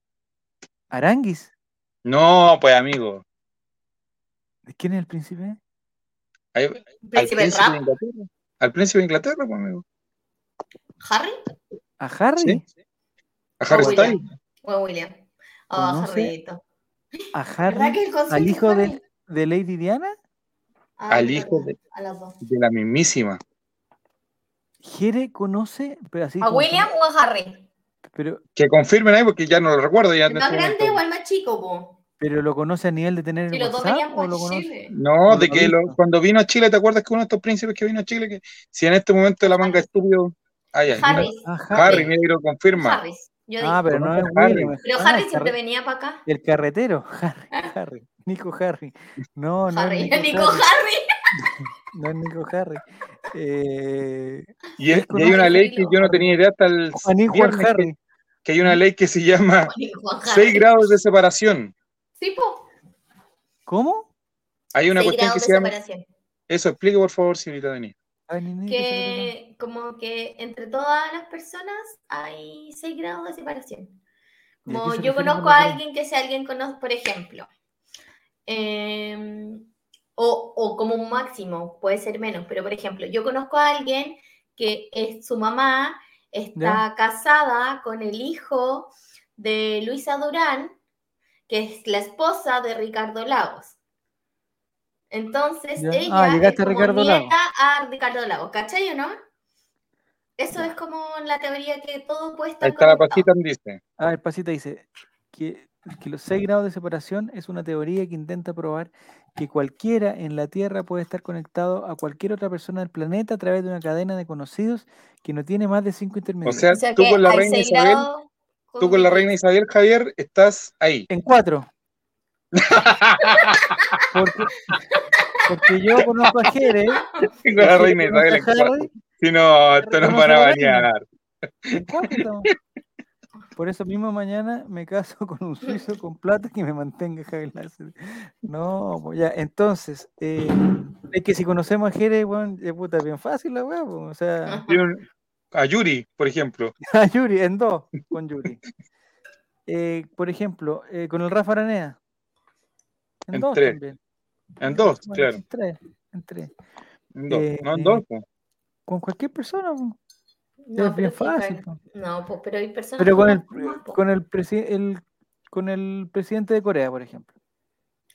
¿Aranguis? No, pues amigo. ¿De quién es el príncipe? Ahí- al Príncipe príncipe de Inglaterra. Al príncipe de Inglaterra, pues amigo. Harry ¿A Harry? Sí. A Harry Oh, Styles. William. o William. Oh, ¿Conoce? Harryito. ¿A ¿Verdad Harry? el ¿Al hijo de, de Lady Diana? Ah, Al hijo de- A las dos. De la mismísima. Jere conoce, pero así ¿A William o a Harry? Pero, Que confirmen ahí porque ya no lo recuerdo. Ya ¿El en más este grande o el más chico, po? pero lo conoce a nivel de tener Si el los dos WhatsApp venían o por. Chile. No, de Lo que lo- cuando vino a Chile, ¿te acuerdas que uno de estos príncipes que vino a Chile, que si en este momento la manga estúpido. Ay, ay, Harry. Ah, Harry, confirma. Harry. Yo dije. Ah, pero no es Harry. Pero ah, Harry el siempre venía para acá. El carretero, Harry, Harry, Nico Harry. No, no Harry. es Nico Harry. No es Nico Harry. Eh, Y, es- y hay una ley que yo no tenía idea hasta el Juan viernes, que, Harry. que hay una ley que se llama Juan Juan Harry. 6 grados de separación. Sí, po. ¿Cómo? Hay una Seis cuestión que grados se de llama... separación. Eso, explique por favor, señorita Denis. Ay, ni- ni que como que entre todas las personas hay 6 grados de separación. ¿Y a qué Como yo conozco con a alguien que si alguien conoce, por ejemplo, em, o, o como un máximo, puede ser menos, pero por ejemplo, yo conozco a alguien que es su mamá, está casada con el hijo de Luisa Durán, que es la esposa de Ricardo Lagos. Entonces, Ya. ella Ah, es llegaste a como Ricardo nieta Lagos. a Ricardo Lagos, ¿cachai o no? Eso Ya. es como la teoría que todo puede estar Ahí está la pasita, dice. A ver, Pasita dice que, que los 6 grados de separación es una teoría que intenta probar que cualquiera en la Tierra puede estar conectado a cualquier otra persona del planeta a través de una cadena de conocidos que no tiene más de 5 O intermediarios. sea, O sea tú con la reina seis Isabel, grados tú con la reina Isabel Javier estás ahí. En 4. Porque, porque yo conozco a Jere. Con la reina Isabel en cuatro. Si no, esto nos van a bañar. en cuatro. Por eso mismo mañana me caso con un suizo con plata que me mantenga Javier Láser. No, pues ya, entonces, eh, es que si conocemos a Jere, bueno, es puta bien fácil la weá, pues, o sea, A Yuri, por ejemplo. a Yuri, en dos, con Yuri. Eh, por ejemplo, eh, con el Rafa Aranea. En, En dos tres. también. En dos, Bueno, claro. En tres, en tres. En dos. Eh, no en dos. po. Con cualquier persona, pues. No, es bien fácil. pues. No, pues, pero hay personas Pero con que el, no con el, presi- el- con el presidente de Corea, por ejemplo.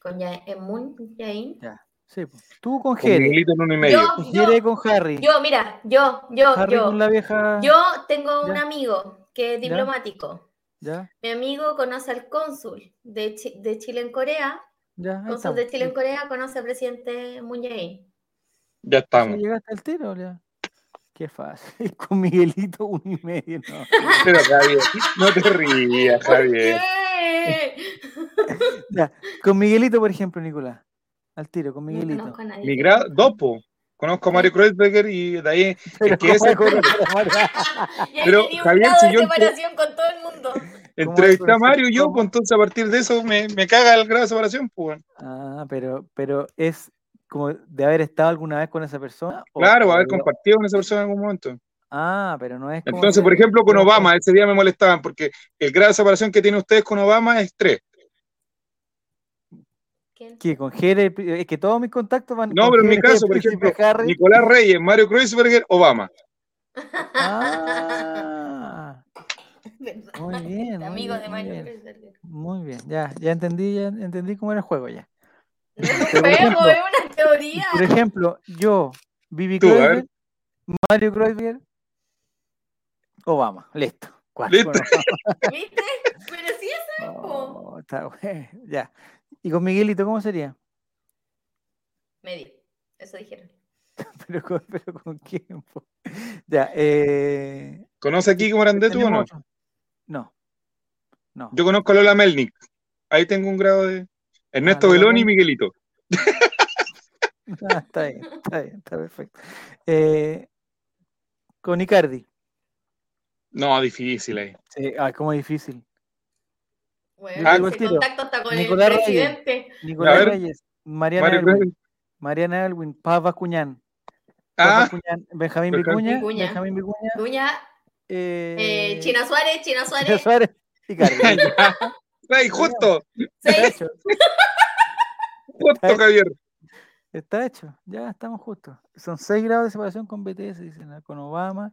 Con ya en Moon Jae-in. Sí, pues. Tú con Con Jere. Miguelito en uno y medio. Yo, Jere yo, con Harry. yo, mira, yo, yo, Harry yo. con la vieja. Yo tengo un Ya. amigo que es Ya. diplomático. Ya, Mi amigo conoce al cónsul de, Chi- de Chile en Corea. ya. Cónsul estamos. de Chile en Corea conoce al presidente Moon Jae-in. Ya Sí, estamos. llegaste al tiro, ya. Qué fácil. Con Miguelito, uno y medio, no. Pero Javier, no te rías, ¿Por Javier. Ya, con Miguelito, por ejemplo, Nicolás. Al tiro, con No Miguelito. conozco a nadie. Mi grado, dos, po. Conozco a Mario Kreuzberger y de ahí. Pero Javier, si de yo entre- separación con todo el mundo. Entrevisté a Mario y yo, cómo? pues entonces a partir de eso me, me caga el grado de separación, pues. Ah, pero, pero es como de haber estado alguna vez con esa persona. Claro, o haber compartido con esa persona en algún momento. Ah, pero no es como Entonces, por ejemplo, con Obama, ese día me molestaban porque el grado de separación que tienen ustedes con Obama es tres. ¿Quién? ¿Qué? Con es que todos mis contactos van. No, con pero en mi caso, por ejemplo, Harry. Nicolás Reyes, Mario Kreuzberger, Obama. Ah, muy bien. muy Amigo bien, de Mario. Kreuzberger. Muy bien, ya, ya entendí, ya entendí cómo era el juego ya. No es un Pero, por juego, ejemplo- es una teoría. Por ejemplo, yo, a ver. Kreuzberg, Mario Kreuzberger, Obama, listo. Cuatro, Listo. ¿Viste? Pero sí es. Oh, está bueno, ya. ¿Y con Miguelito cómo sería? Me di. Eso dijeron. Pero con, pero con quién? Ya, eh. ¿Conoce aquí como Morandé tú o no? otro. No. No. Yo conozco a Lola Melnik. Ahí tengo un grado de. Ernesto Beloni y. Miguelito. Ah, está bien, está bien, está perfecto. Eh, con Icardi. No, difícil ahí. Sí, ah, como difícil. Bueno, Ah, ese contacto está con Nicolás el Reyes. presidente. Nicolás ver. Reyes, Mariana Mario Elwin, Cruz. Mariana Elwin, Paz Bascuñán, Paz Ah, Bascuñán, Benjamín Vicuña, Vicuña. Benjamín Vicuña, Cuña, eh, eh, China Suárez, China China Suárez. Suárez, Icardi. Ay, justo, Está hecho, justo, Javier. está hecho, ya estamos justos. Son 6 grados de separación con BTS, dicen, con Obama.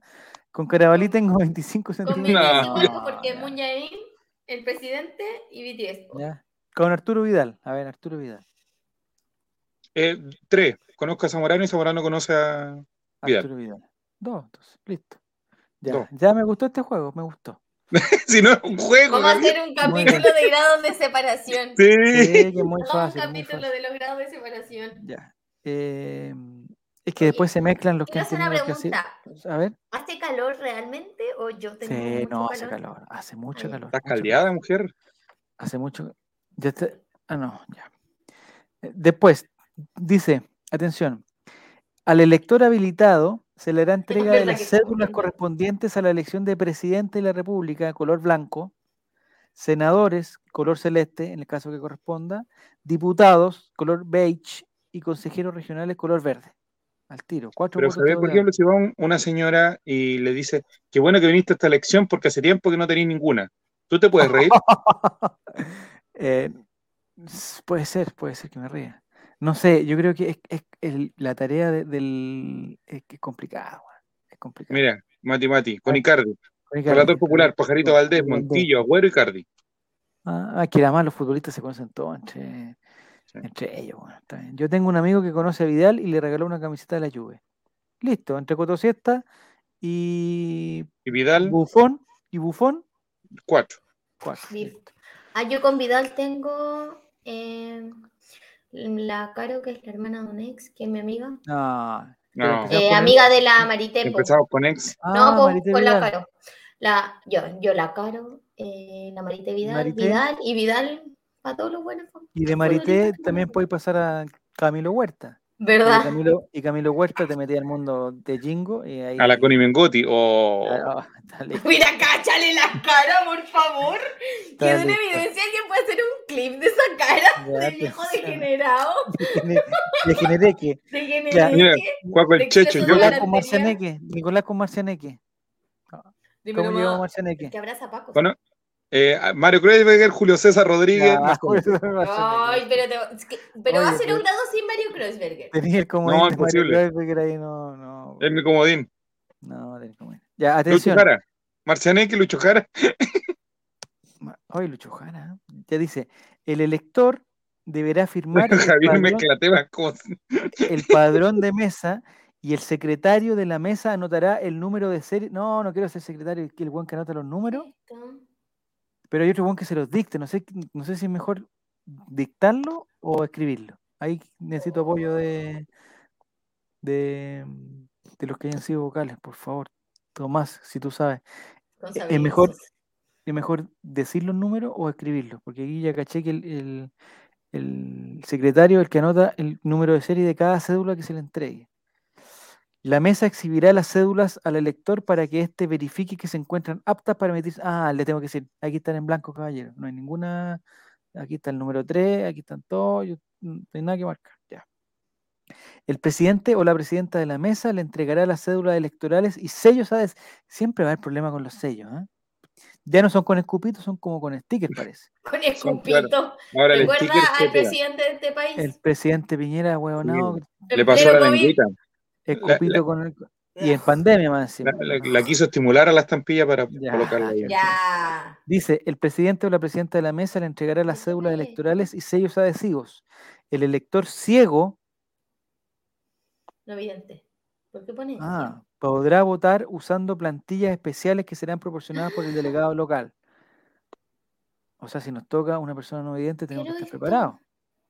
Con Carabalí tengo 25 Con centímetros. BTS No. porque. Moon Jae-in, el presidente y BTS. Ya. Con Arturo Vidal. A ver, Arturo Vidal. Eh, tres. Conozco a Zamorano y Zamorano conoce a. Vidal. Arturo Vidal. Dos, entonces, listo. Ya, Dos. ya me gustó este juego, me gustó. si no es un juego. Vamos a hacer un capítulo de grados de separación. Sí. Sí, que es muy fácil. un capítulo fácil. de los grados de separación. Ya. Eh, es que después se mezclan los que han hacer una tenido que hacer. pregunta. A ver. ¿Hace calor realmente o yo tengo Sí, mucho no, calor? hace calor. Hace mucho calor. ¿Estás caldeada, mujer? Hace mucho. Ya está- Ah, no, ya. Eh, Después, dice, atención. Al elector habilitado se le hará entrega de las cédulas correspondientes a la elección de presidente de la República, color blanco, senadores, color celeste, en el caso que corresponda, diputados, color beige, y consejeros regionales, color verde. Al tiro. Cuatro Pero votos ¿sabes, todos por ejemplo, si va un- una señora y le dice, qué bueno que viniste a esta elección porque hace tiempo que no tenéis ninguna. ¿Tú te puedes reír? Eh, puede ser, puede ser que me ría. No sé, yo creo que es, es el- la tarea de- del... Es que es complicada, Es complicado. Mira, Mati Mati, con Icardi, Oiga, relator el- popular, Pajarito Valdés. Montillo, Agüero y Cardi. Ah, que además los futbolistas se conocen todos entre, Sí. entre ellos. bueno, está bien. Yo tengo un amigo que conoce a Vidal y le regaló una camiseta de la Juve. Listo, entre Cotosiesta y Y Vidal, Bufón y Bufón, cuatro. cuatro. Listo. Ah, yo con Vidal tengo eh, la Caro, que es la hermana de un ex, que es mi amiga. No, No, Eh, amiga de la Maritepo. empezamos con ex. Ah, No, con, Marité con la. Caro. La, yo, yo la Caro, eh, la Marité Vidal, Marité. Vidal y Vidal para todos los buenos. Y de Marité también puede pasar a Camilo Huerta. Y ¿Verdad? Camilo, y Camilo Huerta te metía al mundo de Jingo y ahí. A la Connie Mengotti. O. Mira, cáchale la cara, por favor. Quedó en evidencia que puede hacer un clip de esa cara Ya, de te viejo degenerado. Le generé que Degenerado. Mira, Cuaco el de Checho. Nicolás con. Marcianeque. Nicolás con Marcianeque. ¿Cómo llegó. Marcianeque? Que abraza a Paco. bueno, eh, Mario Kreuzberger, Julio César Rodríguez. Ay, pero, te- va a ser un grado sin Mario Kreuzberger. Tenía el comodín No, de Mario imposible. Kreuzberger ahí, no, no. Es mi comodín. No, el comodín. Ya, Lucho atención. Jara. Marcianeque, Lucho Jara. Ay, Lucho Jara. Ya dice, el elector deberá firmar el Javier padrón, el de mesa y el secretario de la mesa anotará el número de serie. No, no quiero ser secretario, que el buen que anota los números. Pero hay otro buen que se los dicte. No sé, no sé si es mejor dictarlo o escribirlo. Ahí necesito apoyo de, de, de los que hayan sido vocales, por favor. Tomás, si tú sabes. Es mejor, es mejor decir los números o escribirlos, porque aquí ya caché que el, el- el secretario es el que anota el número de serie de cada cédula que se le entregue. La mesa exhibirá las cédulas al elector para que éste verifique que se encuentran aptas para emitir. Ah, le tengo que decir, aquí están en blanco, caballero. No hay ninguna. Aquí está el número 3, aquí están todos, yo- no hay nada que marcar. Ya. El presidente o la presidenta de la mesa le entregará las cédulas electorales y sellos, ¿sabes? Siempre va a haber problema con los sellos, ¿ah? Ya no son con escupitos, son como con stickers, parece. Con escupito. claro. Ahora el ¿Recuerda sticker se al presidente de este país? El presidente Piñera, huevonado, Le pasó la COVID. Lengüita. escupito la- con el. Y en pandemia más La, encima. la- la quiso estimular a la estampilla para Ya, colocarla ahí. Ya. Dice, el presidente o la presidenta de la mesa le entregará las cédulas electorales y sellos adhesivos. El elector ciego No evidente. ¿Por qué pone ah, podrá votar usando plantillas especiales que serán proporcionadas por el delegado local. O sea, si nos toca una persona no vidente, tenemos que estar preparados.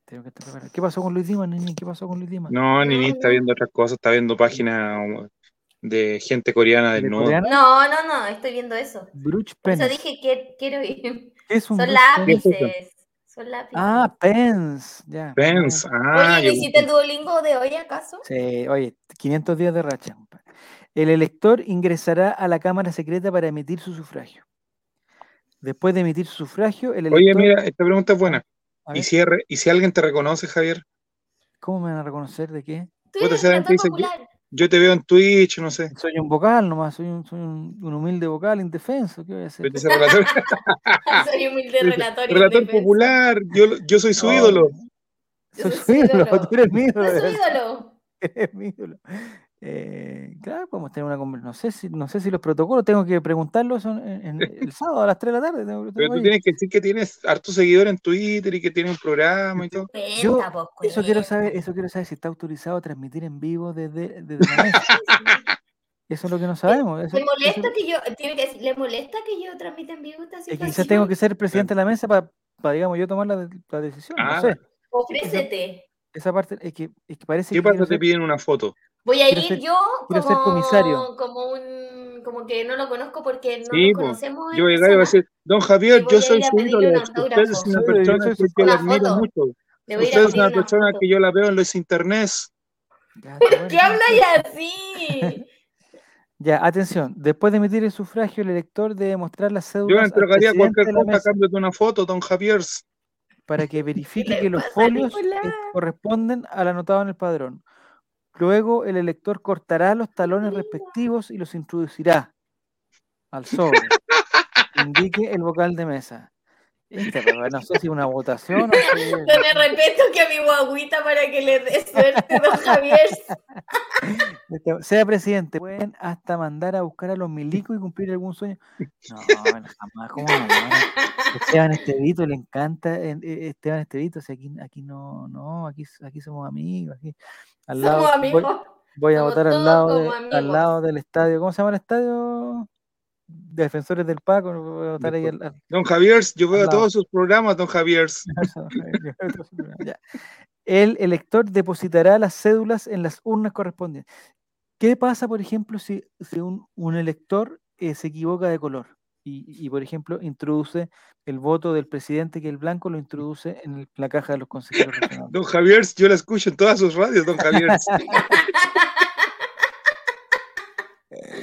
Que estar. ¿Qué pasó con Luis Dimas, niña? ¿Qué pasó con Luis Dimas? No, Nini está viendo otras cosas, está viendo páginas de gente coreana ¿De del coreana? No, no, no, estoy viendo eso. Bruch Por eso dije que quiero ir. ¿Qué es un Son lápices. Son lápices. Ah. Ya. Pence. bueno. Ah, Oye, yo- ¿no hiciste el Duolingo de hoy acaso? Sí, oye, 500 días de racha. El elector ingresará a la Cámara Secreta para emitir su sufragio. Después de emitir su sufragio, el elector... Oye, mira, esta pregunta es buena. ¿Y si, er- ¿Y si alguien te reconoce, Javier? ¿Cómo me van a reconocer de qué? Tú Puta, eres si alguien te dice, popular. Yo te veo en Twitch, no sé. Soy un vocal nomás, soy un, soy un, un humilde vocal indefenso. ¿Qué voy a hacer? Yo relator, Soy humilde relator. relator indefenso. popular. Yo, yo soy su No. ídolo. Yo Soy su ídolo, tú eres mi ídolo. Soy su de verdad, ídolo. eres mi ídolo. Eh, claro, podemos tener una conversación. No sé si, no sé si los protocolos tengo que preguntarlos son en, en- el sábado a las 3 de la tarde. tengo- Pero tengo tú ahí. tienes que decir que tienes hartos seguidores en Twitter y que tienes un programa y todo. Yo- pues, Eso quiero saber, eso quiero saber si está autorizado a transmitir en vivo desde, desde la mesa. Eso es lo que no sabemos. eso- ¿Le molesta eso- que yo, tiene que decir, ¿le molesta que yo transmita en vivo esta situación? quizás tengo que ser el presidente de la mesa para, digamos, yo tomar la, la decisión. Ah, no sé. Ofrécete. Esa parte es que, es que parece ¿Qué que pasa? quiero Te piden una foto. Voy a Quiero ir ser- yo como, ser comisario. como un como que no lo conozco porque no Sí, nos po. conocemos. Yo voy a decir, don Javier, yo soy su ídolo. Usted es una yo persona que yo la admiro mucho. Usted es una una persona foto. que yo la veo en los internets. Bueno. ¿Qué habláis así? Ya, atención. Después de emitir el sufragio, el elector debe mostrar las Yo cédulas le entregaría cualquier la cosa a cambio de una foto, don Javier. para que verifique que los folios eh, corresponden al anotado en el padrón. Luego, el elector cortará los talones respectivos y los introducirá al sobre. Indique el vocal de mesa. Pero no sé si una votación o si- Dale respeto que a mi guaguita para que le dé suerte, don Javier. Sea presidente, pueden hasta mandar a buscar a los milicos y cumplir algún sueño. No, no, jamás, ¿cómo no? Esteban Estevito le encanta, eh, eh, Esteban Estevito, aquí, aquí no, no, aquí, aquí somos amigos, aquí al lado, Somos amigos. voy a votar al lado, de, al lado del estadio, ¿cómo se llama el estadio? Defensores del Paco, ahí al, al- Don Javier, yo veo todos sus programas, don Javier. El elector depositará las cédulas en las urnas correspondientes. ¿Qué pasa, por ejemplo, si, si un, un elector eh, se equivoca de color y, y, por ejemplo, introduce el voto del presidente, que el blanco lo introduce en el- la caja de los consejeros regionales? Don Javier, yo la escucho en todas sus radios, don Javier.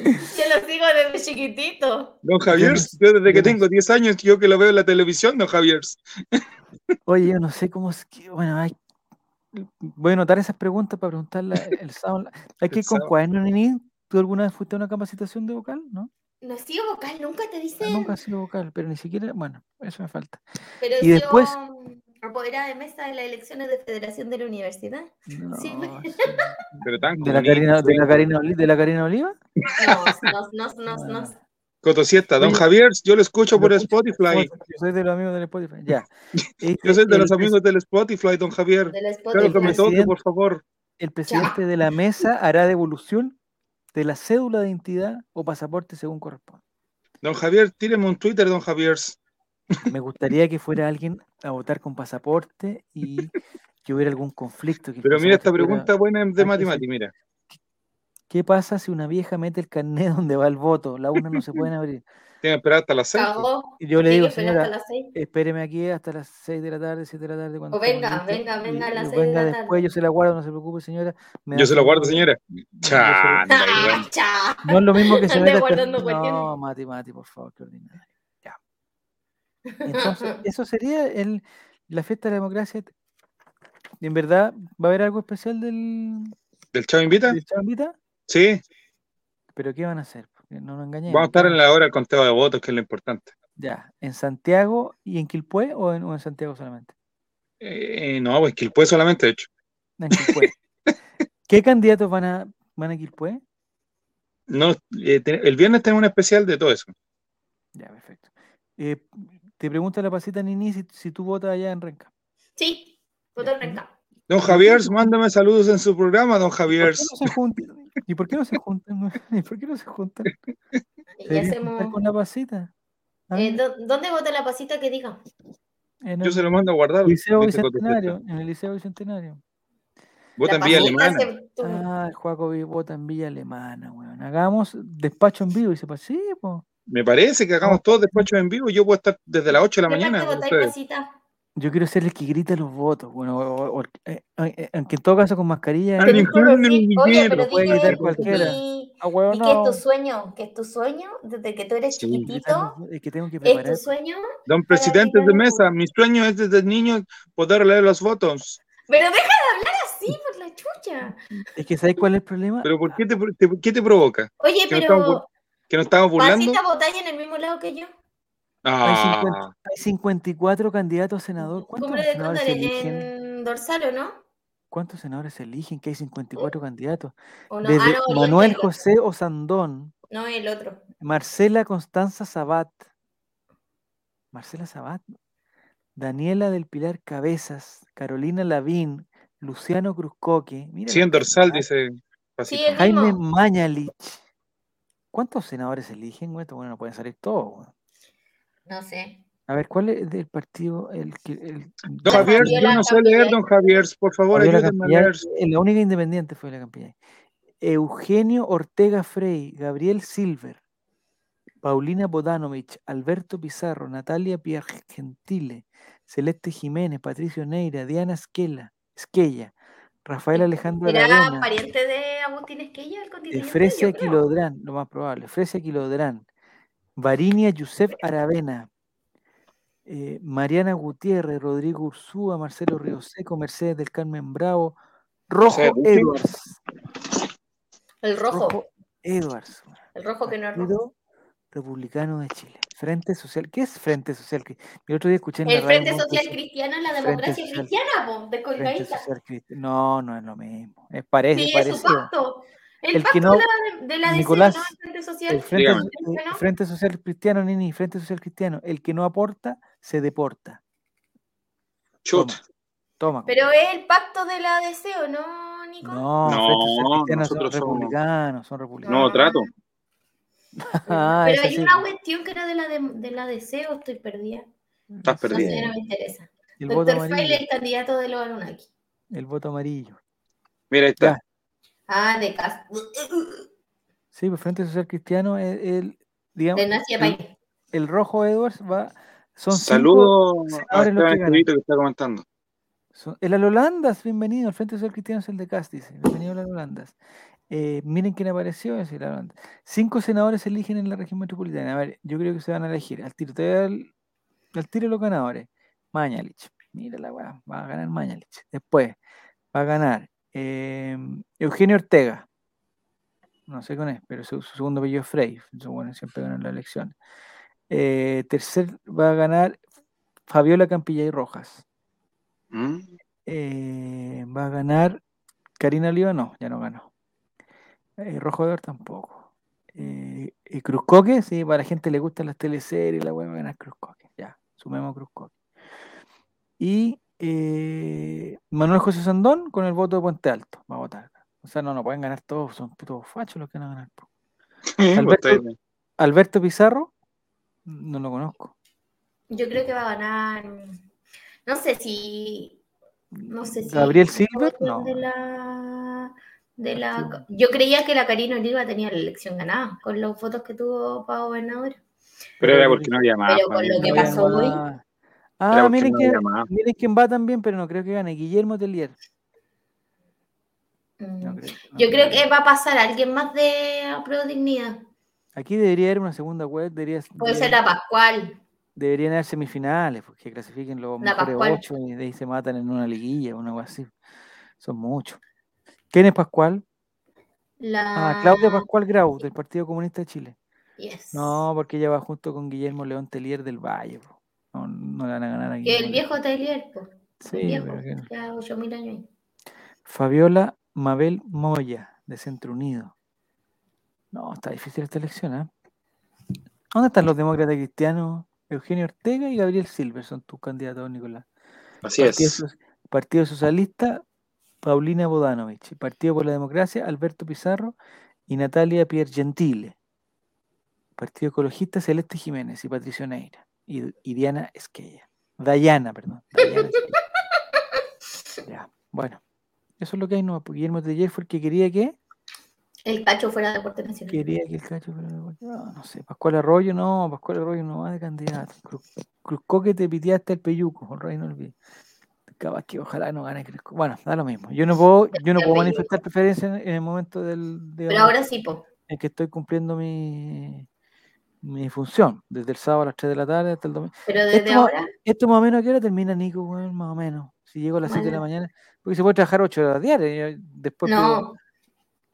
Yo lo sigo desde chiquitito. Don Javier, yo desde que tengo 10 años, yo que lo veo en la televisión, don Javier. Oye, yo no sé cómo es que, bueno, hay, voy a anotar esas preguntas para preguntarla el sábado. Hay que ir con cuaderno, Nini. ¿Tú alguna vez fuiste a una capacitación de vocal? ¿No? No he sido vocal, nunca te dicen. Nunca he sido vocal, pero ni siquiera, bueno, eso me falta. Pero Y después- sido apoderada de mesa de las elecciones de federación de la universidad. No, Sí. Pero tan ¿De la Karina, de la. Karina, de la Karina Oliva? No, no, no, no, no. Ah. Cotosieta, don Javier, yo lo escucho por Spotify. Yo soy de los amigos del Spotify. Ya. Yo soy de el los amigos del Spotify, don Javier. Claro que me toque, por favor. El presidente de la mesa hará devolución de la cédula de identidad o pasaporte según corresponde. Don Javier, tíreme un Twitter, don Javier. Me gustaría que fuera alguien a votar con pasaporte y que hubiera algún conflicto. que Pero mira esta pasaporte fuera- pregunta buena de matemática, mira. ¿Qué pasa si una vieja mete el carnet donde va el voto? Las urnas no se pueden abrir. Tiene que esperar hasta las 6. Cagó. Y yo le digo, señora, hasta las seis. espéreme aquí hasta las 6 de la tarde, 7 de la tarde. Cuando O venga, listos, venga, venga a las seis de venga la después, tarde. yo se la guardo, no se preocupe, señora. me Yo se su- guardo, señora. igual. Ah, cha. No es lo mismo que se meta. No. Mati, Mati, por favor, qué ordinario. Entonces, eso sería el, la fiesta de la democracia. ¿En verdad va a haber algo especial del, ¿Del Chavo Invita? del Chambita? Sí. ¿Pero qué van a hacer? No nos engañemos. Vamos a estar ¿qué en la hora del conteo de votos, que es lo importante. Ya, ¿en Santiago y en Quilpué o en, o en Santiago solamente? Eh, no, pues puede solamente, de hecho. En Quilpué. ¿Qué candidatos van a, van a Quilpué? No, eh, el viernes tenemos un especial de todo eso. Ya, perfecto. Eh, te pregunta la pasita Nini si, si tú votas allá en Renca. Sí, voto Renca. Don Javier, mándame saludos en su programa, don ¿Por Javier. qué no se juntan? ¿Y por qué no se juntan? ¿Y por qué no se juntan? Y ¿Se deberían hacemos. con la pasita? ¿Ah? Eh, ¿dó- ¿Dónde vota la pasita que diga? en Yo se lo mando a guardar. Liceo Bicentenario. En el Liceo Bicentenario. Vota en Villa Alemana. se- Ah, el Juaco vota en Villa Alemana, weón. Hagamos despacho en vivo. Y se pues sí, po. Me parece que hagamos todos despachos en vivo y yo puedo estar desde las 8 de la ¿Qué mañana. Yo quiero ser el que grita los votos. Bueno, o- o- eh, eh, aunque en todo caso con mascarilla. Ah, Pero eh, ni sí, oye, pero puede dime, gritar cualquiera. ¿y, Ah, y qué es tu sueño? ¿Qué es tu sueño? Desde que tú eres Sí. chiquitito, Es que tengo que ¿es preparar. tu sueño? Don presidente de mesa, mi sueño es desde niño poder leer los votos. Pero deja de hablar así por la chucha. Es que ¿sabes cuál es el problema? Pero ¿por qué te, te- qué te provoca? Oye, ¿Que pero ¿Que nos estamos burlando? ¿Pasita votáis en el mismo lado que yo? Hay, Ah, 50 hay 54 candidatos a senador. ¿Cuántos de senadores se eligen? en Dorsal, ¿o no? ¿Cuántos senadores se eligen? Que hay 54 candidatos. ¿O no? Desde Ah, no, Manuel. José Osandón, No, el otro. Marcela Constanza Sabat, Marcela Sabat, Daniela del Pilar Cabezas, Carolina Lavín, Luciano Cruzcoque, mira sí, en dorsal dice Sí, Jaime. Mañalich. ¿Cuántos senadores se eligen? güey? Bueno, no pueden salir todos. güey. No sé. A ver, ¿cuál es del partido? El, que- el, Don Javier, yo no sé leer, don Javier, por favor, ayúdenme a leer. la única independiente fue la Campillay. Eugenio Ortega Frey, Gabriel Silver, Paulina Bodanovich, Alberto Pizarro, Natalia Piergentile, Celeste Jiménez, Patricio Neira, Diana Esquela, Esquella, Rafael Alejandro ¿Era Aravena, pariente de Agustín Esquella, el constituyente? Efresia Yo creo. Quilodrán, lo más probable, Efresia Quilodrán, Varinia Yusef Aravena, eh, Mariana Gutiérrez, Rodrigo Ursúa, Marcelo Rioseco, Mercedes del Carmen Bravo, Rojo. Edwards. El rojo. Rojo Edwards. El rojo que no es rojo. Republicano de Chile. Frente Social. ¿Qué es Frente Social? El otro día escuché en la El Frente Social Cristiano es la Frente democracia Social- cristiana, po, de Frente colgadita. Social Cristiano. No, no es lo mismo. Es parece, Sí, es su parecido. pacto. El, El pacto que no- de la, de la DC, Nicolás, ¿no? El Frente Social El Frente, el Cristiano. Frente Social Cristiano, Nini, Frente Social Cristiano. El que no aporta, se deporta. Chut. Toma. Pero es el pacto de la DC, ¿o no, Nico? No, No, Frente Social Cristiano son nosotros somos- republicanos, son republicanos. Nuevo trato. Ah, Pero esa hay sí. una cuestión que era de la, de, de la DC o estoy perdida. Estás No perdida. sé, no me interesa. El Doctor el candidato de los Anunnaki. El voto amarillo. Mira, ahí está. Ya. Ah, de Cas. Sí, pues Frente Social Cristiano, el, el- digamos, De Nacia el, el rojo Edwards va. Son cinco Saludos a Esteban que ganan. Estevito que está comentando. Son- el Alolandas, bienvenido. El Frente Social Cristiano es el de Cast, dice. Bienvenido al Alolandas. Eh, miren quién apareció, es. Cinco senadores se eligen en la región metropolitana. A ver, yo creo que se van a elegir. Al tiro, al tiro los ganadores. Mañalich. Mira la weá, va a ganar Mañalich. Después va a ganar eh, Eugenio Ortega. No sé con él, pero su, su segundo apellido es Frey. Bueno, siempre ganan las elecciones. Eh, tercer va a ganar Fabiola Campillay Rojas. ¿Mm? Eh, va a ganar Karina Oliva, no, ya no ganó. Eh, Rojo de Oro tampoco. Eh, y Cruzcoque, sí, para la gente le gustan las teleseries, la web va a ganar Cruzcoque. Ya, sumemos Cruzcoque. Y eh, Manuel José Sandón con el voto de Puente Alto va a votar. O sea, no, no pueden ganar todos, son putos fachos los que van a ganar. po. Alberto-. Alberto Pizarro, no lo conozco. Yo creo que va a ganar. No sé si. No sé si. Gabriel Silver, no. De la, de la, yo creía que la Karina Oliva tenía la elección ganada con los votos que tuvo para gobernador. Pero era porque no había más. Pero con lo que No pasó hoy. Ah, miren, no que, miren quién va también, pero no creo que gane. Guillermo Telier. Mm. No creo, no Yo creo que va a pasar alguien más de Pro Dignidad. Aquí debería haber una segunda web, debería, Puede ser la Pascual. deberían haber semifinales, porque clasifiquen los La mejores Pascual. ocho y de ahí se matan en una liguilla o algo así. Son muchos. ¿Quién es Pascual? La... Ah, Claudia Pascual Grau, del Partido Comunista de Chile. Yes. No, porque ella va junto con Guillermo León Telier del Valle. No, no le van a ganar a Que Guillermo el viejo Tailier, pues. Sí, el viejo. pero que- Ya 8000 años. ahí. Fabiola Mabel Moya, de Centro Unido. No, está difícil esta elección, ¿eh? ¿Dónde están los demócratas cristianos? Eugenio Ortega y Gabriel Silver son tus candidatos, Nicolás. Así Partido, es. So- Partido Socialista, Paulina Bodanovich. Partido por la Democracia, Alberto Pizarro y Natalia Piergentile. Partido Ecologista, Celeste Jiménez y Patricio Neira. Y, y Diana Esquella. Dayana, perdón. Dayana Esquella. ya, bueno. Eso es lo que hay, no. Guillermo Teller fue el que quería que. El cacho fuera de deporte nacional. Quería que el cacho fuera de deporte. No, no sé. Pascual Arroyo, no. Pascual Arroyo no va de candidato. Cruzco que te piteaste el peyuco, el rey no olvide. Capaz que ojalá no gane Cruzco. Bueno, da lo mismo. Yo no puedo, yo no puedo manifestar preferencia en, el momento del. Pero ahora sí, po. En que estoy cumpliendo mi, mi función, desde el sábado a las 3 de la tarde hasta el domingo. Pero desde esto, ahora. Esto más o menos a qué hora termina Nico, más o menos. Si llego a las 7 de la mañana, porque se puede trabajar 8 horas diarias. Después no.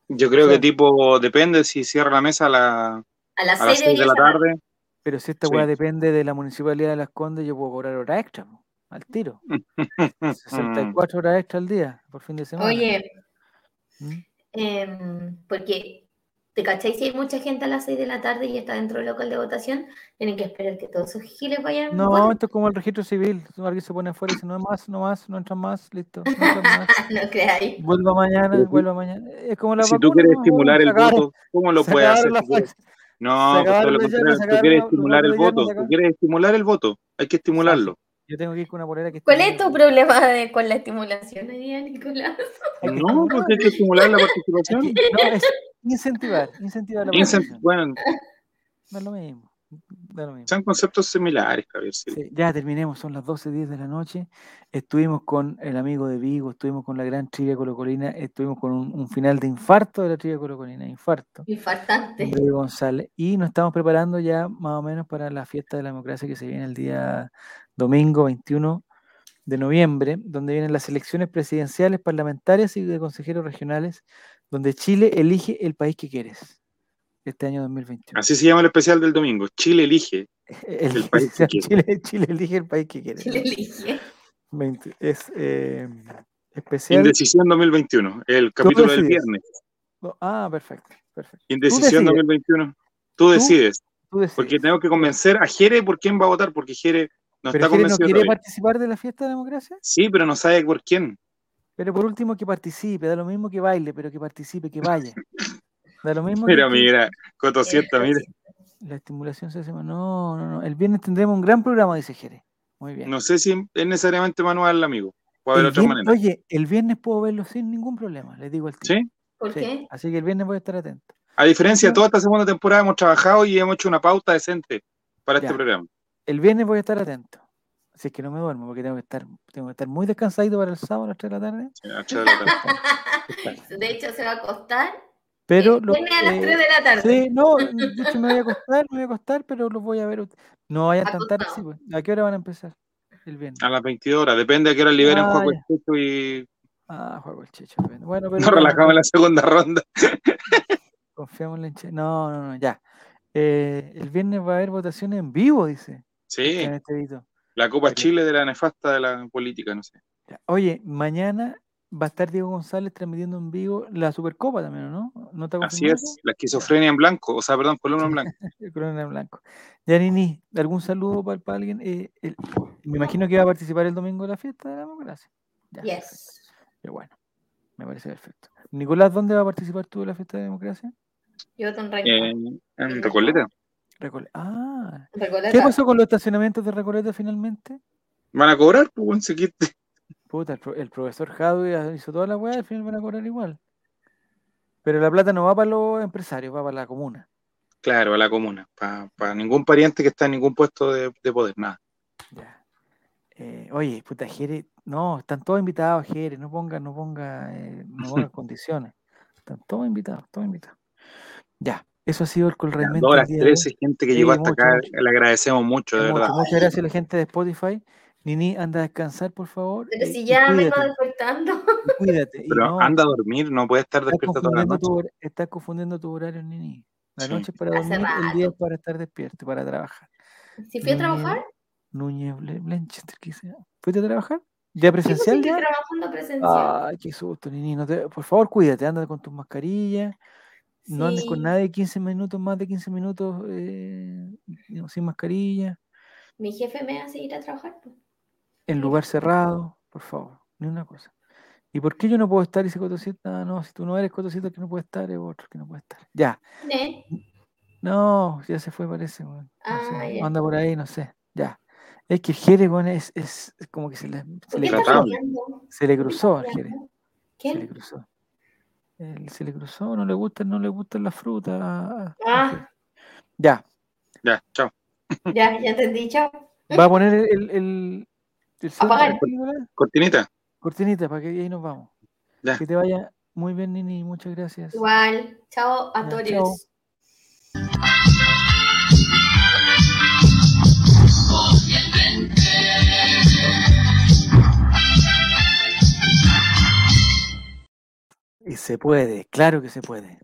Yo creo que tipo, depende si cierra la mesa a, la, a las, 6 de la tarde. Pero si esta weá depende de la municipalidad de Las Condes, yo puedo cobrar hora extra, al tiro. 64 horas extra al día, por fin de semana. Oye, ¿Mm? eh, porque ¿Te cacháis si hay mucha gente a las 6 de la tarde y está dentro del local de votación? Tienen que esperar que todos esos giles vayan. No, esto es como el registro civil. Alguien se pone afuera y dice, no más, no más, no entran más, listo. No, no creáis. Vuelva mañana, vuelva mañana. Es como la Si tú quieres estimular el voto, ¿cómo lo puedes hacer? No, pues, tú quieres estimular el voto. Tú quieres estimular el voto. Hay que estimularlo. Yo tengo que ir con una polera que ¿Cuál es tu problema de, con la estimulación hoy día, Nicolás? No, porque hay que estimular la participación. no, es incentivar, incentivar la participación. bueno, no es lo mismo. Son conceptos similares, Javier. ya terminemos, son las 12.10 de la noche. Estuvimos con el amigo de Vigo, estuvimos con la gran trivia colocolina, estuvimos con un, final de infarto de la trivia colocolina, infarto. Infartante. González. Y nos estamos preparando ya más o menos para la fiesta de la democracia que se viene el día domingo 21 de noviembre, donde vienen las elecciones presidenciales, parlamentarias y de consejeros regionales, donde Chile elige el país que quieres este año 2021. Así se llama el especial del domingo. Chile elige el, país que Chile, Chile, elige el país que quiere. Chile elige. es eh, especial. Indecisión 2021, el capítulo del viernes. Ah, perfecto, perfecto. Indecisión 2021. Tú decides. ¿Tú? decides. Porque tengo que convencer a Jere por quién va a votar, porque Jere no ¿Pero está no quiere participar de la fiesta de democracia? Sí, pero no sabe por quién. Pero por último que participe, da lo mismo que baile, pero que participe, que vaya. Da lo mismo mira, mira, Coto mira. La estimulación se hace. No, no, no. El viernes tendremos un gran programa, dice Jere. Muy bien. No sé si es necesariamente manual, amigo. Puede haber otra manera. Oye, el viernes puedo verlo sin ningún problema, les digo al tío. ¿Sí? ¿Por qué? Así que el viernes voy a estar atento. A diferencia de toda esta segunda temporada, hemos trabajado y hemos hecho una pauta decente para este programa. El viernes voy a estar atento. Si es que no me duermo, porque tengo que estar, tengo que estar muy descansadito para el sábado a las 3 de la tarde. Sí, a las 3 de la tarde. de hecho, se va a acostar. Pero lo, a las 3 de la tarde. Sí, no, de hecho me voy a acostar, me voy a acostar, pero los voy a ver. No vayan tan tarde, sí, pues. ¿A qué hora van a empezar? El viernes. A las 22 horas, depende a qué hora liberen ah, Juego el Checho y. Ah, Juego el Checho. Bueno, pero. Nos relajamos en la segunda ronda. Confiamos en Checho. No, no, no, ya. Eh, el viernes va a haber votaciones en vivo, dice. Sí. En este. La Copa Chile de la nefasta de la política, no sé. Oye, mañana va a estar Diego González transmitiendo en vivo la Supercopa también, ¿no? ¿No te Así es, la esquizofrenia en blanco, o sea, perdón, columna en blanco. columna en blanco. Yanini, ¿algún saludo para, alguien? Eh, me imagino que va a participar el domingo de la fiesta de la democracia. Ya, yes. Pero bueno, me parece perfecto. Nicolás, ¿dónde va a participar tú de la fiesta de democracia? Yo en En, en Recoleta. Ah, ¿qué pasó con los estacionamientos de Recoleta finalmente? Van a cobrar, pues, se quite. Puta, el, profesor Jadwe hizo toda la weá, al final van a cobrar igual. Pero la plata no va para los empresarios, va para la comuna. Claro, a la comuna, para, ningún pariente que está en ningún puesto de, poder, nada. Ya. Eh, oye, puta, Jere, no, están todos invitados, Jere, no ponga, no ponga, eh, no ponga condiciones. Están todos invitados, todos invitados. Ya, eso ha sido el realmente. Horas 13, gente que llegó hasta acá, le agradecemos mucho, de verdad. Muchas gracias a la gente de Spotify. Nini, anda a descansar, por favor. Pero si ya me está despertando. Cuídate. Pero anda a dormir, no puede estar despierto toda la noche. estás confundiendo tu horario, Nini. La noche es para dormir, el día es para estar despierto, para trabajar. ¿Si fui a trabajar? Núñez Blanchester, ¿qué sea? ¿Fuiste a trabajar? ¿Ya pues presencial? Sí, trabajando presencial. Ay, qué susto, Nini. por favor, cuídate, anda con tus mascarillas. No andes con nadie 15 minutos, más de 15 minutos eh, sin mascarilla. Mi jefe me hace ir a trabajar. En lugar cerrado, por favor, ni una cosa. ¿Y por qué yo no puedo estar? Y dice Cotosita, no, si tú no eres Cotosita que no puede estar, es otro que no puede estar. Ya. No, ya se fue, parece. Ah, anda por ahí, no sé. Ya. Es que el Jere, bueno, es, es, como que se le, se le, cruzó, se le cruzó Jere. Se le cruzó. Se le cruzó, no le gustan, no le gustan las frutas. Ah. Ya. Ya, chao. Ya, ya entendí, chao. Va a poner el, el, Cortinita. Cortinita, para que ahí nos vamos. Que te vaya muy bien, Nini, muchas gracias. Igual, chao a todos. Y se puede, claro que se puede.